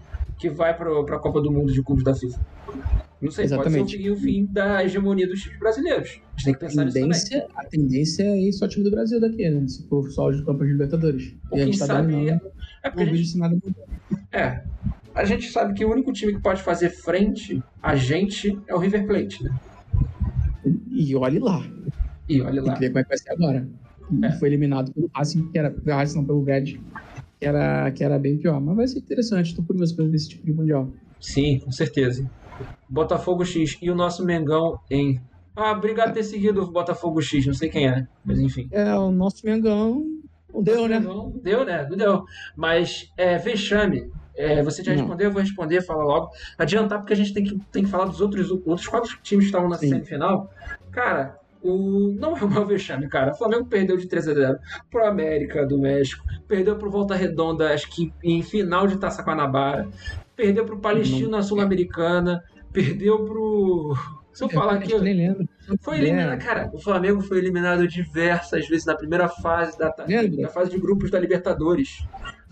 que vai para a Copa do Mundo de clubes da FIFA. Não sei, Exatamente. pode ser o fim da hegemonia dos times brasileiros. A gente tem que pensar tendência, nisso também. A tendência é ir só time do Brasil daqui, né? Se for só os campos de Libertadores. e a gente tá sabe, é, é porque a gente, nada É, a gente sabe que o único time que pode fazer frente a gente é o River Plate, né? E olhe lá. E olhe lá. Tem que ver como é que vai ser agora. É. Foi eliminado pelo Racing, que era pelo Racing, não pelo Red, que era, que era bem pior. Mas vai ser interessante, estou curioso para ver esse tipo de mundial. Sim, com certeza. Botafogo X e o nosso Mengão em. Ah, obrigado por ter seguido o Botafogo X, não sei quem é, mas enfim. É, o nosso Mengão. Não deu, né? Mengão, deu, né? Não deu. Mas é vexame. É, você já respondeu, eu vou responder, fala logo. Adiantar, porque a gente tem que, tem que falar dos outros, outros quatro times que estavam na Sim. semifinal. Cara, o, não é o maior vexame, cara. O Flamengo perdeu de 3 a 0 pro América do México, perdeu pro Volta Redonda, acho que em final de Taça Guanabara, perdeu pro Palestina Sul-Americana, perdeu pro. Se eu falar aqui. Eu nem lembro. Foi eliminado. Cara, o Flamengo foi eliminado diversas vezes na primeira fase da, da fase de grupos da Libertadores.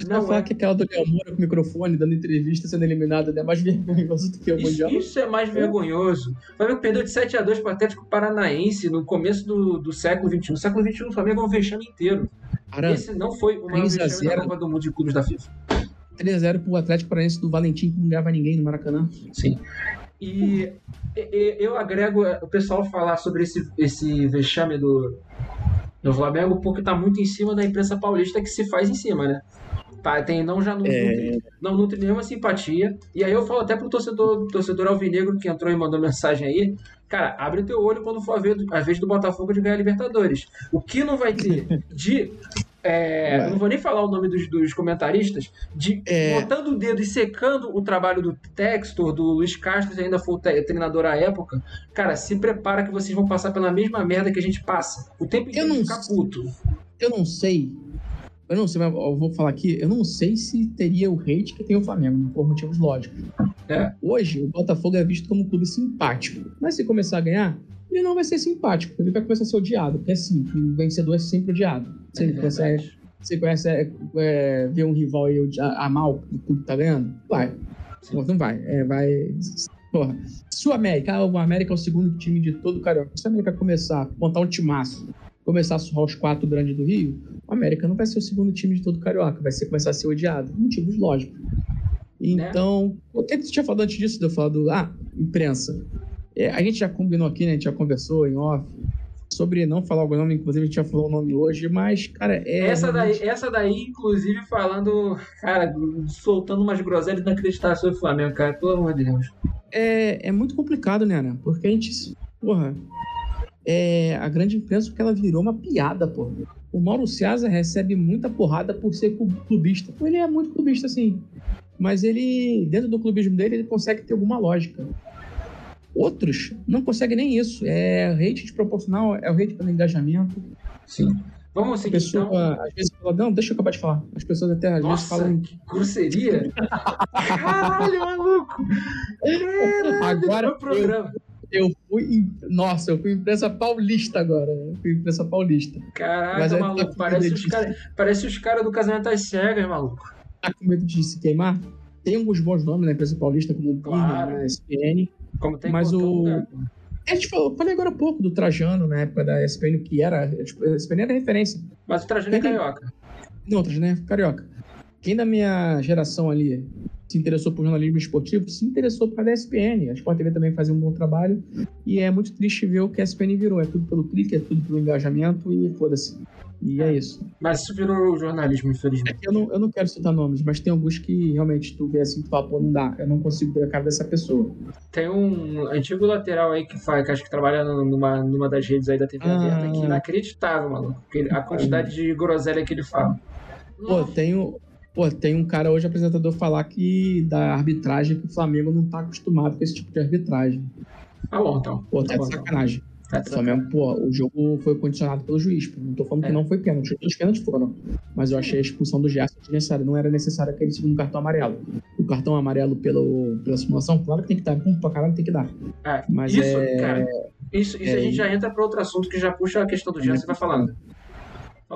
Não falar é. que aquela do Léo Moura com o microfone, dando entrevista, sendo eliminado, é mais vergonhoso do que o isso, Mundial. Isso é mais vergonhoso. O Flamengo perdeu de 7x2 para o Atlético Paranaense no começo do, do século XXI. No século XXI, o Flamengo é um vexame inteiro. Caramba, Esse não foi o maior vexame da Copa do Mundo de clubes da FIFA. 3x0 pro Atlético Paranaense do Valentim, que não ganhava ninguém no Maracanã. Sim. E, eu agrego o pessoal falar sobre esse, esse vexame do, do Flamengo porque tá muito em cima da imprensa paulista que se faz em cima, né? Tá, tem, não já não, é... nutre, não nutre nenhuma simpatia. E aí eu falo até pro torcedor, torcedor alvinegro que entrou e mandou mensagem aí. Cara, abre teu olho quando for a vez, a vez do Botafogo de ganhar a Libertadores. O que não vai ter de é, não vou nem falar o nome dos, dos comentaristas, de é... botando o dedo e secando o trabalho do Textor, do Luiz Castro, se ainda for treinador à época. Cara, se prepara que vocês vão passar pela mesma merda que a gente passa. O tempo inteiro eu não, ficar puto. Eu não sei eu não sei, mas eu vou falar aqui, eu não sei se teria o hate que tem o Flamengo, né, por motivos lógicos. É. Hoje, o Botafogo é visto como um clube simpático. Mas se começar a ganhar, ele não vai ser simpático, ele vai começar a ser odiado, porque é assim, o vencedor é sempre odiado. Você é consegue, você conhece é, é, ver um rival aí amar o clube que tá ganhando? Vai. Sim. Não vai. É, vai. Porra. Se o América, o América é o segundo time de todo o Carioca, se o América começar a montar um timaço começar a surrar os quatro grandes do Rio, o América não vai ser o segundo time de todo o Carioca, vai ser, começar a ser odiado. Motivos lógicos. Então, o que você tinha falado antes disso, de eu falar do. Ah, imprensa. É, a gente já combinou aqui, né? A gente já conversou em off sobre não falar o nome, inclusive a gente já falou o nome hoje, mas, cara, é. Essa daí, essa daí inclusive, falando, cara, soltando umas groselhas inacreditáveis sobre o Flamengo, cara, pelo amor de Deus. É, é muito complicado, né, né? Porque a gente. Porra, é, a grande imprensa porque ela virou uma piada, pô. O Mauro César recebe muita porrada por ser clubista. Ele é muito clubista, sim. Mas ele, dentro do clubismo dele, ele consegue ter alguma lógica. Outros não conseguem nem isso. É hate desproporcional, é o hate pelo engajamento. Sim. Vamos seguir, pessoa, então. Às vezes fala, não, deixa eu acabar de falar. As pessoas até às Nossa, vezes falam. Que grosseria! Caralho, maluco! Caralho, Agora, programa. Eu eu fui. Nossa, eu fui imprensa paulista agora. Eu fui imprensa paulista. Caraca, Mas maluco. Parece os, cara, parece os caras do casamento às cegas, maluco. Tá com medo de se queimar? Tem alguns bons nomes na imprensa paulista, como o claro. na SPN. Como tem mas o. Lugar. A gente falou, falei agora há pouco do Trajano, na época da SPN, que era. Tipo, a SPN era referência. Mas o Trajano é carioca. Não, o Trajano é carioca. Quem da minha geração ali se interessou por jornalismo esportivo, se interessou por causa da ESPN. A Sport TV também fazia um bom trabalho e é muito triste ver o que a ESPN virou. É tudo pelo clique, é tudo pelo engajamento e foda-se. E é isso. Mas isso virou jornalismo, infelizmente. É eu, não, eu não quero citar nomes, mas tem alguns que realmente tu vê assim, tu fala, pô, não dá, eu não consigo ver a cara dessa pessoa. Tem um antigo lateral aí que faz, que acho que trabalha numa, numa das redes aí da TV ah. aberta, que é inacreditável, mano. A quantidade de groselha que ele fala. Pô, tem o, Pô, tem um cara hoje, apresentador, falar que da arbitragem que o Flamengo não tá acostumado com esse tipo de arbitragem. Tá bom, então. Pô, tá, tá de sacanagem. Tá o Flamengo, pô, o jogo foi condicionado pelo juiz. Pô. Não tô falando é. que não foi pênalti. Os pênaltis foram. Mas eu achei a expulsão do Gerson desnecessária. Não era necessário aquele segundo cartão amarelo. O cartão amarelo pelo, pela simulação, claro que tem que dar. Pum, pra caralho tem que dar. É, Mas isso, é... cara. Isso, isso é... a gente já entra pra outro assunto que já puxa a questão do Gerson e vai falando.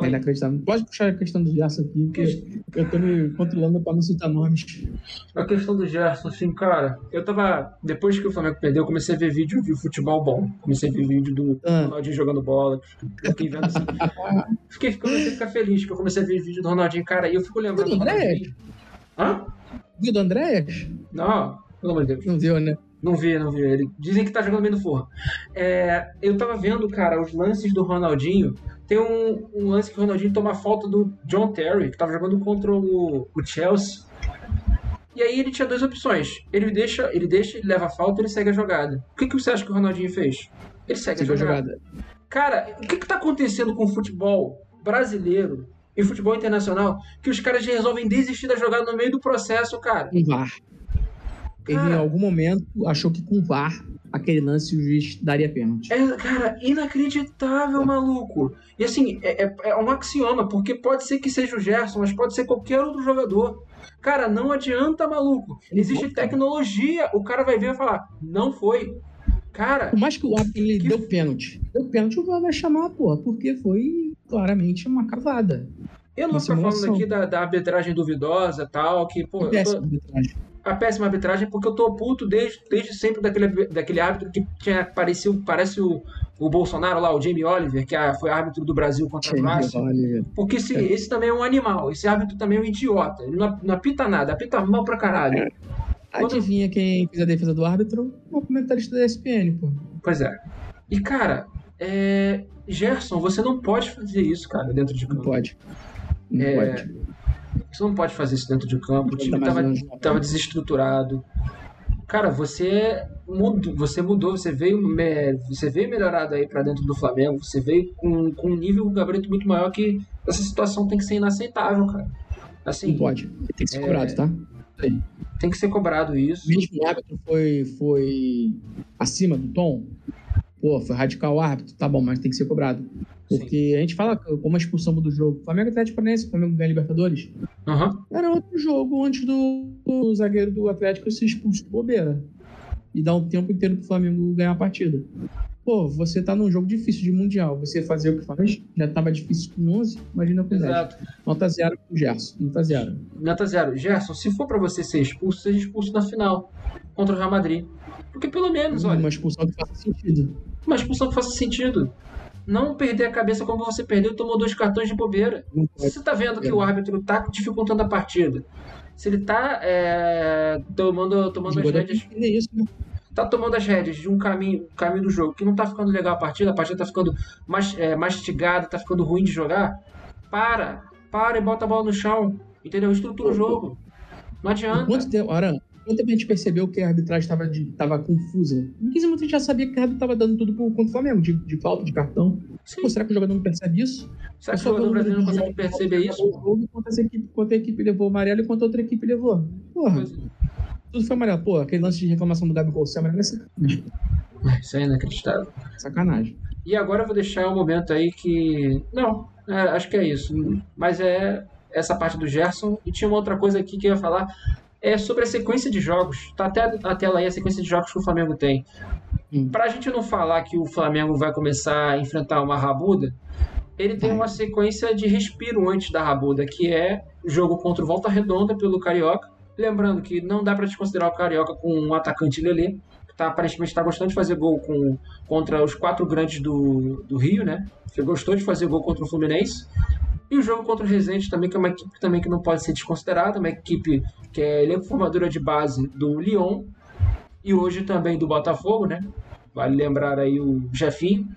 É inacreditável. Pode puxar a questão do Gerson aqui, porque eu tô me controlando pra não citar nomes. A questão do Gerson, assim, cara, eu tava. Depois que o Flamengo perdeu, eu comecei a ver vídeo de futebol bom. Comecei a ver vídeo do ah. Ronaldinho jogando bola. Fiquei vendo assim. fiquei, comecei a ficar feliz, porque eu comecei a ver vídeo do Ronaldinho, cara, e eu fico lembrando. Viu do André? Hã? Viu do André? Não, pelo amor de Deus. Não viu, né? Não vi, não vi. Ele dizem que tá jogando bem no forno. É, eu tava vendo, cara, os lances do Ronaldinho. Tem um, um, lance que o Ronaldinho toma falta do John Terry, que tava jogando contra o, o Chelsea. E aí ele tinha duas opções. Ele deixa, ele deixa, ele leva a falta, ele segue a jogada. O que, que você acha que o Ronaldinho fez? Ele segue a jogada. jogada. Cara, o que, que tá acontecendo com o futebol brasileiro e futebol internacional? Que os caras resolvem desistir da jogada no meio do processo, cara. Um VAR. Ele em algum momento achou que com o VAR aquele lance o juiz daria pênalti. É, cara, inacreditável, maluco. E assim, é, é, é, um axioma, porque pode ser que seja o Gerson, mas pode ser qualquer outro jogador. Cara, não adianta, maluco. Existe tecnologia. O cara vai ver e falar, não foi. Cara. Por mais que o árbitro ele que... deu pênalti. Deu pênalti, o vai chamar, porra, porque foi claramente uma cavada. Eu não estou falando aqui da, da, arbitragem duvidosa tal, que, pô. Péssima tô... arbitragem. A péssima arbitragem, porque eu tô puto desde, desde sempre daquele, daquele árbitro que tinha, parecia, parece o, o Bolsonaro lá, o Jamie Oliver, que foi árbitro do Brasil contra o Vasco. Porque esse, é. esse também é um animal, esse árbitro também é um idiota. Ele não, não apita nada, apita mal pra caralho. É. Adivinha quem fez a defesa do árbitro? O comentarista da ESPN, pô. Pois é. E, cara, é... Gerson, você não pode fazer isso, cara, dentro de campo. Não pode. Não é... pode. Você não pode fazer isso dentro de campo. O time tava, tava desestruturado. Cara, você mudou, você mudou, você veio, você veio melhorado aí para dentro do Flamengo, você veio com, com um nível, um gabarito muito maior que essa situação tem que ser inaceitável, cara. Assim, não pode, tem que ser é... cobrado, tá? Tem que ser cobrado isso. Mesmo o árbitro foi, foi acima do tom, pô, foi radical o árbitro, tá bom, mas tem que ser cobrado. Porque Sim. a gente fala como a expulsão do jogo. Flamengo Atlético Paranaense, Flamengo ganha Libertadores. Uhum. Era outro jogo antes do, do zagueiro do Atlético ser expulso de bobeira. E dar um tempo inteiro pro Flamengo ganhar a partida. Pô, você tá num jogo difícil de Mundial. Você fazer o que faz, já tava difícil com 11, imagina com Exato. 10. Nota zero pro Gerson. Nota zero. Nota zero. Gerson, se for para você ser expulso, seja expulso na final contra o Real Madrid. Porque pelo menos, olha. Uma expulsão que faça sentido. Uma expulsão que faça sentido. Não perder a cabeça como você perdeu e tomou dois cartões de bobeira. Você tá vendo que o árbitro tá dificultando a partida, se ele tá é, tomando, tomando as rédeas. É isso, né? tá tomando as rédeas de um caminho, caminho do jogo que não tá ficando legal a partida, a partida tá ficando mais, é, mastigada, tá ficando ruim de jogar, para, para e bota a bola no chão, entendeu? Estrutura o jogo. Não adianta. Quanto tempo, Aran, quanto tempo a gente percebeu que a arbitragem estava tava confusa? Em 15 minutos a gente já sabia que o árbitro estava dando tudo pro, contra o Flamengo, de, de falta, de cartão. Pô, será que o jogador não percebe isso? Será que o jogador brasileiro não consegue perceber isso? Quanto a, equipe, quanto a equipe levou o amarelo e quanto a outra equipe levou. Porra. Pois é tudo foi amarelo. Pô, aquele lance de reclamação do Gabigol ser amarelo é sacanagem. Isso é inacreditável. Sacanagem. E agora eu vou deixar um momento aí que. Não, é, acho que é isso. Mas é essa parte do Gerson. E tinha uma outra coisa aqui que eu ia falar. É sobre a sequência de jogos. Tá até na tela aí a sequência de jogos que o Flamengo tem. Hum. Pra gente não falar que o Flamengo vai começar a enfrentar uma rabuda, ele tem uma sequência de respiro antes da rabuda, que é jogo contra o Volta Redonda pelo Carioca, Lembrando que não dá para desconsiderar o Carioca com um atacante Lelê, que tá, aparentemente está gostando de fazer gol com, contra os quatro grandes do, do Rio, né? Que gostou de fazer gol contra o Fluminense. E o jogo contra o Resende também, que é uma equipe também que não pode ser desconsiderada, uma equipe que é elenco formadora de base do Lyon e hoje também do Botafogo, né? Vale lembrar aí o Jefinho.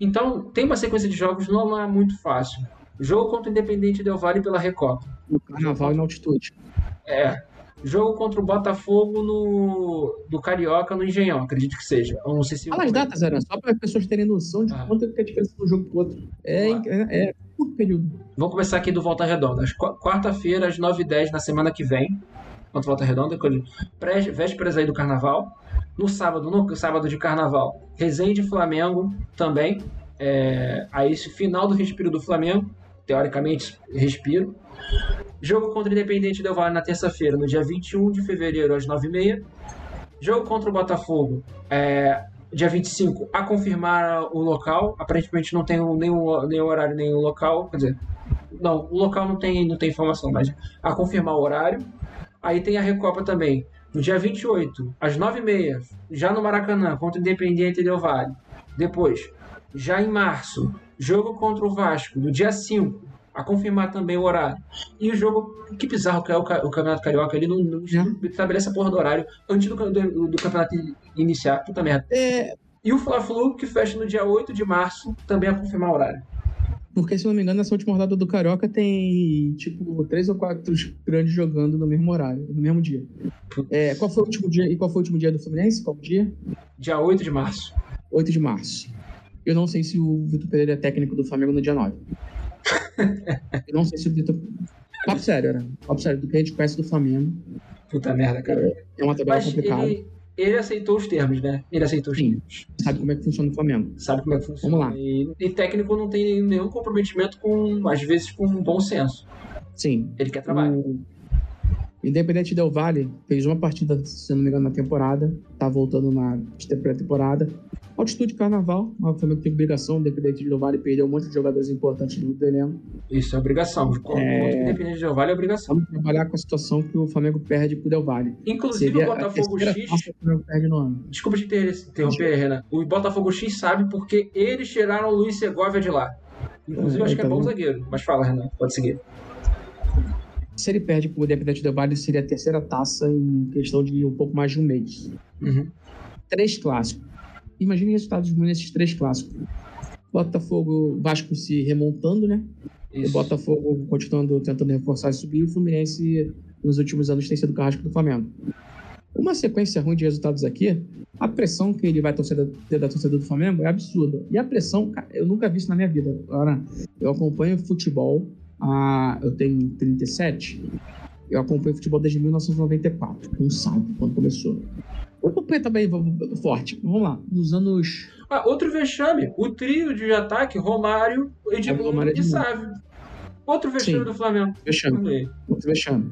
Então, tem uma sequência de jogos não é muito fácil. Jogo contra o Independente Del Valle pela Recopa. No Carnaval e na altitude. É. Jogo contra o Botafogo no, do Carioca no Engenhão, acredito que seja. Eu não sei se Fala as datas, era só para as pessoas terem noção de ah. quanto é a diferença de um jogo pro outro. É, é, é curto período. Vamos começar aqui do Volta Redonda. Quarta-feira, às 9h10, na semana que vem, contra Volta Redonda, vésperas aí do Carnaval. No sábado, no sábado de Carnaval, Resende Flamengo também. É, aí, final do respiro do Flamengo, teoricamente, respiro. Jogo contra o Independente Del Valle na terça-feira, no dia 21 de fevereiro, às 9h30. Jogo contra o Botafogo, é, dia 25, a confirmar o local. Aparentemente não tem nenhum, nenhum horário, nenhum local. Quer dizer, não, o local não tem, não tem informação, mas a confirmar o horário. Aí tem a Recopa também, no dia 28, às 9h30, já no Maracanã, contra o Independente Del Valle. Depois, já em março, jogo contra o Vasco, no dia 5, a confirmar também o horário. E o jogo, que bizarro que é o, o Campeonato Carioca, ele não, não estabelece a porra do horário antes do, do, do campeonato iniciar. Puta merda. É... E o Fla-Flu, que fecha no dia 8 de março, também a confirmar o horário. Porque, se não me engano, nessa última rodada do Carioca tem, tipo, três ou quatro grandes jogando no mesmo horário, no mesmo dia. É, qual foi o último dia? E qual foi o último dia do Fluminense? Qual dia? Dia 8 de março. 8 de março. Eu não sei se o Vitor Pereira é técnico do Flamengo no dia 9. Eu não sei se o Vitor. Papo sério, né? Papo sério, do que a gente conhece do Flamengo. Puta merda, cara. É uma tabela complicada. Ele, ele, aceitou os termos, né? Ele aceitou os Sim. termos. Sabe como é que funciona o Flamengo. Sabe como é que funciona. Vamos lá. E, e técnico não tem nenhum comprometimento com, às vezes, com bom senso. Sim. Ele quer trabalho. O... Independente Del Vale fez uma partida, se não me engano, na temporada. Tá voltando na pré-temporada. Altitude Carnaval, uma Flamengo tem obrigação, Independente Del Vale perdeu um monte de jogadores importantes do elenco. Isso é obrigação. É... Independente Del Vale é obrigação. Vamos trabalhar com a situação que o Flamengo perde pro Del. Inclusive Seria o Botafogo X. O perde no ano. Desculpa te interromper, Renan. O Botafogo X sabe porque eles tiraram o Luiz Segovia de lá. Inclusive, é, acho que é bom zagueiro. Mas fala, Renan, pode seguir. Se ele perde pro Independente Del Valle, seria a terceira taça em questão de um pouco mais de um mês. Uhum. Três clássicos. Imagine resultados nesses três clássicos. Botafogo, Vasco se remontando, né? Isso. O Botafogo continuando tentando reforçar e subir. O Fluminense, nos últimos anos, tem sido o carrasco do Flamengo. Uma sequência ruim de resultados aqui, a pressão que ele vai ter da torcida do Flamengo é absurda. E a pressão, eu nunca vi isso na minha vida. Agora, eu acompanho futebol ah, eu tenho 37. Eu acompanho futebol desde 1994. Não sabe quando começou. Eu acompanho também forte. Vamos lá. Nos anos. Ah, outro vexame. O trio de ataque, Romário, Edmundo é, e Sávio. Outro vexame Sim. do Flamengo. Vexame. Outro vexame.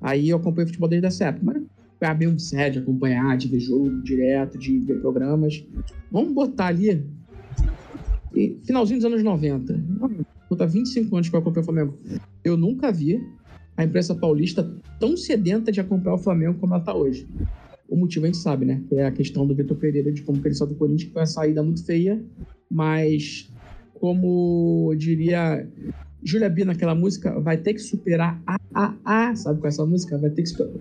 Aí eu acompanho futebol desde essa época. Mas foi bem de acompanhar, de ver jogo direto, de ver programas. Vamos botar ali. Finalzinho dos anos 90 conta 25 anos que eu acompanho o Flamengo. Eu nunca vi a imprensa paulista tão sedenta de acompanhar o Flamengo como ela está hoje. O motivo a gente sabe, né? É a questão do Vitor Pereira, de como que ele saiu do Corinthians, que foi uma saída muito feia, mas como diria Julia B naquela música, vai ter que superar a, a, a, sabe com essa música? Vai ter que superar.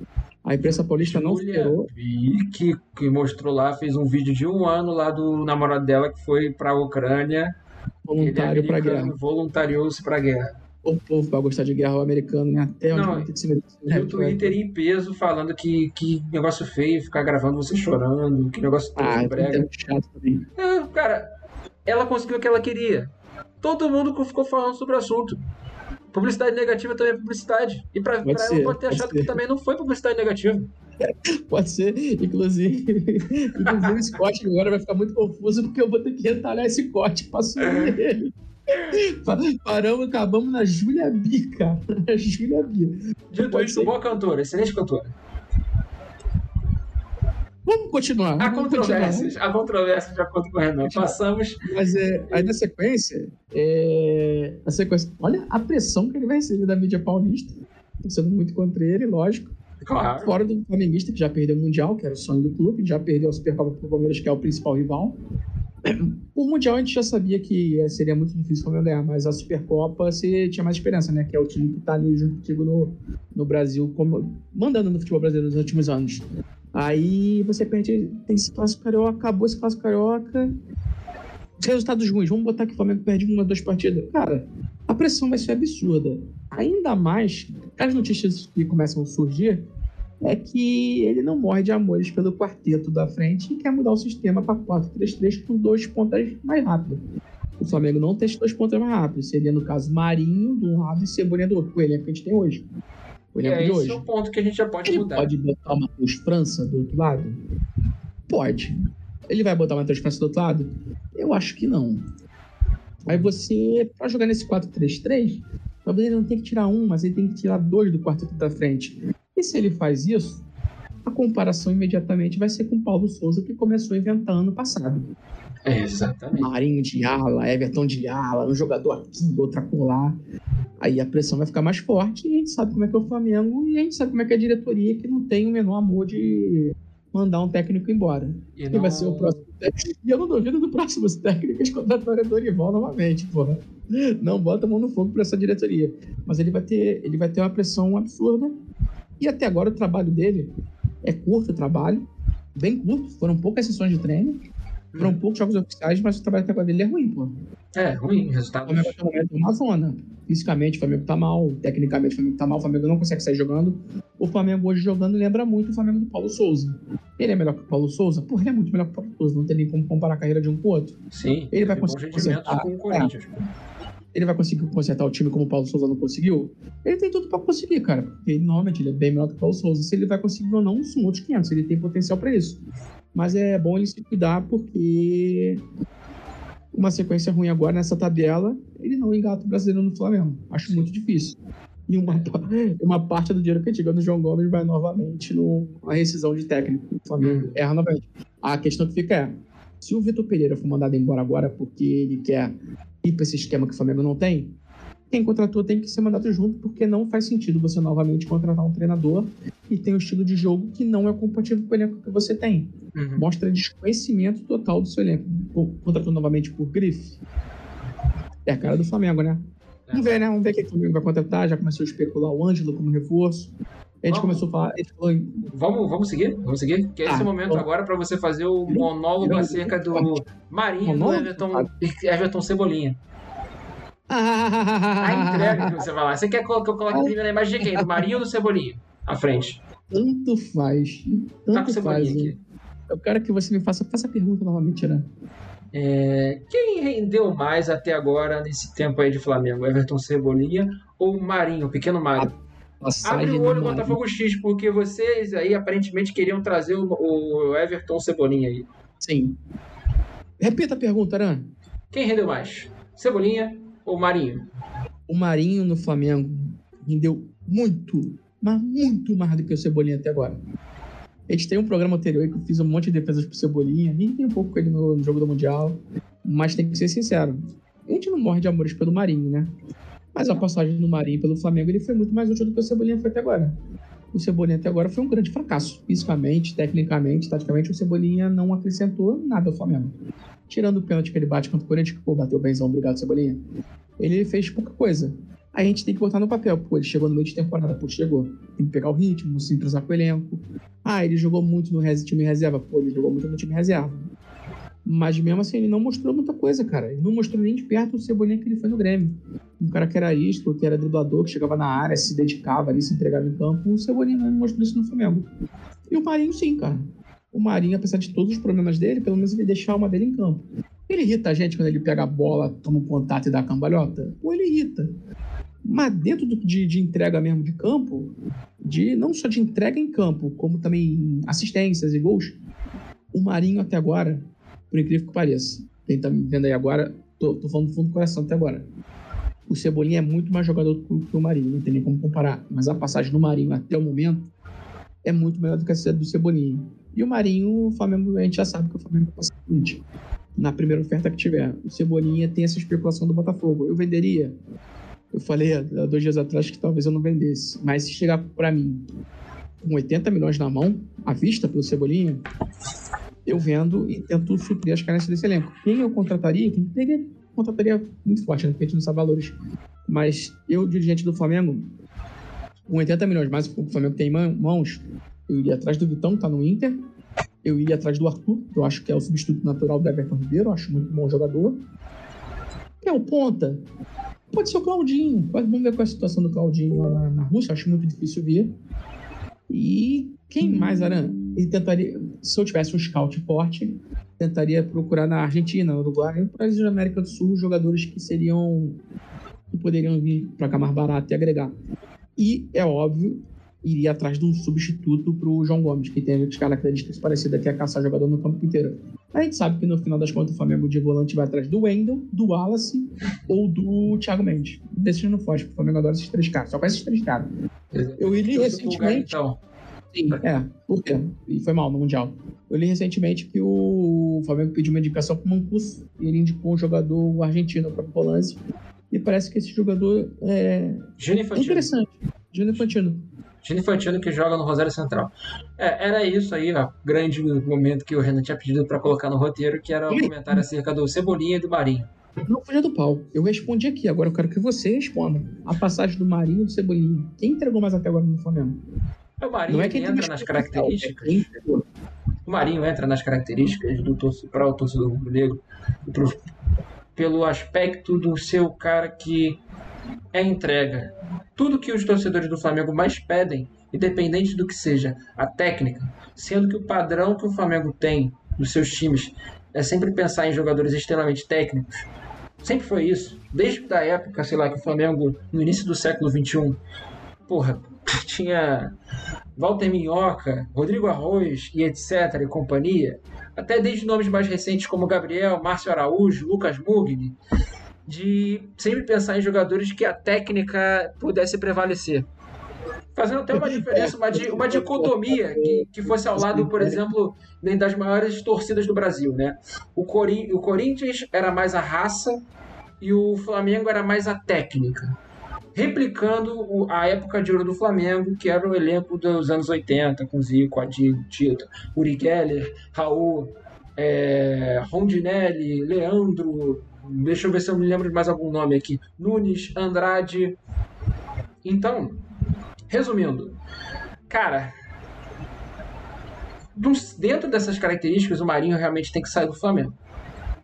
A imprensa paulista Julia não superou. B, que, que mostrou lá, fez um vídeo de um ano lá do namorado dela que foi para a Ucrânia Voluntário para guerra. Voluntários para guerra. O povo vai gostar de guerra o americano, né? Até onde que se meter. E o Twitter em peso falando que, que negócio feio ficar gravando você chorando, que negócio ah, brega. É chato também. É, cara, ela conseguiu o que ela queria. Todo mundo ficou falando sobre o assunto. Publicidade negativa também é publicidade. E pra, pra ela pode ter achado que também não foi publicidade negativa. Pode ser, inclusive, inclusive esse corte agora vai ficar muito confuso porque eu vou ter que retalhar esse corte para subir ele. Paramos, acabamos na Júlia B, cara. Na Júlia B. Dito isso, boa cantora, excelente cantora. Vamos continuar. Há controvérsias, há controvérsias de acordo com o Renan. Passamos. Mas é, aí na sequência, é, a sequência, olha a pressão que ele vai receber da mídia paulista. Sendo muito contra ele, lógico. Claro. Fora do flamenguista, que já perdeu o Mundial, que era o sonho do clube, já perdeu a Supercopa pro Palmeiras, que é o principal rival. O Mundial a gente já sabia que seria muito difícil o Flamengo ganhar, mas a Supercopa você tinha mais esperança, né? Que é o time que tá ali junto contigo no, no Brasil, como, mandando no futebol brasileiro nos últimos anos. Aí você perde, tem esse clássico carioca, acabou esse clássico carioca. Resultados ruins, vamos botar que o Flamengo perde uma, duas partidas. Cara, a pressão vai ser absurda. Ainda mais, as notícias que começam a surgir é que ele não morre de amores pelo quarteto da frente e quer mudar o sistema para 4-3-3 com dois pontas mais rápidos. O Flamengo não tem dois pontas mais rápidos. Seria, no caso, Marinho de um lado e Cebolinha do outro, com o elenco que a gente tem hoje. O elenco é, de hoje. Esse é o ponto que a gente já pode ele mudar. pode botar o Matheus França do outro lado? Pode. Ele vai botar o Matheus França do outro lado? Eu acho que não. Aí você, para jogar nesse 4-3-3, talvez ele não tenha que tirar um, mas ele tem que tirar dois do quarteto da frente. E se ele faz isso, a comparação imediatamente vai ser com o Paulo Souza, que começou a inventar ano passado. É, exatamente. Marinho de ala, Everton de ala, um jogador aqui, outro acolá. Aí a pressão vai ficar mais forte e a gente sabe como é que é o Flamengo e a gente sabe como é que é a diretoria que não tem o menor amor de mandar um técnico embora. E Quem não... vai ser o próximo técnico? E eu não duvido do próximo técnico contratar o Dorival novamente, porra. Não bota a mão no fogo para essa diretoria. Mas ele vai ter, ele vai ter uma pressão absurda. E até agora o trabalho dele é curto o trabalho, bem curto, foram poucas sessões de treino. Foram poucos jogos oficiais, mas o trabalho até agora dele é ruim, pô. É, ruim, resultado. O Flamengo o momento é uma zona. Fisicamente, o Flamengo tá mal. Tecnicamente, o Flamengo tá mal. O Flamengo não consegue sair jogando. O Flamengo hoje jogando lembra muito o Flamengo do Paulo Souza. Ele é melhor que o Paulo Souza? Porra, ele é muito melhor que o Paulo Souza. Não tem nem como comparar a carreira de um com o outro. Sim. Ele vai conseguir consertar. Com o Corinthians. É. Ele vai conseguir consertar o time como o Paulo Souza não conseguiu? Ele tem tudo para conseguir, cara. Porque ele, normalmente ele é bem melhor que o Paulo Souza. Se ele vai conseguir ou não, são outros 500. Ele tem potencial para isso. Mas é bom ele se cuidar porque uma sequência ruim agora nessa tabela, ele não engata o brasileiro no Flamengo. Acho muito difícil. E uma, uma parte do dinheiro que a gente ganha no João Gomes vai novamente numa rescisão de técnico. O Flamengo erra novamente. A questão que fica é: se o Vitor Pereira for mandado embora agora porque ele quer ir para esse esquema que o Flamengo não tem, quem contratou tem que ser mandado junto, porque não faz sentido você novamente contratar um treinador e tem um estilo de jogo que não é compatível com o elenco que você tem. Uhum. Mostra desconhecimento total do seu elenco. Contratou novamente por grife. É a cara do Flamengo, né? Vamos ver, né? Vamos ver quem o Flamengo vai contratar. Já começou a especular o Ângelo como reforço. A gente vamos, começou a falar. A falou... vamos, vamos seguir? Vamos seguir? Que é esse ah, momento vamos. agora para você fazer o monólogo acerca do Marinho do Everton, Everton Cebolinha. a entrega que você vai lá. Você quer que eu coloque primeiro a imagem de quem? Do Marinho ou do Cebolinha? À frente. Tanto faz. Tanto tá com o Cebolinha faz, aqui. Eu quero que você me faça, faça a pergunta novamente, né? É, quem rendeu mais até agora nesse tempo aí de Flamengo? Everton Cebolinha ou Marinho, o pequeno Mário? Abre o olho Botafogo X, porque vocês aí aparentemente queriam trazer o, o Everton Cebolinha aí. Sim. Repita a pergunta, Aran. Quem rendeu mais? Cebolinha ou Marinho? O Marinho no Flamengo rendeu muito, mas muito mais do que o Cebolinha até agora. A gente tem um programa anterior que eu fiz um monte de defesas pro Cebolinha, nem tem um pouco com ele no, no, jogo do Mundial, mas tem que ser sincero. A gente não morre de amores pelo Marinho, né? Mas a passagem do Marinho pelo Flamengo ele foi muito mais útil do que o Cebolinha foi até agora. O Cebolinha até agora foi um grande fracasso. Fisicamente, tecnicamente, taticamente, o Cebolinha não acrescentou nada ao Flamengo. Tirando o pênalti que ele bate contra o Corinthians, que pô, bateu benzão, obrigado, Cebolinha. Ele fez pouca coisa. A gente tem que botar no papel, pô, ele chegou no meio de temporada, pô, chegou. Tem que pegar o ritmo, se entrosar com o elenco. Ah, ele jogou muito no time reserva, pô, ele jogou muito no time reserva. Mas mesmo assim, ele não mostrou muita coisa, cara. Ele não mostrou nem de perto o Cebolinha que ele foi no Grêmio. Um cara que era isto, que era driblador, que chegava na área, se dedicava ali, se entregava em campo. O Cebolinha não mostrou isso no Flamengo. E o Marinho, sim, cara o Marinho, apesar de todos os problemas dele, pelo menos ele deixa a alma dele em campo. Ele irrita a gente quando ele pega a bola, toma um contato e dá a cambalhota? Ou ele irrita. Mas dentro do, de, de, entrega mesmo de campo, de não só de entrega em campo, como também assistências e gols, o Marinho até agora, por incrível que pareça, quem tá me vendo aí agora, tô, tô falando do fundo do coração até agora. O Cebolinha é muito mais jogador que o Marinho, não tem nem como comparar. Mas a passagem do Marinho até o momento é muito melhor do que a do Cebolinha. E o Marinho, o Flamengo, a gente já sabe que o Flamengo vai passar seguinte. Na primeira oferta que tiver. O Cebolinha tem essa especulação do Botafogo. Eu venderia. Eu falei há dois dias atrás que talvez eu não vendesse. Mas se chegar para mim com 80 milhões na mão, à vista pelo Cebolinha, eu vendo e tento suprir as carências desse elenco. Quem eu contrataria? Quem teria, contrataria muito forte, né? porque a gente não sabe valores. Mas eu, dirigente do Flamengo, com 80 milhões mais o Flamengo tem em mãos, eu iria atrás do Vitão, que tá no Inter. Eu iria atrás do Arthur, que eu acho que é o substituto natural do Everton Ribeiro, eu acho muito bom jogador. É o ponta. Pode ser o Claudinho. Vamos ver qual é a situação do Claudinho lá na, na Rússia, acho muito difícil ver. E quem mais, Aran? Ele tentaria, se eu tivesse um scout forte, tentaria procurar na Argentina, no Uruguai, para a América do Sul, jogadores que seriam que poderiam vir para cá mais barato e agregar. E é óbvio iria atrás de um substituto para o João Gomes, que tem as características parecidas que é caçar jogador no campo inteiro. A gente sabe que no final das contas o Flamengo de volante vai atrás do Wendel, do Wallace ou do Thiago Mendes. Desses não foge, o Flamengo adora esses três caras, só com esses três caras. Eu li recentemente. Então. Sim, é, por quê? E foi mal no Mundial. Eu li recentemente que o Flamengo pediu uma indicação para o Mancuso e ele indicou um jogador argentino para o Polâncio. E parece que esse jogador é, é interessante. Júnior Infantino. Gino Infantino que joga no Rosário Central. É, era isso aí, ó, grande momento que o Renan tinha pedido para colocar no roteiro, que era o um comentário acerca do Cebolinha e do Marinho. Não fuja do pau. Eu respondi aqui, agora eu quero que você responda. A passagem do Marinho e do Cebolinha. Quem entregou mais até agora no Flamengo? É o Marinho Não é que entra nas características. É o Marinho entra nas características do para o torcedor rubro-negro pelo aspecto do seu cara que é entrega. Tudo que os torcedores do Flamengo mais pedem, independente do que seja a técnica, sendo que o padrão que o Flamengo tem nos seus times é sempre pensar em jogadores extremamente técnicos. Sempre foi isso. Desde a época, sei lá, que o Flamengo, no início do século XXI, porra, tinha Walter Minhoca, Rodrigo Arroz e etc. e companhia, até desde nomes mais recentes como Gabriel, Márcio Araújo, Lucas Mugni, de sempre pensar em jogadores que a técnica pudesse prevalecer. Fazendo até uma diferença, uma, uma dicotomia que, que fosse ao lado, por exemplo, das maiores torcidas do Brasil. Né? O, Cori o Corinthians era mais a raça e o Flamengo era mais a técnica replicando a época de ouro do Flamengo, que era o elenco dos anos 80, com Zico, Adilho, Tito, Uri Geller, Raul, é, Rondinelli, Leandro, deixa eu ver se eu me lembro de mais algum nome aqui, Nunes, Andrade. Então, resumindo, cara, dentro dessas características, o Marinho realmente tem que sair do Flamengo.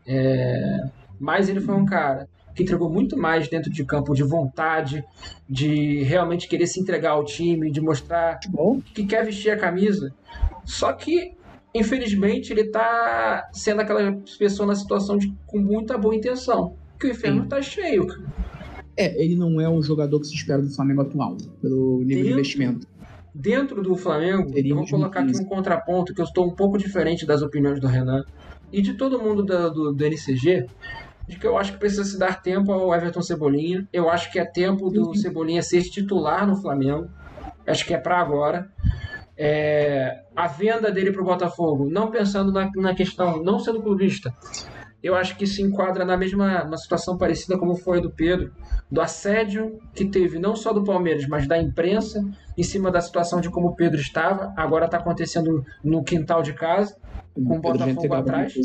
É, mas ele foi um cara que entregou muito mais dentro de campo de vontade, de realmente querer se entregar ao time, de mostrar que quer vestir a camisa. Só que, infelizmente, ele está sendo aquela pessoa na situação de, com muita boa intenção. Que o inferno está cheio. É, ele não é o jogador que se espera do Flamengo atual, pelo nível dentro, de investimento. Dentro do Flamengo, eu vou colocar aqui um contraponto que eu estou um pouco diferente das opiniões do Renan e de todo mundo do, do, do NCG de que eu acho que precisa se dar tempo ao Everton Cebolinha. Eu acho que é tempo do uhum. Cebolinha ser titular no Flamengo. Acho que é para agora. É, a venda dele para o Botafogo, não pensando na, na questão, não sendo clubista, eu acho que se enquadra na mesma uma situação parecida como foi a do Pedro, do assédio que teve não só do Palmeiras, mas da imprensa em cima da situação de como o Pedro estava. Agora está acontecendo no quintal de casa, com o Botafogo atrás.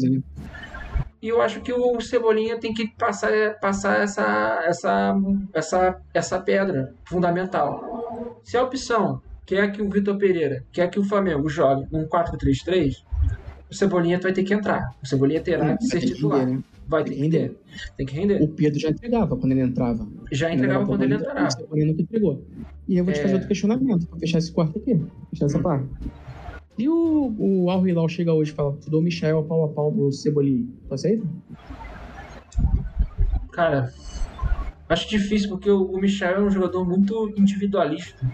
E eu acho que o Cebolinha tem que passar, passar essa, essa, essa, essa pedra fundamental. Se a opção quer que o Vitor Pereira, quer que o Flamengo jogue num 4-3-3, o Cebolinha vai ter que entrar. O Cebolinha terá que ser titular. Render, né? Vai ter que render. Tem que render. O Pedro já entregava quando ele entrava. Já entregava quando ele entrava. O Cebolinha nunca entregou. E eu vou te é... fazer outro questionamento, pra fechar esse quarto aqui. Fechar essa hum. parte. E o, o Al Hilal chega hoje e fala: Tu dou o Michel pau a pau do Cebolinha. Tu aceita? Cara, acho difícil porque o, Michel é um jogador muito individualista.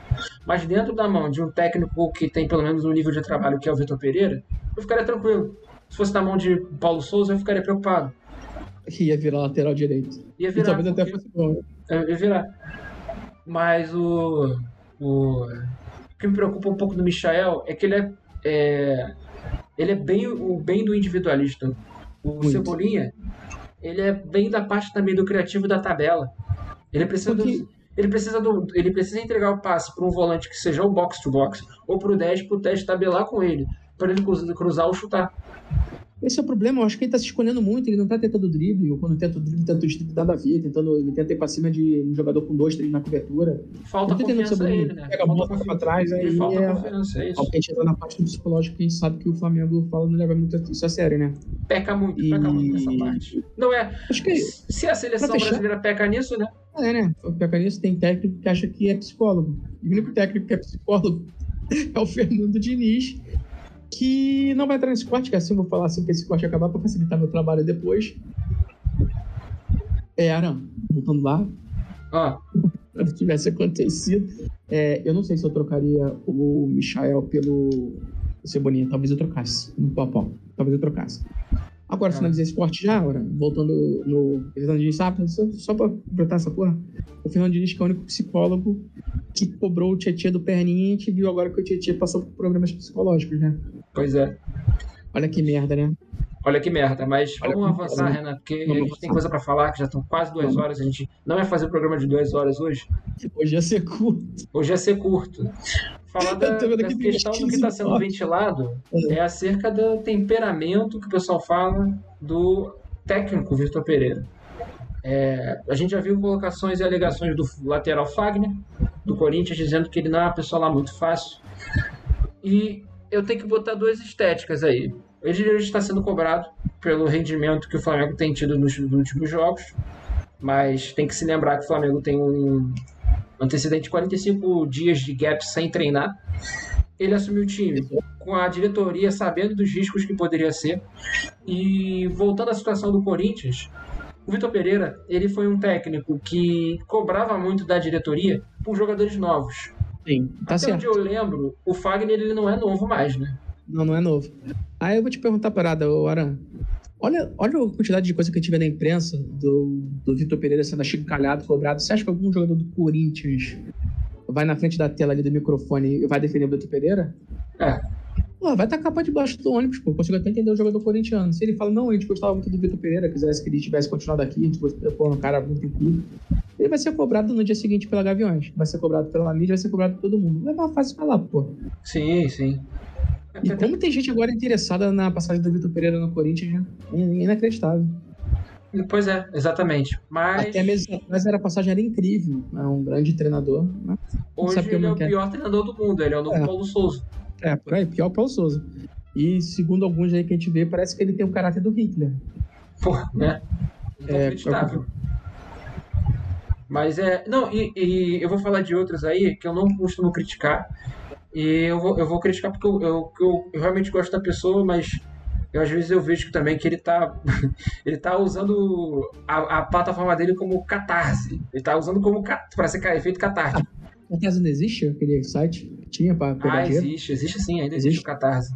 Mas dentro da mão de um técnico que tem pelo menos um nível de trabalho que é o Vitor Pereira, eu ficaria tranquilo. Se fosse na mão de Paulo Souza, eu ficaria preocupado. Ia virar lateral direito. Ia virar. E talvez até fosse bom. Ia virar. Mas o, o. O que me preocupa um pouco do Michel é que ele é é, ele é bem o bem do individualista. O Muito. Cebolinha, ele é bem da parte também do criativo da tabela. Ele precisa Porque... do, ele precisa do, ele precisa entregar o passe para um volante que seja o box to box ou para o 10 para o 10 tabelar com ele, para ele cruzar ou chutar. Esse é o problema, eu acho que ele tá se escolhendo muito, ele não tá tentando drible, ou quando tenta o drible, tenta o drible nada a ver, tentando, ele tenta ir pra cima de um jogador com dois, três na cobertura. Falta tá confiança a ele, né? Pega a bola, pra trás, aí falta é, confiança, é isso. Ao que a gente entra na parte do psicológico, a gente sabe que o Flamengo fala não leva muito isso a sério, né? Peca muito, e... peca muito nessa parte. Não é, acho que se a seleção brasileira peca nisso, né? É, né? Peca nisso, tem técnico que acha que é psicólogo. E o único técnico que é psicólogo é o Fernando Diniz, que não vai entrar nesse corte, que assim eu vou falar assim que esse corte acabar para facilitar meu trabalho depois. Era, voltando lá. Ah. Se tivesse acontecido. É, eu não sei se eu trocaria o Michael pelo Cebolinha. Talvez eu trocasse. No pau. Talvez eu trocasse. Agora, finalizei esse corte já, ora, voltando no Fernando Diniz, sabe? Só, só pra completar essa porra. O Fernando Diniz, que é o único psicólogo que cobrou o Tietchan do perninha e a gente viu agora que o Tietchan passou por problemas psicológicos, né? Pois é. Olha que merda, né? Olha que merda, mas Olha vamos avançar, merda. Renan, porque vamos a gente tem coisa para falar, que já estão quase duas vamos. horas. A gente não vai fazer o programa de duas horas hoje. Hoje ia ser curto. Hoje ia ser curto. Falar da, da questão do que está sendo ventilado é. acerca do temperamento que o pessoal fala do técnico Vitor Pereira. É, a gente já viu colocações e alegações do lateral Fagner, do Corinthians, dizendo que ele não é uma pessoa lá muito fácil. E eu tenho que botar duas estéticas aí. Ele está sendo cobrado pelo rendimento que o Flamengo tem tido nos últimos jogos, mas tem que se lembrar que o Flamengo tem um antecedente de 45 dias de gap sem treinar. Ele assumiu o time com a diretoria sabendo dos riscos que poderia ser. E voltando à situação do Corinthians, o Vitor Pereira, ele foi um técnico que cobrava muito da diretoria por jogadores novos. Sim, tá Até certo. onde eu lembro, o Fagner ele não é novo mais, né? Não, não é novo. Aí eu vou te perguntar a parada, Aran. Olha, olha a quantidade de coisa que gente vê na imprensa do, do Vitor Pereira sendo achincalhado, cobrado. Você acha que algum jogador do Corinthians vai na frente da tela ali do microfone e vai defender o Vitor Pereira? É. Pô, vai tacar pra debaixo do ônibus, pô. Consigo até entender o jogador corintiano. Se ele fala, não, a gente gostava muito do Vitor Pereira, quisesse que ele tivesse continuado aqui, a gente gostava, pô, um cara muito incluído. Ele vai ser cobrado no dia seguinte pela Gaviões. Vai ser cobrado pela mídia, vai ser cobrado por todo mundo. Não é mais fácil falar, pô. Sim, sim. E como tem gente agora interessada na passagem do Vitor Pereira no Corinthians, é inacreditável. Pois é, exatamente. Mas... Até mesmo mas era, a passagem era incrível. É um grande treinador. Né? Hoje ele é o quer. pior treinador do mundo. Ele é o novo é. Paulo Souza. É, por aí, pior Paulo Souza. E segundo alguns aí que a gente vê, parece que ele tem o caráter do Hitler. Pô, né? É, Inacreditável. É, mas é. Não, e, e, eu vou falar de outros aí que eu não costumo criticar. E eu vou, eu vou criticar porque eu, eu, eu, eu realmente gosto da pessoa, mas eu, às vezes eu vejo também que ele tá, ele tá usando a, a plataforma dele como catarse. Ele tá usando como para ser efeito catártico. Ah, catarse não existe? Aquele site que tinha para pegar Ah, existe, existe sim, ainda existe, existe o catarse.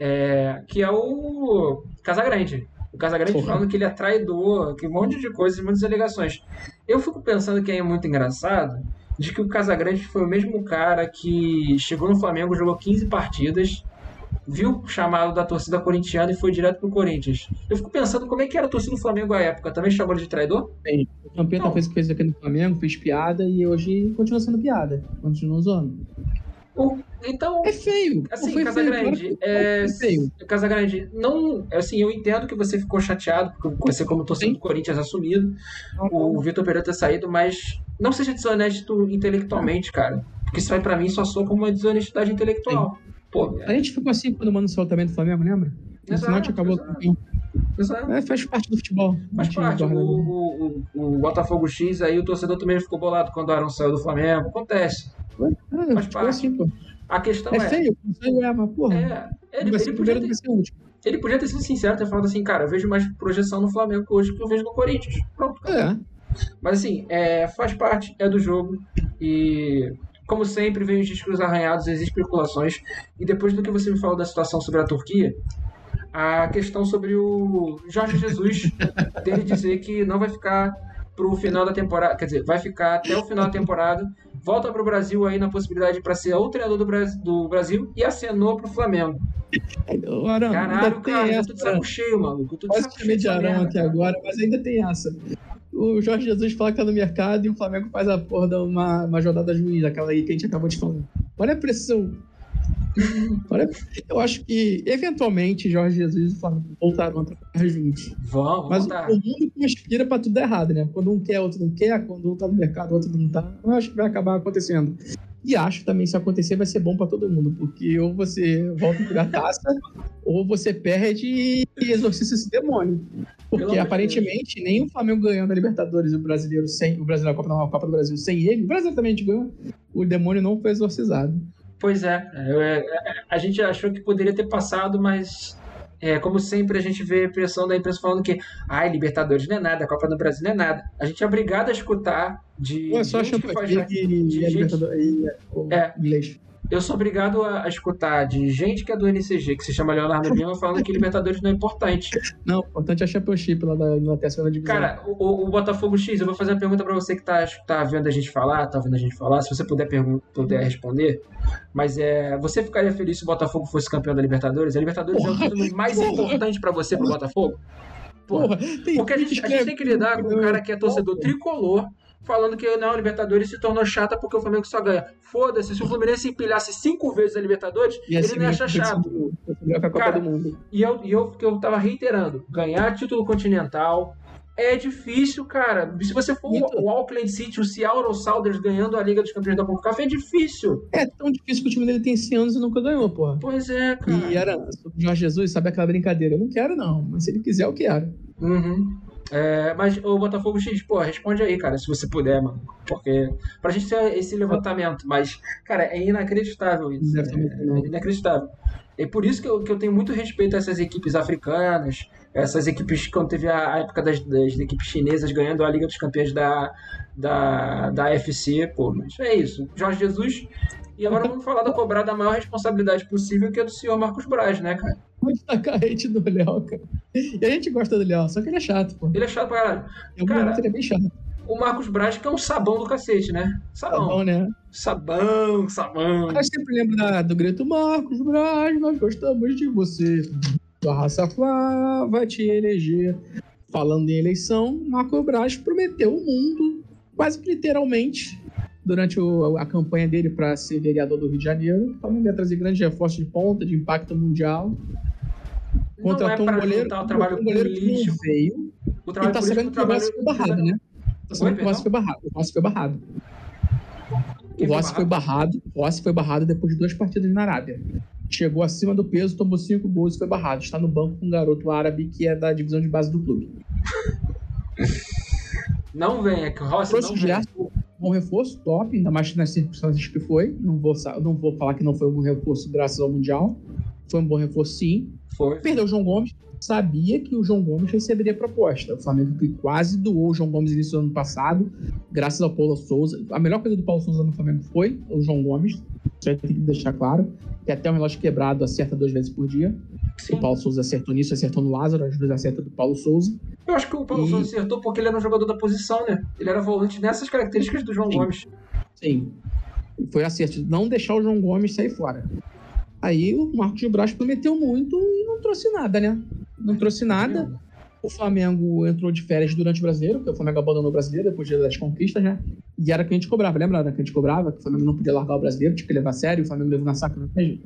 É, que é o Casagrande. O Casagrande Porra. falando que ele é traidor, que um monte de coisas, muitas alegações. Eu fico pensando que é muito engraçado de que o Casagrande foi o mesmo cara que chegou no Flamengo, jogou 15 partidas, viu o chamado da torcida corintiana e foi direto pro Corinthians. Eu fico pensando como é que era a torcida do Flamengo à época. Também chamou ele de traidor? Sim. O Campeta fez o que fez aqui no Flamengo, fez piada e hoje continua sendo piada. Continua usando. Então. É feio. Assim, Casagrande. É, é feio. Casagrande, não. Assim, eu entendo que você ficou chateado, porque você, como torcedor do Corinthians, assumido, uhum. o Vitor Pereira ter saído, mas não seja desonesto intelectualmente, cara. Porque isso aí, pra mim, só soa como uma desonestidade intelectual. Pô, a gente ficou assim quando o Mano também do Flamengo, lembra? Exato, Senão acabou exato. Exato. É, faz parte do futebol. Faz parte. O, o, o, o, Botafogo X, aí o torcedor também ficou bolado quando o Aaron saiu do Flamengo. Acontece. É, faz parte. Assim, pô. A questão é. É feio, feio é, mas porra. É, ele, ele, podia ter, ele podia ter sido sincero, ter falado assim, cara, eu vejo mais projeção no Flamengo hoje que eu vejo no Corinthians. Pronto. É. Mas assim, é, faz parte, é do jogo. E como sempre, vem os discos arranhados, as especulações. E depois do que você me falou da situação sobre a Turquia, a questão sobre o Jorge Jesus, dele dizer que não vai ficar pro final da temporada, quer dizer, vai ficar até o final da temporada, volta pro Brasil aí na possibilidade para ser o treinador do Brasil, do Brasil e acenou pro Flamengo. Arão, Caralho, cara, essa, eu tô de saco cheio, maluco. Eu tô de saco cheio de Arão aqui agora, mas ainda tem essa. O Jorge Jesus fala que tá no mercado e o Flamengo faz a porra de uma, uma jogada juiz, aquela aí que a gente acabou de falar. Olha a pressão Olha, eu acho que, eventualmente, Jorge Jesus e Flamengo voltarão a trabalhar juntos. Vamos, Mas voltar. o mundo conspira pra tudo errado, né? Quando um quer, outro não quer. Quando um tá no mercado, outro não tá. Eu acho que vai acabar acontecendo. E acho também, se acontecer, vai ser bom para todo mundo, porque ou você volta a taça, ou você perde e exorciza esse demônio. Porque aparentemente nem o Flamengo ganhando a Libertadores o brasileiro sem o brasileiro a Copa, não, a Copa do Brasil sem ele, o Brasil também ganhou. O demônio não foi exorcizado. Pois é, é, a gente achou que poderia ter passado, mas é, como sempre a gente vê pressão da imprensa falando que ai, Libertadores não é nada, a Copa do Brasil não é nada. A gente é obrigado a escutar de Pô, só gente que faz de, de, de e, é, inglês eu sou obrigado a, a, escutar de gente que é do NCG, que se chama Leonardo Lima, falando que Libertadores não é importante. Não, importante é a Championship lá da Inglaterra, segunda divisão. Cara, o, o, Botafogo X, eu vou fazer uma pergunta para você que tá, tá vendo a gente falar, tá vendo a gente falar, se você puder, puder responder. Mas é, você ficaria feliz se o Botafogo fosse campeão da Libertadores? A Libertadores porra, é o título mais porra, importante para você, pro Botafogo? Porra, porra porque a gente, a gente tem que lidar com um cara que é torcedor tricolor, falando que não, a Libertadores se tornou chata porque o Flamengo só ganha. Foda-se, se o Fluminense empilhasse cinco vezes a Libertadores, e ele não ia achar chato. Cara, e eu, e eu, que eu tava reiterando, ganhar título continental é difícil, cara. Se você for então, o Auckland City, o Seattle Sounders ganhando a Liga dos Campeões da CONCACAF, é difícil. É tão difícil que o time dele tem 100 anos e nunca ganhou, porra. Pois é, cara. E era o Jorge Jesus, sabe aquela brincadeira? Eu não quero, não. Mas se ele quiser, eu quero. Uhum. É, mas o Botafogo X, pô, responde aí, cara, se você puder, mano. Porque pra gente ter esse levantamento, mas, cara, é inacreditável isso. É, é inacreditável. É por isso que eu, que eu tenho muito respeito a essas equipes africanas, essas equipes, quando teve a época das, das equipes chinesas ganhando a Liga dos Campeões da, da, da FC, pô, mas é isso. Jorge Jesus. E agora vamos falar da cobrar da maior responsabilidade possível, que é do senhor Marcos Braz, né, cara? Muito na carrete do Léo, cara. E a gente gosta do Léo, só que ele é chato, pô. Ele é chato pra caralho. Algum cara, ele é bem chato. O Marcos Braz, que é um sabão do cacete, né? Sabão. Sabão, né? Sabão, sabão. Eu sempre lembro da, do grito Marcos Braz, nós gostamos de você. A raça Flá vai te eleger. Falando em eleição, Marco Braz prometeu o mundo, quase que literalmente, durante o, a campanha dele para ser vereador do Rio de Janeiro. Falando ia trazer grandes reforços de ponta, de impacto mundial. Contratou não é um goleiro, o trabalho um goleiro que não veio. O trabalho e tá sabendo que o Rossi foi barrado, né? Tá sabendo que o Rossi foi barrado. O Rossi foi barrado. O Rossi foi barrado. O Rossi foi barrado depois de duas partidas na Arábia. Chegou acima do peso, tomou cinco gols e foi barrado. Está no banco com um garoto árabe que é da divisão de base do clube. Não vem, é que o Rossi Trouxe não Gerson, bom reforço, top, ainda mais nas circunstâncias que foi. Não vou, não vou falar que não foi um bom reforço graças ao Mundial. Foi um bom reforço, sim. Foi. Perdeu o João Gomes. Sabia que o João Gomes receberia proposta. O Flamengo quase doou o João Gomes no início do ano passado, graças ao Paulo Souza. A melhor coisa do Paulo Souza no Flamengo foi o João Gomes. Aí tem que deixar claro. Que até o relógio quebrado acerta duas vezes por dia. Sim. O Paulo Souza acertou nisso, acertou no Lázaro, as duas acertam do Paulo Souza. Eu acho que o Paulo e... Souza acertou porque ele era um jogador da posição, né? Ele era volante nessas características do João Sim. Gomes. Sim. Foi acerto. Não deixar o João Gomes sair fora. Aí o Marcos de Braz prometeu muito e não trouxe nada, né? Não trouxe nada. O Flamengo entrou de férias durante o brasileiro, porque o Flamengo abandonou o brasileiro depois das conquistas, né? E era que a gente cobrava, lembra? Era que a gente cobrava, que o Flamengo não podia largar o brasileiro, tinha que levar a sério, o Flamengo levou na saca, não tem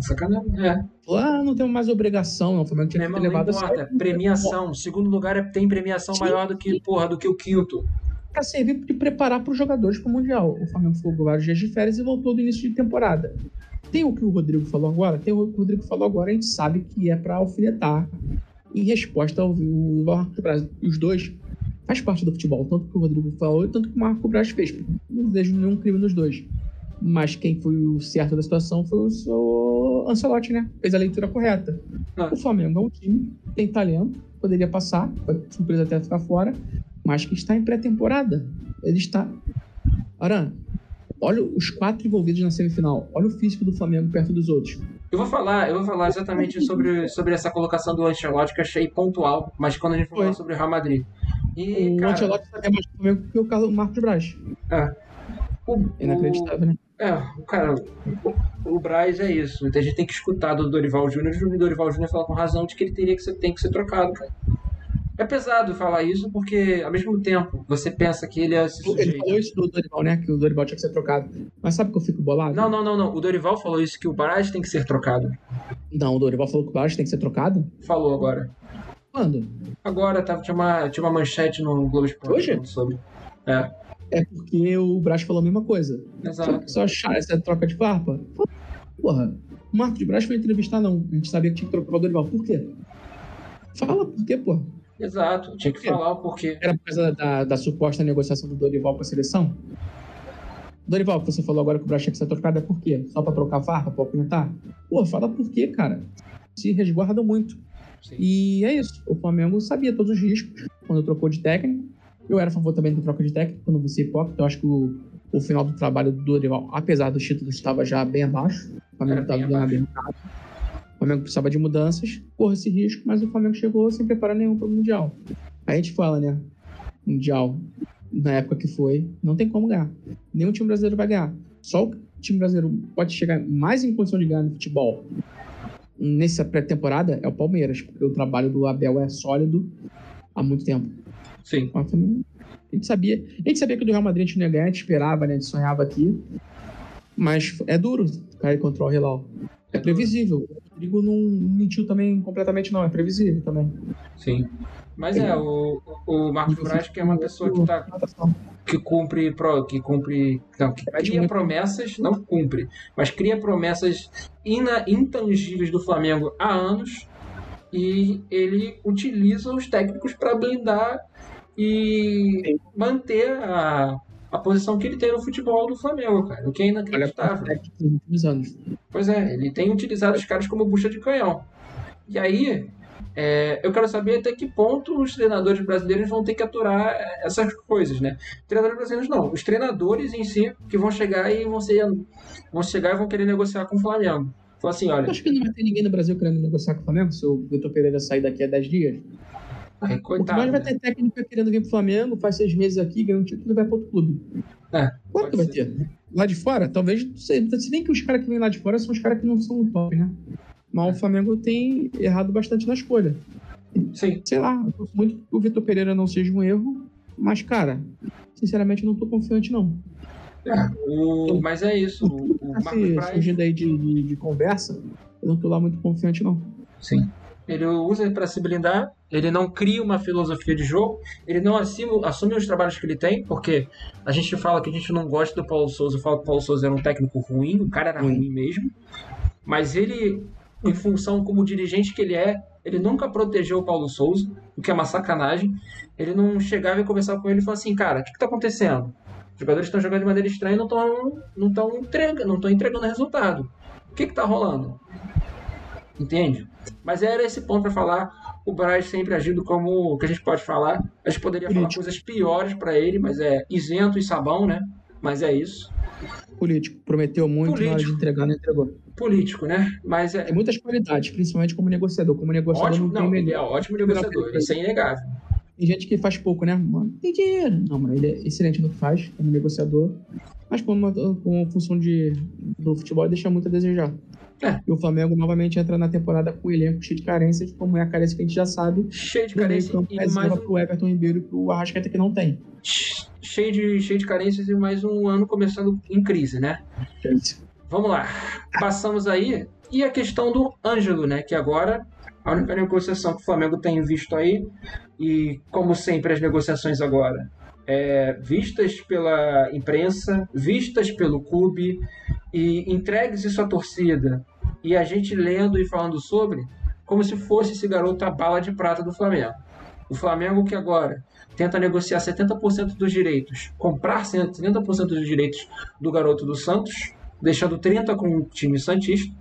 Sacanagem, é. ah, não temos mais obrigação, não. O Flamengo tinha que ter levado a sério. Premiação. Segundo lugar, é, tem premiação Sim. maior do que, porra, do que o quinto. Pra servir de preparar para os jogadores para o Mundial. O Flamengo ficou vários dias de férias e voltou do início de temporada. Tem o que o Rodrigo falou agora? Tem o que o Rodrigo falou agora, a gente sabe que é para alfinetar em resposta ao Marco Braz. Os dois faz parte do futebol, tanto que o Rodrigo falou, tanto que o Marco Braz fez. Não vejo nenhum crime nos dois. Mas quem foi o certo da situação foi o seu Ancelotti, né? Fez a leitura correta. Ah. O Flamengo é um time, tem talento, poderia passar, foi surpresa até ficar fora, mas que está em pré-temporada. Ele está. Aran, olha os quatro envolvidos na semifinal. Olha o físico do Flamengo perto dos outros. Eu vou falar, eu vou falar exatamente sobre, sobre essa colocação do Ancelotti que eu achei pontual, mas quando a gente falar sobre o Real Madrid. E, o cara, Ancelotti é mais Flamengo que o Marcos Braz. É. O, Inacreditável, né? É, cara, o, o Braz é isso. A gente tem que escutar do Dorival Júnior e o Dorival Júnior falar com razão de que ele teria que ser, tem que ser trocado, cara. É pesado falar isso porque, ao mesmo tempo, você pensa que ele é esse. Ele falou isso do Dorival, né? Que o Dorival tinha que ser trocado. Mas sabe que eu fico bolado? Não, não, não, não. O Dorival falou isso, que o Braz tem que ser trocado. Não, o Dorival falou que o Braz tem que ser trocado? Falou agora. Quando? Agora, tava, tinha, uma, tinha uma manchete no Globo Esporte. Hoje? Sobre. É. É porque o Braz falou a mesma coisa. Exato. Só achar essa troca de farpa. Porra, o Marcos de Braz foi entrevistar, não. A gente sabia que tinha que trocar o Dorival. Por quê? Fala por quê, porra. Exato, tinha que falar o porquê. Era por causa da, da suposta negociação do Dorival com a seleção? Dorival, você falou agora que o que ser trocado, é por quê? Só pra trocar farpa, pra apimentar? Pô, fala por quê, cara. Se resguarda muito. Sim. E é isso. O Flamengo sabia todos os riscos quando trocou de técnico. Eu era a favor também da troca de técnico, quando você hipócrita. Eu acho que o, o final do trabalho do Dorival, apesar dos títulos, estava já bem abaixo. O Flamengo estava bem abaixo. O Flamengo precisava de mudanças, corre esse risco, mas o Flamengo chegou sem preparar nenhum para o Mundial. Aí a gente fala, né? Mundial, na época que foi, não tem como ganhar. Nenhum time brasileiro vai ganhar. Só o time brasileiro pode chegar mais em condição de ganhar no futebol nessa pré-temporada é o Palmeiras, porque o trabalho do Abel é sólido há muito tempo. Sim. A gente sabia, a gente sabia que do Real Madrid a gente não ia ganhar, a gente esperava, né? A gente sonhava aqui. Mas é duro cair contra o Hilal. É previsível. O Rodrigo não mentiu também completamente, não. É previsível também. Sim. Mas é, o, o Marcos Braz que é uma pessoa que tá. Que cumpre, que cumpre, não, que cria promessas, não cumpre, mas cria promessas ina, intangíveis do Flamengo há anos e ele utiliza os técnicos para blindar e manter a, a posição que ele tem no futebol do Flamengo, cara. O que é inacreditável. anos. Pois é, ele tem utilizado os caras como bucha de canhão. E aí, é, eu quero saber até que ponto os treinadores brasileiros vão ter que aturar essas coisas, né? Treinadores brasileiros não, os treinadores em si que vão chegar e vão ser, vão chegar e vão querer negociar com o Flamengo. Falar assim, olha. Eu acho que não vai ter ninguém no Brasil querendo negociar com o Flamengo se o Vitor Pereira sair daqui a 10 dias. Coitado, mais vai ter técnico querendo vir pro Flamengo, faz seis meses aqui, ganha um título e vai para outro clube. É, Quanto vai ser. ter? Lá de fora? Talvez, não sei, se bem que os caras que vêm lá de fora são os caras que não são top, né? Mas é. o Flamengo tem errado bastante na escolha. Sim. Sei lá, eu muito que o Vitor Pereira não seja um erro, mas, cara, sinceramente, não tô confiante, não. É, o... mas é isso. O, o Marcos Braz... Surgindo aí de, de, de conversa, eu não tô lá muito confiante, não. Sim. Ele usa para se blindar, ele não cria uma filosofia de jogo, ele não assume, assume os trabalhos que ele tem, porque a gente fala que a gente não gosta do Paulo Souza, fala que o Paulo Souza era um técnico ruim, o cara era ruim, ruim mesmo, mas ele, em função como dirigente que ele é, ele nunca protegeu o Paulo Souza, o que é uma sacanagem. Ele não chegava e conversava com ele e falava assim, cara, o que, está acontecendo? Os jogadores estão jogando de maneira estranha e não estão não tão entregando, não entregando resultado. O que está rolando? Entende? Mas era esse ponto para falar. O Braz sempre agindo como o que a gente pode falar. A gente poderia Político. falar coisas piores para ele, mas é isento e sabão, né? Mas é isso. Político. Prometeu muito, Político. na hora de entregar, não entregou. Político, né? Mas é... Tem muitas qualidades, principalmente como negociador. Como negociador ótimo, não, tem não, é ótimo negociador, isso é inegável. Tem gente que faz pouco, né? Mano, tem dinheiro. Não, mano, ele é excelente no que faz, como negociador. Mas como, como função de, do futebol, deixa muito a desejar. É. E o Flamengo novamente entra na temporada com um elenco cheio de carências, como é a carência que a gente já sabe. Cheio de carências. E mais um... pro Everton Ribeiro e pro Arrascaeta que não tem. Cheio de, cheio de carências e mais um ano começando em crise, né? Vamos lá. Passamos aí. E a questão do Ângelo, né? Que agora a única negociação que o Flamengo tem visto aí, e como sempre as negociações agora, é, vistas pela imprensa, vistas pelo clube e entregues isso à torcida e a gente lendo e falando sobre, como se fosse esse garoto a bala de prata do Flamengo. O Flamengo que agora tenta negociar 70% dos direitos, comprar 70% dos direitos do garoto do Santos, deixando 30% com o time Santista,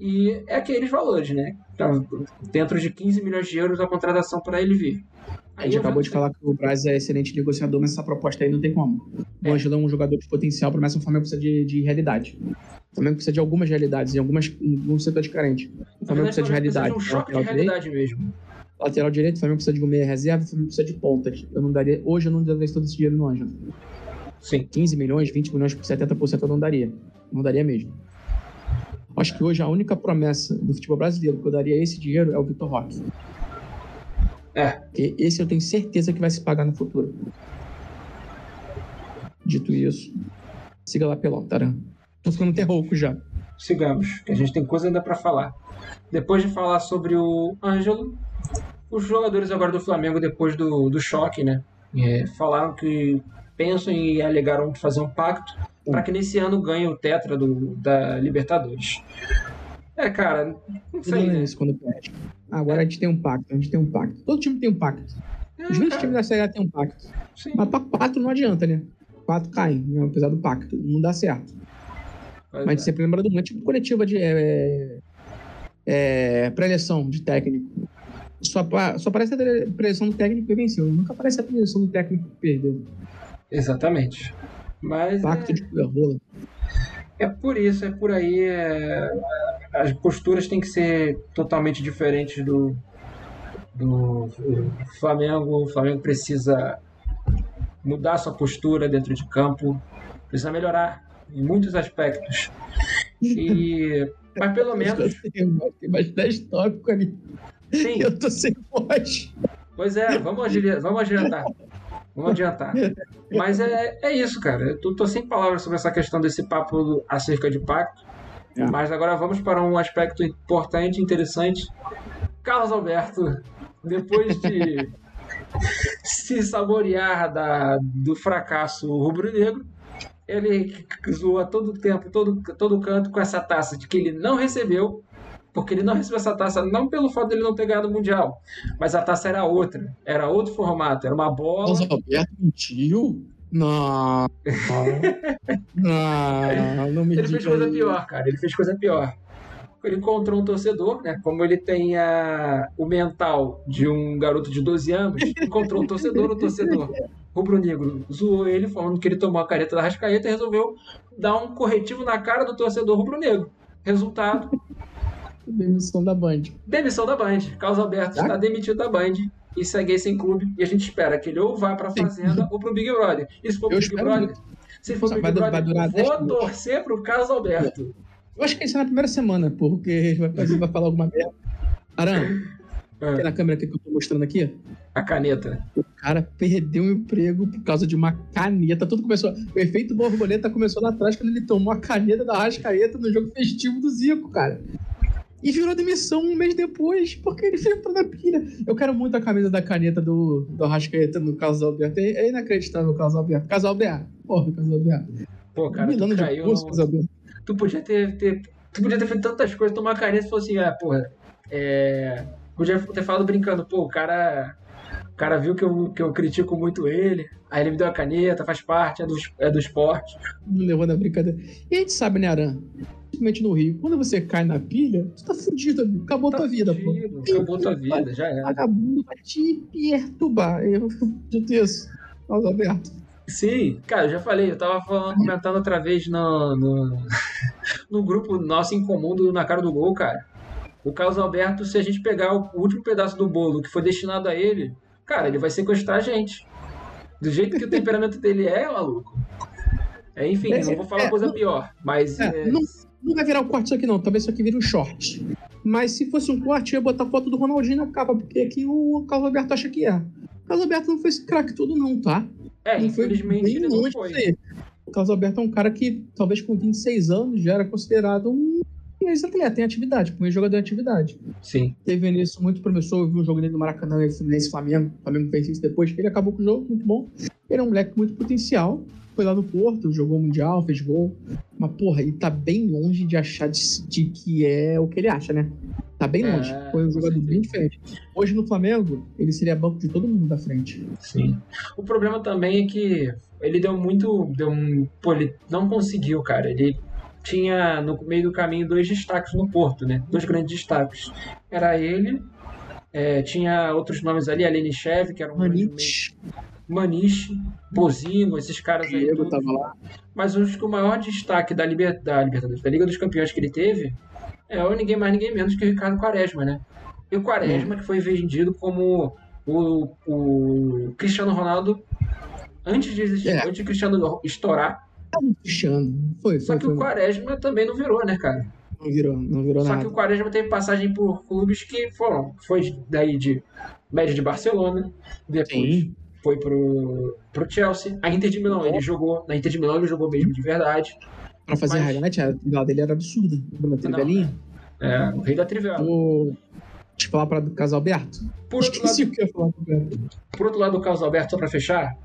e é aqueles valores, né? Então, dentro de 15 milhões de euros a contratação para ele vir. A gente acabou de falar que o Braz é excelente negociador, mas essa proposta aí não tem como. O é. Ângelo é um jogador de potencial, mas o Flamengo precisa de, de realidade. O Flamengo precisa de algumas realidades, em, algumas, em alguns setores carentes. O Flamengo precisa de realidade. Precisa de um choque de realidade mesmo. Lateral direito, o Flamengo precisa de meia reserva, o Flamengo precisa de pontas. Eu não daria, hoje eu não daria todo esse dinheiro no Ângelo. Sim. 15 milhões, 20 milhões por 70% eu não daria. Não daria mesmo. Acho que hoje a única promessa do futebol brasileiro que eu daria esse dinheiro é o Vitor Roque. É. Porque esse eu tenho certeza que vai se pagar no futuro. Dito isso, siga lá pelo Taran. Tô ficando até rouco já. Sigamos, que a gente tem coisa ainda para falar. Depois de falar sobre o Ângelo, os jogadores agora do Flamengo, depois do, do choque, né? É, falaram que pensam e alegaram fazer um pacto para que nesse ano ganhe o Tetra do, da Libertadores. É, cara, não sei. Não é isso quando perde. Agora a gente tem um pacto, a gente tem um pacto. Todo time tem um pacto. É, Os 20 times da Série A tem um pacto. Sim. Mas para quatro não adianta, né? Quatro caem, né? apesar do pacto. Não dá certo. Mas, Mas é. sempre lembra do tipo coletiva de é, é, pré-eleição de técnico. Só, só aparece a pré-eleição do técnico que venceu. Nunca aparece a pré-eleição do técnico que perdeu. Exatamente. Mas. Pacto é... de rola. É por isso, é por aí. É... As posturas têm que ser totalmente diferentes do, do Flamengo. O Flamengo precisa mudar sua postura dentro de campo, precisa melhorar em muitos aspectos. E, mas pelo menos. Tem mais 10 tópicos ali. Sim. Eu tô sem voz. Pois é, vamos, agir, vamos adiantar. Vamos adiantar. Mas é, é isso, cara. Eu tô sem palavras sobre essa questão desse papo acerca de pacto. É. Mas agora vamos para um aspecto importante, interessante. Carlos Alberto, depois de se saborear da, do fracasso rubro-negro, ele zoa todo o tempo, todo, todo canto com essa taça de que ele não recebeu porque ele não recebeu essa taça não pelo fato dele não ter ganhado o Mundial, mas a taça era outra, era outro formato, era uma bola. Carlos Alberto mentiu? Não. não, não me Ele fez coisa pior, cara. Ele fez coisa pior. Ele encontrou um torcedor, né? Como ele tem a, o mental de um garoto de 12 anos, encontrou um torcedor, o torcedor rubro-negro zoou ele, falando que ele tomou a careta da Rascaeta e resolveu dar um corretivo na cara do torcedor rubro-negro. Resultado. Demissão da Band. Demissão da Band. Carlos Alberto tá? está demitido da Band e segue sem clube. E a gente espera que ele ou vá pra Fazenda Sim. ou pro Big Brother. E se for pro Big Brother, muito. se for pro Big Brother, vou torcer pro Carlos Alberto. Eu acho que isso é na primeira semana, porque vai, vai falar alguma merda. Aran, é. na câmera que eu tô mostrando aqui? A caneta. O cara perdeu o emprego por causa de uma caneta. Tudo começou. O efeito borboleta começou lá atrás quando ele tomou a caneta da Rascaeta no jogo festivo do Zico, cara. E virou demissão um mês depois, porque ele entrou na pilha. Eu quero muito a camisa da caneta do, do Arrascaeta no Carlos Alberto. É, é inacreditável o Carlos Alberto. Casal Alberto. Porra, Carlos Alberto. Pô, cara, Milano tu caiu... Curso, no... Tu podia ter, ter, Tu podia ter feito tantas coisas, tomar caneta e falar assim, ah, porra, é... Podia ter falado brincando, pô, o cara... O cara viu que eu, que eu critico muito ele, aí ele me deu a caneta, faz parte, é do, é do esporte. Levando a brincadeira. E a gente sabe, né, Aran? Principalmente no Rio, quando você cai na pilha, você tá fudido, amigo. Acabou tá tua vida, fudido, pô. Acabou tua vida, já é. Vagabundo vai te perturbar. Eu dito isso. Carlos Alberto. Sim, cara, eu já falei, eu tava falando, comentando outra vez no, no, no grupo nosso em comum do Na Cara do Gol, cara. O Carlos Alberto, se a gente pegar o último pedaço do bolo que foi destinado a ele, cara, ele vai sequestrar a gente. Do jeito que o temperamento dele é, maluco. É, enfim, é, não vou falar é, coisa pior, mas. É, não, não vai virar o um corte isso aqui, não. Talvez isso aqui vire um short. Mas se fosse um corte, eu ia botar foto do Ronaldinho na capa, porque aqui o Carlos Alberto acha que é. O Carlos Alberto não foi esse craque todo, não, tá? É, não infelizmente foi não foi. O Carlos Alberto é um cara que, talvez com 26 anos, já era considerado um ex-atleta em atividade, um ex-jogador em atividade. Sim. Teve início muito promissor, eu vi um jogo dele no Maracanã, Fluminense Flamengo. O Flamengo fez isso depois, ele acabou com o jogo, muito bom. Ele é um moleque com muito potencial, foi lá no Porto, jogou Mundial, fez gol. Mas, porra, ele tá bem longe de achar de, de que é o que ele acha, né? Tá bem é, longe. Foi um jogador bem diferente. Hoje no Flamengo, ele seria banco de todo mundo da frente. Sim. O problema também é que ele deu muito. Deu um, pô, ele não conseguiu, cara. Ele tinha no meio do caminho dois destaques no Porto, né? Dois grandes destaques. Era ele, é, tinha outros nomes ali, a Lenichev, que era um grande meio, Maniche, Bozinho, esses caras aí. Diego tava lá. Mas acho que o maior destaque da, Liber... da Libertadores, da Liga dos Campeões que ele teve é o ninguém mais, ninguém menos que o Ricardo Quaresma, né? E o Quaresma, que foi vendido como o, o Cristiano Ronaldo antes de existir, é. antes de Cristiano estourar. Cristiano. Foi, Só foi, que foi. o Quaresma também não virou, né, cara? Não virou, não virou Só nada. que o Quaresma teve passagem por clubes que foram. Foi daí de média de Barcelona, depois Sim foi pro, pro Chelsea. A Inter de Milão, ele jogou. Na Inter de Milão ele jogou mesmo de verdade. Pra fazer mas... highlight, a trivela dele era absurda. Na trivelinha. É, o rei da trivela. O... Deixa eu falar para o Carlos Alberto. Por outro, lado, o que eu falar por outro lado, o Carlos Alberto, só para fechar,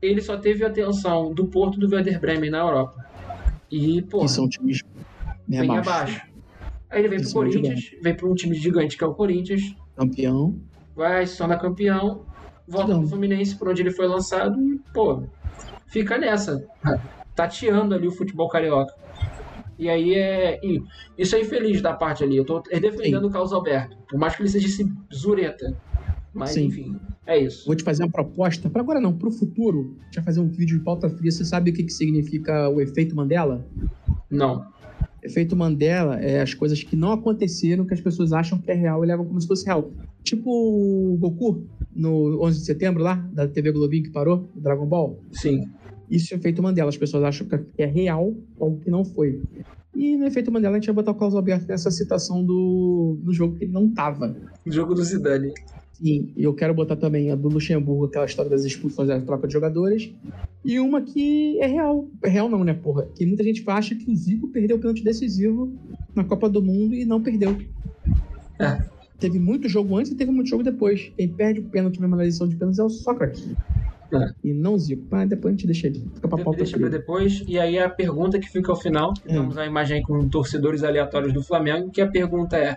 ele só teve atenção do Porto do Werder Bremen na Europa. E, pô. Que são times bem abaixo. abaixo. Aí ele vem pro Corinthians, vem para um time gigante que é o Corinthians. Campeão. Vai, só na campeão volta pro Fluminense, por onde ele foi lançado, e, pô, fica nessa, tateando ali o futebol carioca. E aí é. Isso é infeliz da parte ali. Eu tô defendendo Sim. o Carlos Alberto. Por mais que ele seja esse zureta. Mas, Sim. enfim, é isso. Vou te fazer uma proposta. Para agora não, para o futuro. Deixa eu fazer um vídeo de pauta fria. Você sabe o que, que significa o efeito Mandela? Não. Efeito Mandela é as coisas que não aconteceram, que as pessoas acham que é real e levam como se fosse real. Tipo o Goku, no 11 de setembro lá, da TV Globinho que parou, Dragon Ball. Sim. Isso é efeito Mandela. As pessoas acham que é real, algo que não foi. E no efeito Mandela a gente vai botar o Carlos Alberto nessa citação do, do jogo que ele não tava. O jogo do Zidane. Sim, e eu quero botar também a do Luxemburgo, aquela história das expulsões da troca de jogadores. E uma que é real. É real não, né, porra? Que muita gente acha que o Zico perdeu o pênalti decisivo na Copa do Mundo e não perdeu. É. Teve muito jogo antes e teve muito jogo depois. Quem perde o pênalti mesmo na edição de pênaltis é o Sócrates. É. E não Zico. Mas depois a gente deixa ele. Fica pra pauta deixa pra depois. E aí a pergunta que fica ao final. É. Temos a imagem aí com torcedores aleatórios do Flamengo. Que a pergunta é: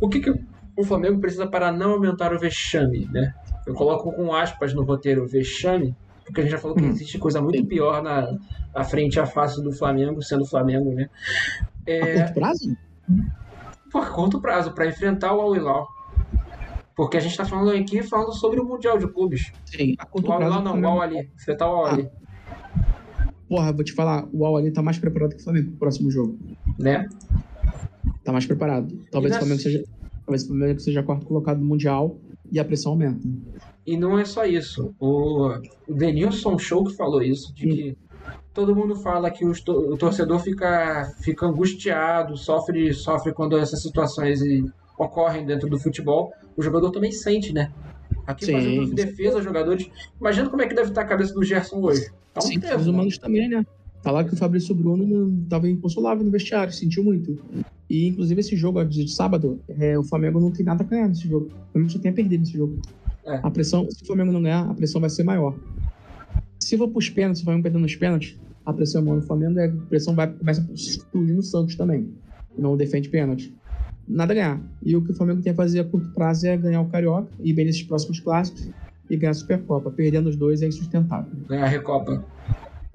o que, que o Flamengo precisa para não aumentar o vexame, né? Eu coloco com aspas no roteiro vexame, porque a gente já falou que hum. existe coisa muito pior na, na frente à face do Flamengo, sendo Flamengo, né? É... A curto prazo? Por curto prazo, para enfrentar o Al Hilal. Porque a gente está falando aqui falando sobre o Mundial de Clubes. Sim, a curto o Al Hilal não, o Al Ali. Enfrentar o Al Ali. Ah. Porra, vou te falar, o Al Ali tá mais preparado que o Flamengo pro próximo jogo. Né? Tá mais preparado. Talvez o Flamengo seja. Talvez o Flamengo seja quarto colocado no Mundial e a pressão aumenta. E não é só isso. O, o Denilson Show que falou isso, de que todo mundo fala que o torcedor fica, fica angustiado, sofre, sofre quando essas situações ocorrem dentro do futebol. O jogador também sente, né? Aqui Sim. fazendo defesa, jogadores. Imagina como é que deve estar a cabeça do Gerson hoje. Tá um Sim, os humanos também, né? Falar que o Fabrício Bruno estava inconsolável no vestiário, sentiu muito. E, inclusive, esse jogo de sábado, é, o Flamengo não tem nada a ganhar nesse jogo. O Flamengo só tem a perder nesse jogo. É. A pressão, se o Flamengo não ganhar, a pressão vai ser maior. Se for pros pênaltis, se o Flamengo perder nos pênaltis, a pressão é maior no Flamengo e a pressão vai, começa a explodir no Santos também. Não defende pênalti. Nada a ganhar. E o que o Flamengo tem a fazer a curto prazo é ganhar o Carioca e bem nesses próximos clássicos e ganhar a Supercopa. Perdendo os dois é insustentável. Ganhar a Recopa.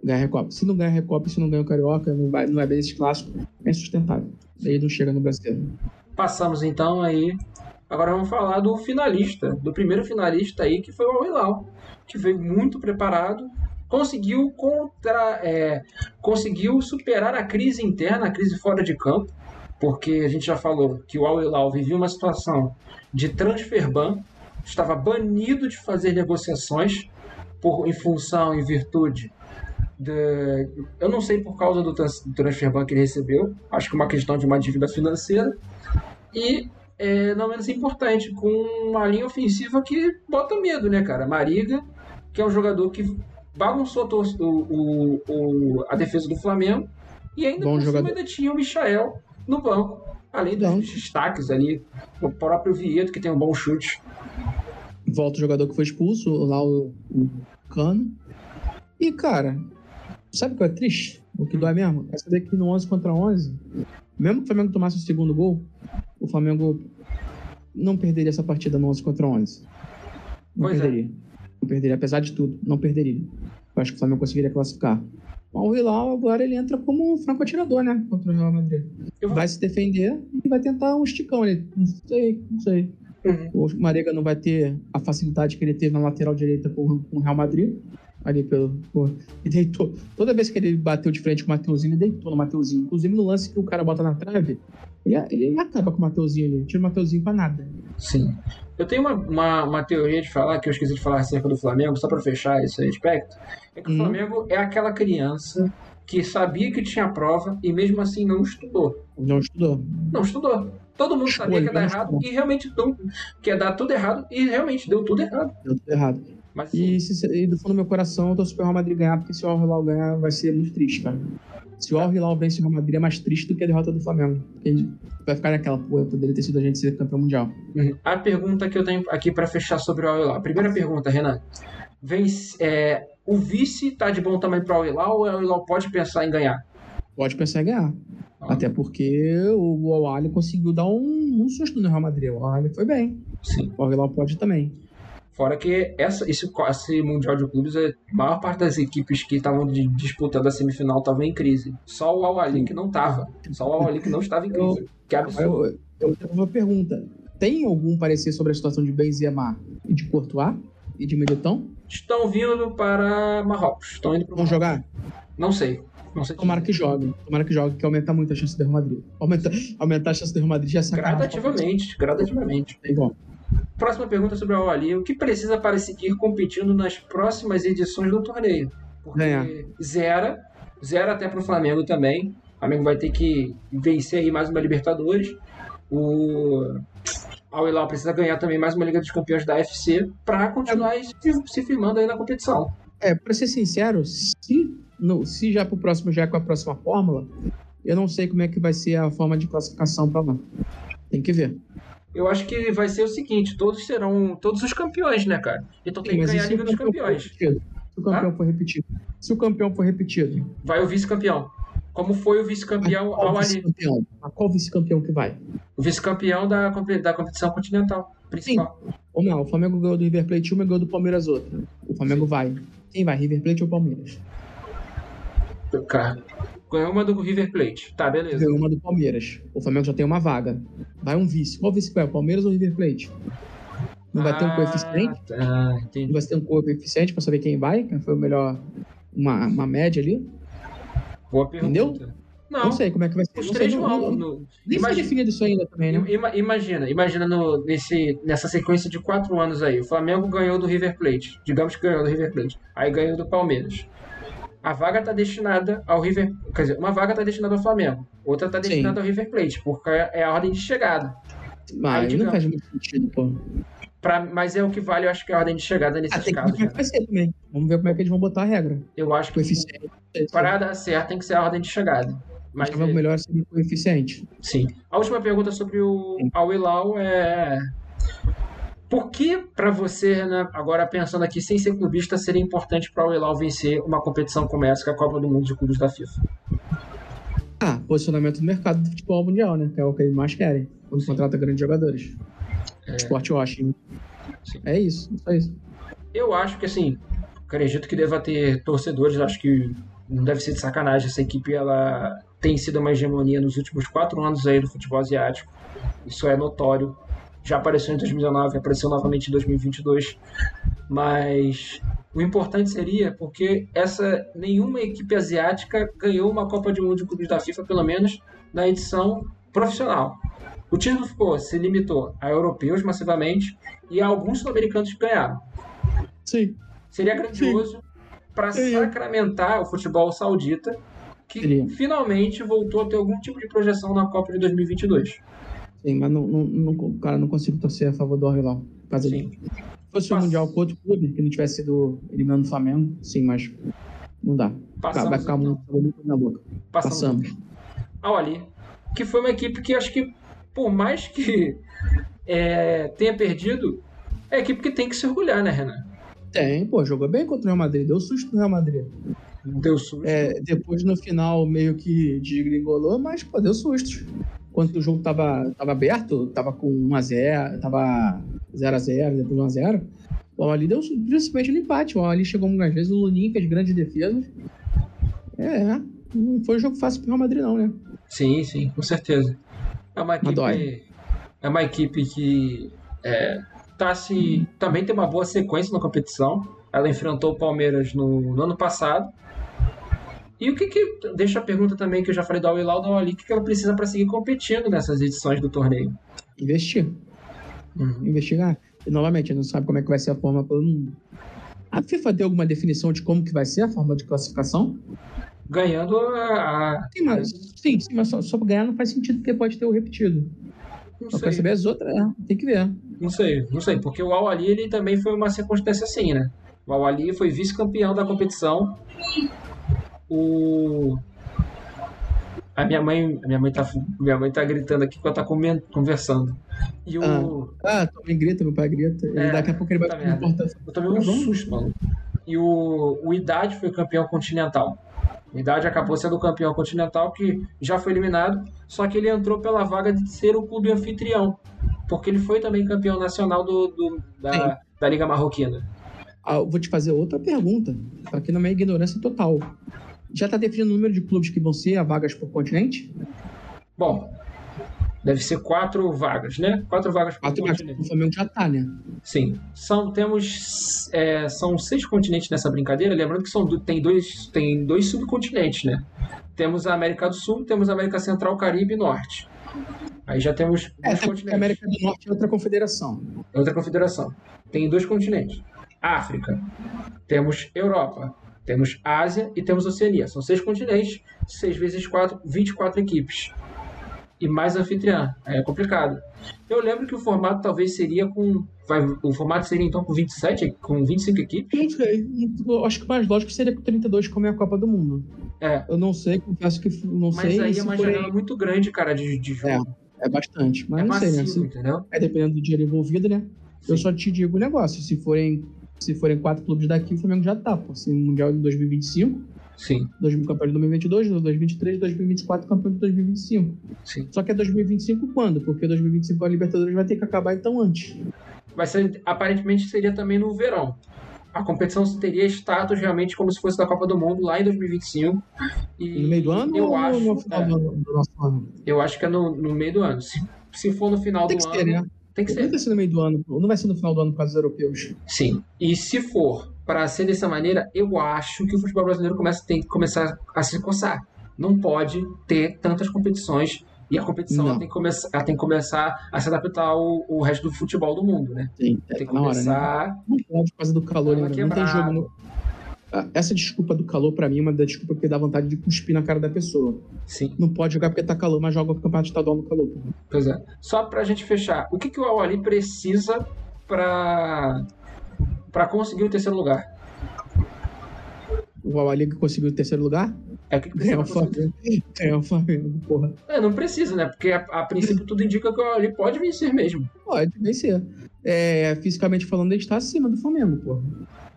Ganhar a Recopa. Se não ganhar a Recopa, se não ganhar o Carioca, não vai, não vai bem nesses clássicos, é insustentável. Daí não chega no brasileiro. Passamos então aí Agora vamos falar do finalista, do primeiro finalista aí, que foi o Al Hilal, que veio muito preparado, conseguiu contra, é, conseguiu superar a crise interna, a crise fora de campo, porque a gente já falou que o Al Hilal vivia uma situação de transfer ban, estava banido de fazer negociações por em função, em virtude de, eu não sei por causa do, transfer ban que ele recebeu, acho que é uma questão de uma dívida financeira, e é, não menos importante, com uma linha ofensiva que bota medo, né, cara? Mariga, que é um jogador que bagunçou o, o, o, a defesa do Flamengo, e ainda Bom por jogador. cima ainda tinha o Michael no banco, além dos Bom. destaques ali, o próprio Vieto, que tem um bom chute. Volta o jogador que foi expulso, lá o, o Cano. E, cara, sabe o que é triste? O que dói mesmo? Essa daqui no 11 contra 11, mesmo que o Flamengo tomasse o segundo gol, o Flamengo não perderia essa partida no 11 contra 11. Não pois é. perderia. É. Não perderia, apesar de tudo, não perderia. Eu acho que o Flamengo conseguiria classificar. O Hilal agora ele entra como um franco atirador, né? Contra o Real Madrid. Vai se defender e vai tentar um esticão ali. Não sei, não sei. Uhum. O Marega não vai ter a facilidade que ele teve na lateral direita com o Real Madrid ali pelo. Pô, e deitou. Toda vez que ele bateu de frente com o Mateuzinho, ele deitou no Mateuzinho. Inclusive no lance que o cara bota na trave, ele, ele acaba com o Mateuzinho ali. Tira o Mateuzinho pra nada. Sim. Eu tenho uma, uma, uma, teoria de falar, que eu esqueci de falar acerca do Flamengo, só pra fechar esse aspecto. É que hum. o Flamengo é aquela criança que sabia que tinha prova e mesmo assim não estudou. Não estudou. Não estudou. Todo mundo Escolha, sabia que ia dar errado e realmente deu, que ia dar tudo errado e realmente deu tudo errado. Deu tudo errado. Mas, e, se, e, do fundo do meu coração, eu torço pro Real Madrid ganhar, porque se o Al Hilal ganhar, vai ser muito triste, cara. Se o Al Hilal vence o Real Madrid, é mais triste do que a derrota do Flamengo. Porque vai ficar naquela, pô, poderia ter sido a gente ser campeão mundial. Uhum. A pergunta que eu tenho aqui para fechar sobre o Al Hilal. Primeira pergunta, Renan. Vence, é, o vice tá de bom tamanho pro Al Hilal ou o Al Hilal pode pensar em ganhar? Pode pensar em ganhar. Ah. Até porque o Al conseguiu dar um, um susto no Real Madrid. O Al foi bem. Sim. O Al Hilal pode também. Fora que essa, esse, esse Mundial de Clubes, a maior parte das equipes que estavam disputando a semifinal estavam em crise. Só o Al que não estava. Só o Al que não estava em crise. Eu, que absurdo. Eu, eu tenho uma pergunta. Tem algum parecer sobre a situação de Benzema e de Courtois e de Militão? Estão vindo para Marrocos. Estão indo para Vão jogar? Não sei. Não sei Tomara que jogue. Tomara que jogue, que aumenta muito a chance do Real Madrid. Aumenta, aumentar a chance do Real Madrid já é Gradativamente, gradativamente. É igual. Próxima pergunta sobre o Ali. O que precisa para seguir competindo nas próximas edições do torneio? Porque é. zera, zera até para o Flamengo também. O Flamengo vai ter que vencer aí mais uma Libertadores. O Al Hilal precisa ganhar também mais uma Liga dos Campeões da FC para continuar é. se firmando aí na competição. É, para ser sincero, se, no, se já para o próximo já é com a próxima fórmula, eu não sei como é que vai ser a forma de classificação para lá. Tem que ver eu acho que vai ser o seguinte: todos serão todos os campeões, né, cara? Então tem Sim, que ganhar a Liga dos Campeões. Se o campeão ah? for repetido. Se o campeão for repetido. Vai o vice-campeão. Como foi o vice-campeão ao vice ali? A qual vice-campeão que vai? O vice-campeão da, da competição continental principal. Sim. Ou não, o Flamengo ganhou do River Plate uma e ganhou do Palmeiras outra. O Flamengo Sim. vai. Quem vai, River Plate ou Palmeiras? Cara, ganhou uma do River Plate. Tá, beleza. Ganhou uma do Palmeiras. O Flamengo já tem uma vaga. Vai um vice. Qual vice vai? Palmeiras ou River Plate? Não vai ter um ah, coeficiente? Tá, entendi. Não vai ter um coeficiente pra saber quem vai? Quem foi o melhor. Uma, uma média ali? Boa pergunta. Entendeu? Não, não sei como é que vai ser. Os três vão. No... Nem imagina, foi definido isso ainda também, né? Imagina, imagina no, nesse, nessa sequência de quatro anos aí. O Flamengo ganhou do River Plate. Digamos que ganhou do River Plate. Aí ganhou do Palmeiras. A vaga está destinada ao River. Quer dizer, uma vaga está destinada ao Flamengo. Outra está destinada Sim. ao River Plate, porque é a ordem de chegada. Mas aí, digamos, não faz muito sentido, pô. Pra, mas é o que vale, eu acho que é a ordem de chegada nesses ah, casos. Vai ser. Vamos ver como é que eles vão botar a regra. Eu acho que para dar certo tem que ser a ordem de chegada. Mas é... melhor seria o coeficiente. Sim. A última pergunta sobre o Al Hilal é por que para você, né, agora pensando aqui sem ser clubista, seria importante para o Hilal vencer uma competição como essa, que é a Copa do Mundo de Clubes da FIFA? Ah, posicionamento do mercado do futebol mundial, né? Que é o que eles mais querem quando Sim. contrata grandes jogadores. É... Esporte Washington. Sim. É isso, só isso. Eu acho que assim, acredito que deva ter torcedores, acho que não deve ser de sacanagem. Essa equipe ela tem sido uma hegemonia nos últimos quatro anos aí do futebol asiático. Isso é notório. Já apareceu em 2019, apareceu novamente em 2022. Mas o importante seria porque essa nenhuma equipe asiática ganhou uma Copa de Mundo de Clubes da FIFA, pelo menos na edição profissional. O título ficou, se limitou a europeus massivamente e a alguns sul-americanos que ganharam. Sim. Seria grandioso para sacramentar o futebol saudita, que Seria. finalmente voltou a ter algum tipo de projeção na Copa de 2022. Sim, mas não, não, não, cara, não consigo torcer a favor do Al-Hilal. Se fosse o um Mundial com outro clube, que não tivesse sido eliminando o Flamengo, sim, mas não dá. Passamos, Vai ficar então. muito na boca. Passamos. Passamos. A Oli, que foi uma equipe que acho que, por mais que é, tenha perdido, é a equipe que tem que se orgulhar, né, Renan? Tem, pô, jogou bem contra o Real Madrid, deu susto no Real Madrid. Deu susto. É, depois no final meio que desgringolou, mas pô, deu susto. Quando o jogo tava, tava aberto, tava com 1x0, tava 0x0, depois 1x0. O ali deu principalmente no empate. O ali chegou algumas vezes, o Lunin fez grandes defesas. É, não foi um jogo fácil pro Real Madrid, não, né? Sim, sim, com certeza. É uma equipe, é uma equipe que é, tá se, também tem uma boa sequência na competição. Ela enfrentou o Palmeiras no, no ano passado. E o que que. Deixa a pergunta também que eu já falei do Al-Hilal, do Ali, o que, que ela precisa para seguir competindo nessas edições do torneio? Investir. Uhum. Investigar. E novamente, não sabe como é que vai ser a forma todo mundo. A FIFA deu alguma definição de como que vai ser a forma de classificação? Ganhando a. Sim, mas, sim, sim, mas só, só ganhar não faz sentido porque pode ter o repetido. Não Só sei. saber as outras, é, tem que ver. Não sei, não sei, porque o Al-Ali ele também foi uma circunstância assim, né? O Al-Ali foi vice-campeão da competição. O a minha mãe, a minha mãe tá, minha mãe tá gritando aqui porque ela tá conversando. E o Ah, ah também grita, meu pai grita. É, daqui a pouco ele vai tá porta. Eu tomei um susto, mano. E o, o Idade foi campeão continental. O Idade acabou sendo campeão continental que já foi eliminado, só que ele entrou pela vaga de ser o clube anfitrião porque ele foi também campeão nacional do, do da, da Liga Marroquina. Ah, vou te fazer outra pergunta, aqui na minha ignorância total. Já está definido o número de clubes que vão ser a vagas por continente? Bom, deve ser quatro vagas, né? Quatro vagas por quatro continente. Vagas, o Flamengo já está, né? Sim. São, temos, é, são seis continentes nessa brincadeira. Lembrando que são, tem, dois, tem dois subcontinentes, né? Temos a América do Sul, temos a América Central, Caribe e Norte. Aí já temos é, dois continentes. A América do Norte é outra confederação. É outra confederação. Tem dois continentes. África. Temos Europa. Temos Ásia e temos Oceania. São seis continentes, seis vezes quatro, 24 equipes. E mais anfitriã. É complicado. Eu lembro que o formato talvez seria com. Vai, o formato seria então com 27, com 25 equipes? Não sei. Eu acho que o mais lógico seria com 32, como é a Copa do Mundo. É. Eu não sei, confesso que não mas sei. Mas aí é uma janela muito grande, cara, de, de jogo. É. É bastante. Mas é não massivo, sei, né? Se, entendeu? É dependendo do dinheiro envolvido, né? Sim. Eu só te digo o um negócio. Se forem, se forem quatro clubes daqui, o Flamengo já tá. Pô. Se Mundial de 2025. Sim. 2000 campeão de 2022, 2023, 2024 campeão de 2025. Sim. Só que é 2025 quando? Porque 2025 a Libertadores vai ter que acabar então antes. Vai ser, aparentemente seria também no verão. a competição teria status realmente como se fosse da Copa do Mundo lá em 2025. E no meio do ano eu ou acho, no final é, do, nosso ano? Eu acho que é no, no meio do ano. Se, se for no final Tem do que ano. ser, né? Tem que Não vai ser. ser no meio do ano, não vai ser no final do ano por causa dos europeus. Sim. E se for para ser dessa maneira, eu acho que o futebol brasileiro começa, tem que começar a se coçar. Não pode ter tantas competições e a competição tem que, começar, ela tem que começar a se adaptar ao, ao resto do futebol do mundo, né? Sim, Tem que tá na hora, né? começar. Não pode por causa do calor Ela ainda. Não tem jogo no... Essa desculpa do calor, pra mim, é uma das desculpas que dá vontade de cuspir na cara da pessoa. Sim, Não pode jogar porque tá calor, mas joga o campeonato estadual no calor. pois é. Só pra gente fechar, o que, que o Awali precisa pra, pra conseguir o terceiro lugar? O Awali que conseguiu o terceiro lugar, É o que, que ganhar precisa o pra conseguir? Flamengo. Ganhar o Flamengo, porra. É, não precisa, né? Porque a, a princípio tudo indica que o Awali pode vencer mesmo. Pode vencer. É, fisicamente falando, ele está acima do Flamengo, porra.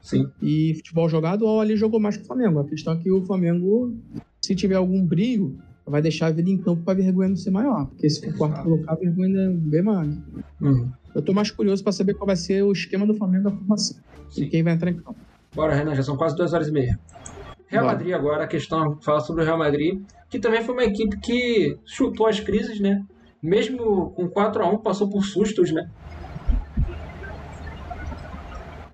Sim. E futebol jogado, o Awali jogou mais que o Flamengo. A questão é que o Flamengo, se tiver algum brilho, vai deixar a vida em campo pra vergonha não ser maior. Porque se for quarto colocar, a vergonha é bem maior. Uhum. Eu tô mais curioso pra saber qual vai ser o esquema do Flamengo da formação. E Sim. quem vai entrar em campo. Bora, Renan, já são quase duas horas e meia. Real Bora. Madrid agora, a questão fala sobre o Real Madrid, que também foi uma equipe que chutou as crises, né? Mesmo com 4 a 1 passou por sustos, né?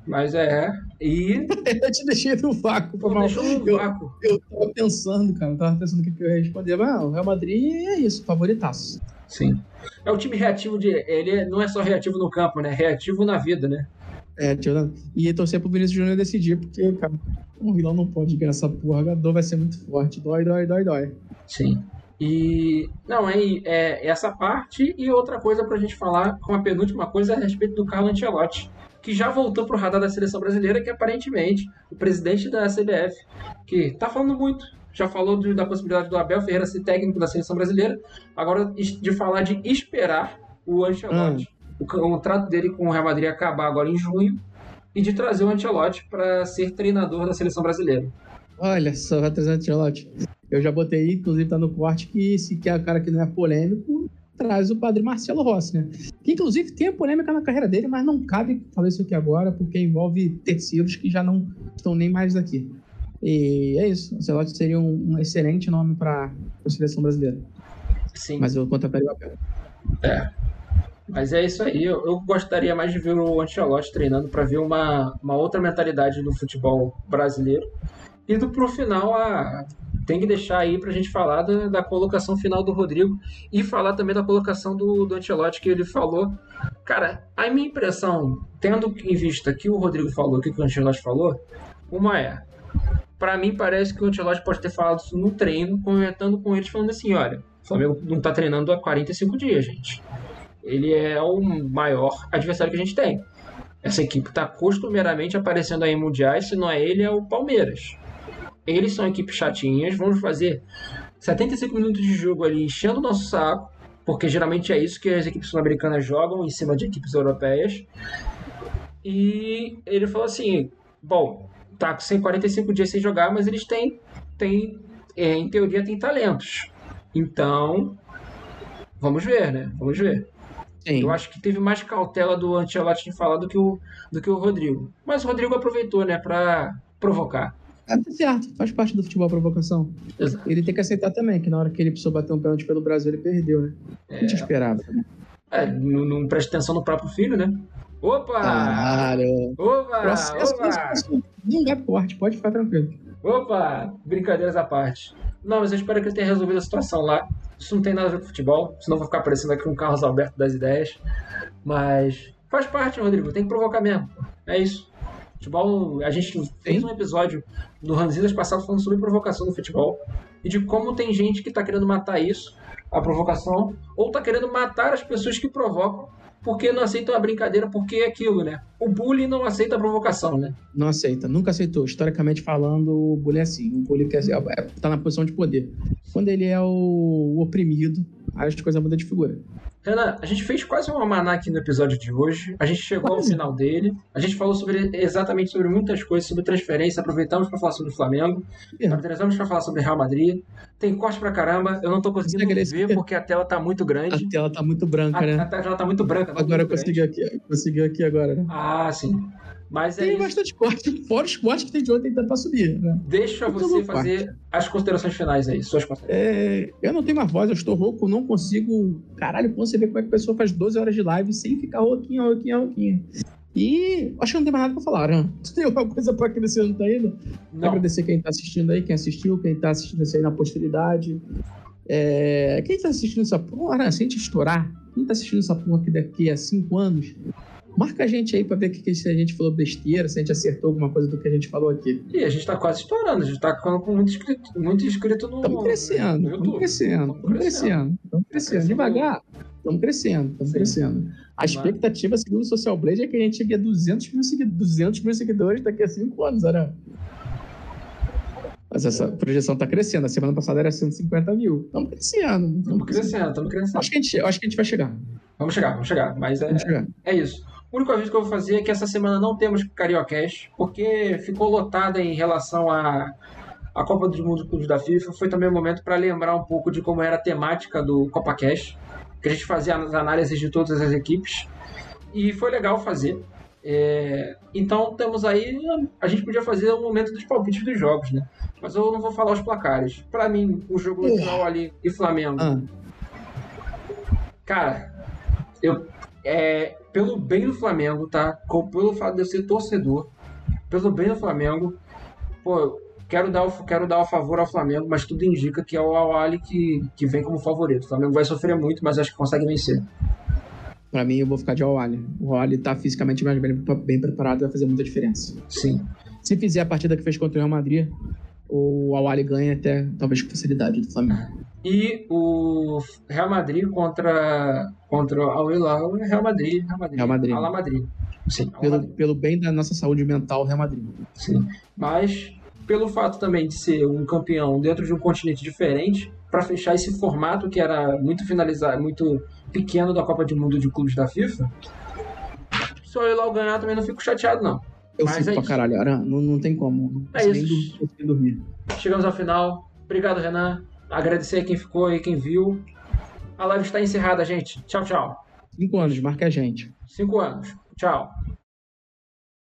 Mas é. E Eu te deixei no vácuo, pô, foi mal. deixou no Eu, vácuo. eu tava pensando, cara. Eu tava pensando o que que eu ia responder. Mas ah, o Real Madrid é isso, favoritaço. Sim. É o time reativo de. Ele não é só reativo no campo, né? Reativo na vida, né? É, tio, e torcer pro Vinícius Júnior decidir, porque, cara, o Vilão não pode ganhar essa porra. A dor vai ser muito forte. Dói, dói, dói, dói. Sim. E. Não, é, é essa parte e outra coisa pra gente falar, com a penúltima coisa, a respeito do Carlo Ancelotti, que já voltou pro radar da seleção brasileira, que aparentemente o presidente da CBF, que tá falando muito, já falou de- da possibilidade do Abel Ferreira ser técnico da seleção brasileira, agora de falar de esperar o Ancelotti, o contrato dele com o Real Madrid acabar agora em junho, e de trazer o Ancelotti para ser treinador da seleção brasileira. Olha só, vai trazer Ancelotti. Eu já botei, inclusive tá no corte, que se quer o cara que não é polêmico, traz o padre Marcelo Rossi, né? Que inclusive tem a polêmica na carreira dele, mas não cabe falar isso aqui agora, porque envolve terceiros que já não estão nem mais aqui. E é isso. Ancelotti seria um, um excelente nome para a seleção brasileira. Sim. Mas eu contrataria o Abel. Mas é isso aí. Eu, eu gostaria mais de ver o Ancelotti treinando para ver uma, uma outra mentalidade do futebol brasileiro. E do, pro final, a, tem que deixar aí pra gente falar da, da colocação final do Rodrigo e falar também da colocação do, do Ancelotti que ele falou. Cara, a minha impressão, tendo em vista que o Rodrigo falou, que o Ancelotti falou, uma é. Pra mim parece que o Ancelotti pode ter falado isso no treino, comentando com eles, falando assim, olha, o Flamengo não tá treinando há 45 dias, gente ele é o maior adversário que a gente tem. Essa equipe está costumeiramente aparecendo aí em mundiais, se não é ele, é o Palmeiras. Eles são equipes chatinhas, vamos fazer 75 minutos de jogo ali enchendo o nosso saco, porque geralmente é isso que as equipes sul-americanas jogam em cima de equipes europeias. E ele falou assim: bom, tá com 45 dias sem jogar, mas eles têm, têm é, em teoria, têm talentos. Então, vamos ver, né? Vamos ver. Sim. Eu acho que teve mais cautela do Ancelotti de falar do que o, do que o Rodrigo. Mas o Rodrigo aproveitou, né, pra provocar. Tá certo, faz parte do futebol a provocação. Exato. Ele tem que aceitar também, que na hora que ele precisou bater um pênalti pelo Brasil, ele perdeu, né? A gente esperava. É, não, não presta atenção no próprio filho, né? Opa! Claro. Opa! Processo, Opa! Não é corte, pode ficar tranquilo. Opa! Brincadeiras à parte. Não, mas eu espero que ele tenha resolvido a situação lá. Isso não tem nada a ver com futebol, senão vai ficar parecendo aqui um Carlos Alberto das ideias. Mas faz parte, Rodrigo, tem que provocar mesmo. É isso. Futebol, a gente fez um episódio do Ranzidas passado falando sobre provocação no futebol e de como tem gente que tá querendo matar isso, a provocação, ou tá querendo matar as pessoas que provocam porque não aceitam a brincadeira, porque é aquilo, né? O bullying não aceita a provocação, né? Não aceita, nunca aceitou. Historicamente falando, o bullying é assim. O bullying quer, é, na posição de poder. Quando ele é o, o oprimido, aí as coisas mudam de figura. Renan, a gente fez quase um almanac aqui no episódio de hoje. A gente chegou ao Quase. final dele. A gente falou sobre exatamente sobre muitas coisas, sobre transferência. Aproveitamos para falar sobre o Flamengo. É. Aproveitamos para falar sobre Real Madrid. Tem corte pra caramba. Eu não tô conseguindo ver porque a tela tá muito grande. A tela tá muito branca, A, né? a tela tá muito branca. tá Agora eu muito consegui grande. aqui, conseguiu aqui agora, né? Ah, sim. Mas é tem isso. bastante corte, fora os cortes que tem de ontem pra subir, né? Deixa você fazer parte. as considerações finais aí, suas. É, eu não tenho mais voz, eu estou rouco, não consigo. Caralho, você vê como é que a pessoa faz 12 horas de live sem ficar rouquinha, rouquinha, rouquinha. E acho que não tem mais nada pra falar, né? Tu tem alguma coisa pra acrescentar ainda? Não. Agradecer quem tá assistindo aí, quem assistiu, quem tá assistindo isso aí na posteridade. É... Quem tá assistindo essa porra, se a gente estourar, quem tá assistindo essa porra aqui daqui a cinco anos, marca a gente aí pra ver que, que se a gente falou besteira, se a gente acertou alguma coisa do que a gente falou aqui. E a gente tá quase estourando, a gente tá com muito inscrito, muito inscrito no. Estamos crescendo, estamos crescendo, estamos crescendo, estamos crescendo. Devagar, estamos crescendo, estamos crescendo. A expectativa, segundo o Social Blade, é que a gente chegue a 200 mil, seguidores, 200 mil seguidores daqui a 5 anos, era. Mas essa projeção está crescendo. A semana passada era 150 mil. Estamos crescendo. Estamos crescendo, estamos crescendo. Acho que, a gente, acho que a gente vai chegar. Vamos chegar, vamos chegar. Mas é, chegar. é isso. O único aviso que eu vou fazer é que essa semana não temos Cariocast, porque ficou lotada em relação à, à Copa do Mundo Clubes da FIFA. Foi também um momento para lembrar um pouco de como era a temática do Copa Cash que a gente fazia as análises de todas as equipes. E foi legal fazer. É, então temos aí. A gente podia fazer o momento dos palpites dos jogos, né? Mas eu não vou falar os placares. Para mim, o jogo final ali e Flamengo. Ah. Cara, eu. É, pelo bem do Flamengo, tá? Pelo fato de eu ser torcedor, pelo bem do Flamengo, pô, Quero dar, o, quero dar o favor ao Flamengo, mas tudo indica que é o Awali que, que vem como favorito. O Flamengo vai sofrer muito, mas acho que consegue vencer. Pra mim, eu vou ficar de Awali. O Awali tá fisicamente mais bem, bem preparado vai fazer muita diferença. Sim. Se fizer a partida que fez contra o Real Madrid, o Awali ganha até talvez com facilidade do Flamengo. E o Real Madrid contra, contra o Al Hilal é Real Madrid, Real Madrid. Real Madrid. Al Madrid. Sim, pelo, Madrid. pelo bem da nossa saúde mental, Real Madrid. Sim. Mas pelo fato também de ser um campeão dentro de um continente diferente, para fechar esse formato que era muito finalizado, muito pequeno da Copa do Mundo de clubes da FIFA. Se ir lá ganhar, também não fico chateado, não. Eu Mas fico é pra caralho, Aran, não, não tem como. Não é isso. Nem dormir. Chegamos ao final. Obrigado, Renan. Agradecer a quem ficou e quem viu. A live está encerrada, gente. Tchau, tchau. Cinco anos, marca a gente. Cinco anos. Tchau.